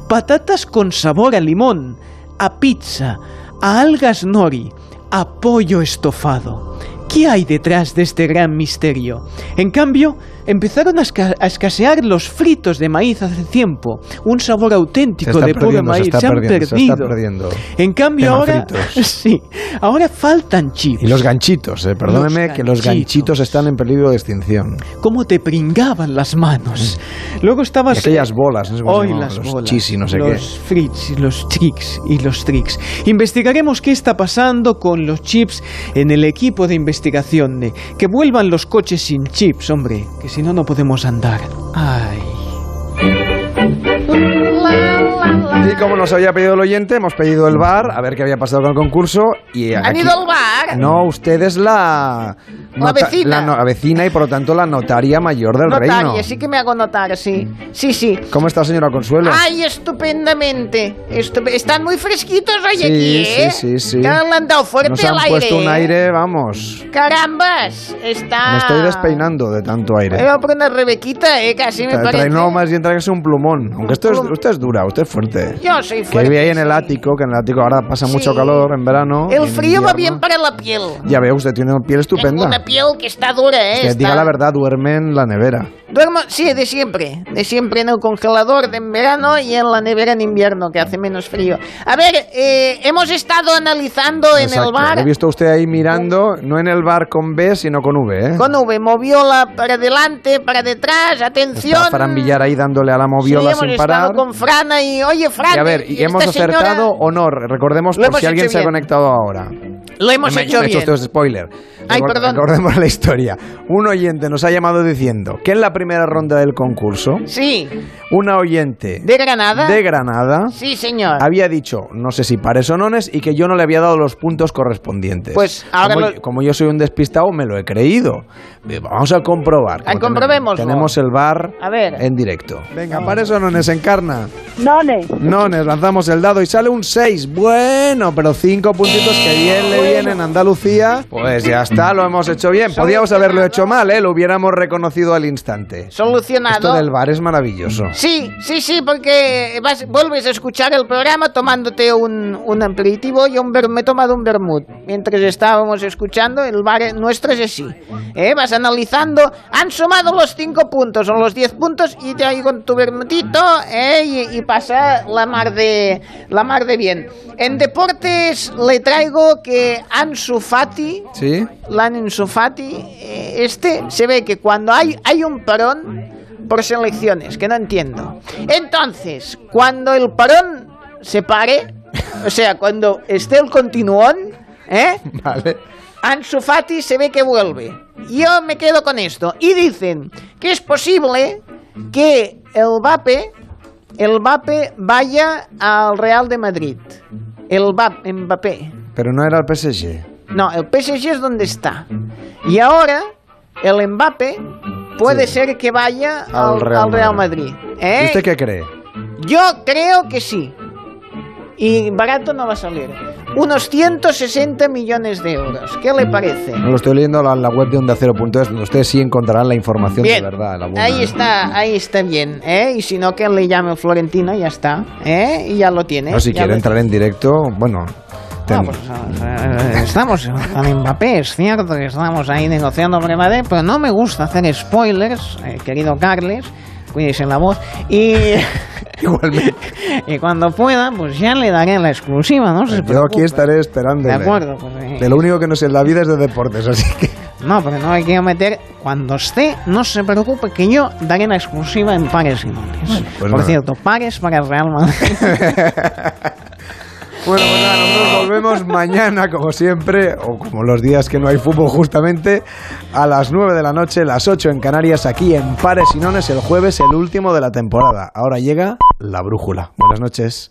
patatas con sabor a limón, a pizza, a algas nori, a pollo estofado. ¿Qué hay detrás de este gran misterio? En cambio, empezaron a, esca- a escasear los fritos de maíz hace tiempo. Un sabor Se auténtico de puro se maíz. está Se han perdiendo, se perdido. está perdiendo. En cambio Tema ahora... fritos. Sí, ahora faltan chips. Y los ganchitos, eh, perdóneme que los ganchitos están en peligro de extinción. cómo te pringaban las manos. Luego estabas... Y aquellas bolas, no se Hoy las los bolas. chis y no sé los qué. frits, los tricks y los tricks. Investigaremos qué está pasando con los chips en el equipo de investigación de que vuelvan los coches sin chips, hombre, que si no no podemos andar. Ay. Y como nos había pedido el oyente, hemos pedido el bar, a ver qué había pasado con el concurso. Y ¿Han aquí- ido al bar? No, usted es la... La vecina. La, no- la vecina y por lo tanto la notaria mayor del Notaria, reino. sí que me hago notar, sí. Sí, sí. ¿Cómo está, señora Consuelo? Ay, estupendamente. Estup- Están muy fresquitos hoy Sí, aquí, ¿eh? sí, sí, sí. Han dado fuerte Nos han el aire. puesto un aire, vamos. Carambas, está... Me estoy despeinando de tanto aire. Voy a poner rebequita, ¿eh? Casi me Tra- parece. trae- no, más bien tráigase un plumón. Aunque esto es, usted es dura, usted es fuerte. Yo soy Que fuerte. vive ahí en el ático, que en el ático ahora pasa mucho Sí. calor en verano. El en frío va bien para la piel. Ya veo, usted tiene una piel Tengo estupenda. una piel que está dura, ¿eh? Que Está- diga la verdad, duerme en la nevera. Duermo, sí, de siempre. De siempre en el congelador de en verano y en la nevera en invierno, que hace menos frío. A ver, eh, hemos estado analizando en el Exacto. bar. He visto usted ahí mirando, no en el bar con B, sino con V, ¿eh? Con V, moviola para adelante, para detrás, atención. Está Fran Villar ahí dándole a la Sí, moviola hemos sin estado parar. con Frana y, oye, Fran, Y a ver, y hemos señora- acertado o no. Recordemos por hemos si alguien hecho se ha bien. conectado ahora. Lo hemos Me- hecho bien. usted spoiler. Ay, Recor- perdón. Recordemos la historia. Un oyente nos ha llamado diciendo que en la primera ronda del concurso, Sí. una oyente ¿De Granada? de Granada Sí, señor. había dicho, no sé si pares o nones, y que yo no le había dado los puntos correspondientes. Pues ahora como, lo- como yo soy un despistado, me lo he creído. Eh, Vamos a comprobar. Como comprobémoslo. Tenemos el bar A ver. en directo. Venga, pares o nones, encarna. Nones. Nones, lanzamos el dado y sale un 6. Bueno, pero 5 puntitos que bien le vienen a Andalucía. Pues ya está, lo hemos hecho bien. Podríamos haberlo hecho mal, ¿eh? Lo hubiéramos reconocido al instante. Solucionado. Esto del bar es maravilloso. Sí, sí, sí, porque vas- vuelves a escuchar el programa tomándote un, un aperitivo y un me he tomado un vermut. Mientras estábamos escuchando, el bar nuestro es así. ¿eh? Vas analizando, han sumado los 5 puntos o los 10 puntos y te ahí con tu vermutito ¿eh? y, y pasa la mar, de, la mar de bien. En deportes le traigo que Ansu Fati, ¿Sí? Lan Ansu Fati, eh, este se ve que cuando hay, hay un parón por selecciones, que no entiendo. Entonces, cuando el parón se pare, o sea, cuando esté el continuón, ¿eh? Vale. Ansu Fati se ve que vuelve. Yo me quedo con esto. Y dicen que es posible que el Mbappé, el Mbappé vaya al Real de Madrid. El Ba- Mbappé. Pero no era el PSG. No, el PSG es donde está. Y ahora el Mbappé puede ser que vaya al, Al Real al Real Madrid. ¿eh? ¿Y usted qué cree? Yo creo que sí. Y barato no va a salir. Unos 160 millones de euros. ¿Qué le parece? No lo estoy leyendo en la web de Onda Cero punto es, donde ustedes sí encontrarán la información Bien, de verdad. La buena. ahí está, ahí está bien, ¿eh? Y si no, que le llame Florentino, ya está, ¿eh? Y ya lo tiene. No, si ya quiere entrar en directo, bueno. Ah, pues, eh, Estamos con Mbappé, es cierto que estamos ahí negociando con Mbappé, pero no me gusta hacer spoilers, eh, querido Carles, cuídese la voz, y... Igualmente. y cuando pueda, pues ya le daré la exclusiva, ¿no? se Yo aquí estaré esperando. De acuerdo, pues, eh. De lo único que no sé en la vida es de deportes, así que. No, pero no hay que meter. Cuando esté, no se preocupe que yo daré la exclusiva en pares y nones. pues Por nada. cierto, pares para el Real Madrid. Bueno, pues nada, nosotros volvemos mañana, como siempre, o como los días que no hay fútbol, justamente, a las 9 de la noche, las 8 en Canarias, aquí en Pares y Nones, el jueves, el último de la temporada. Ahora llega la brújula. Buenas noches.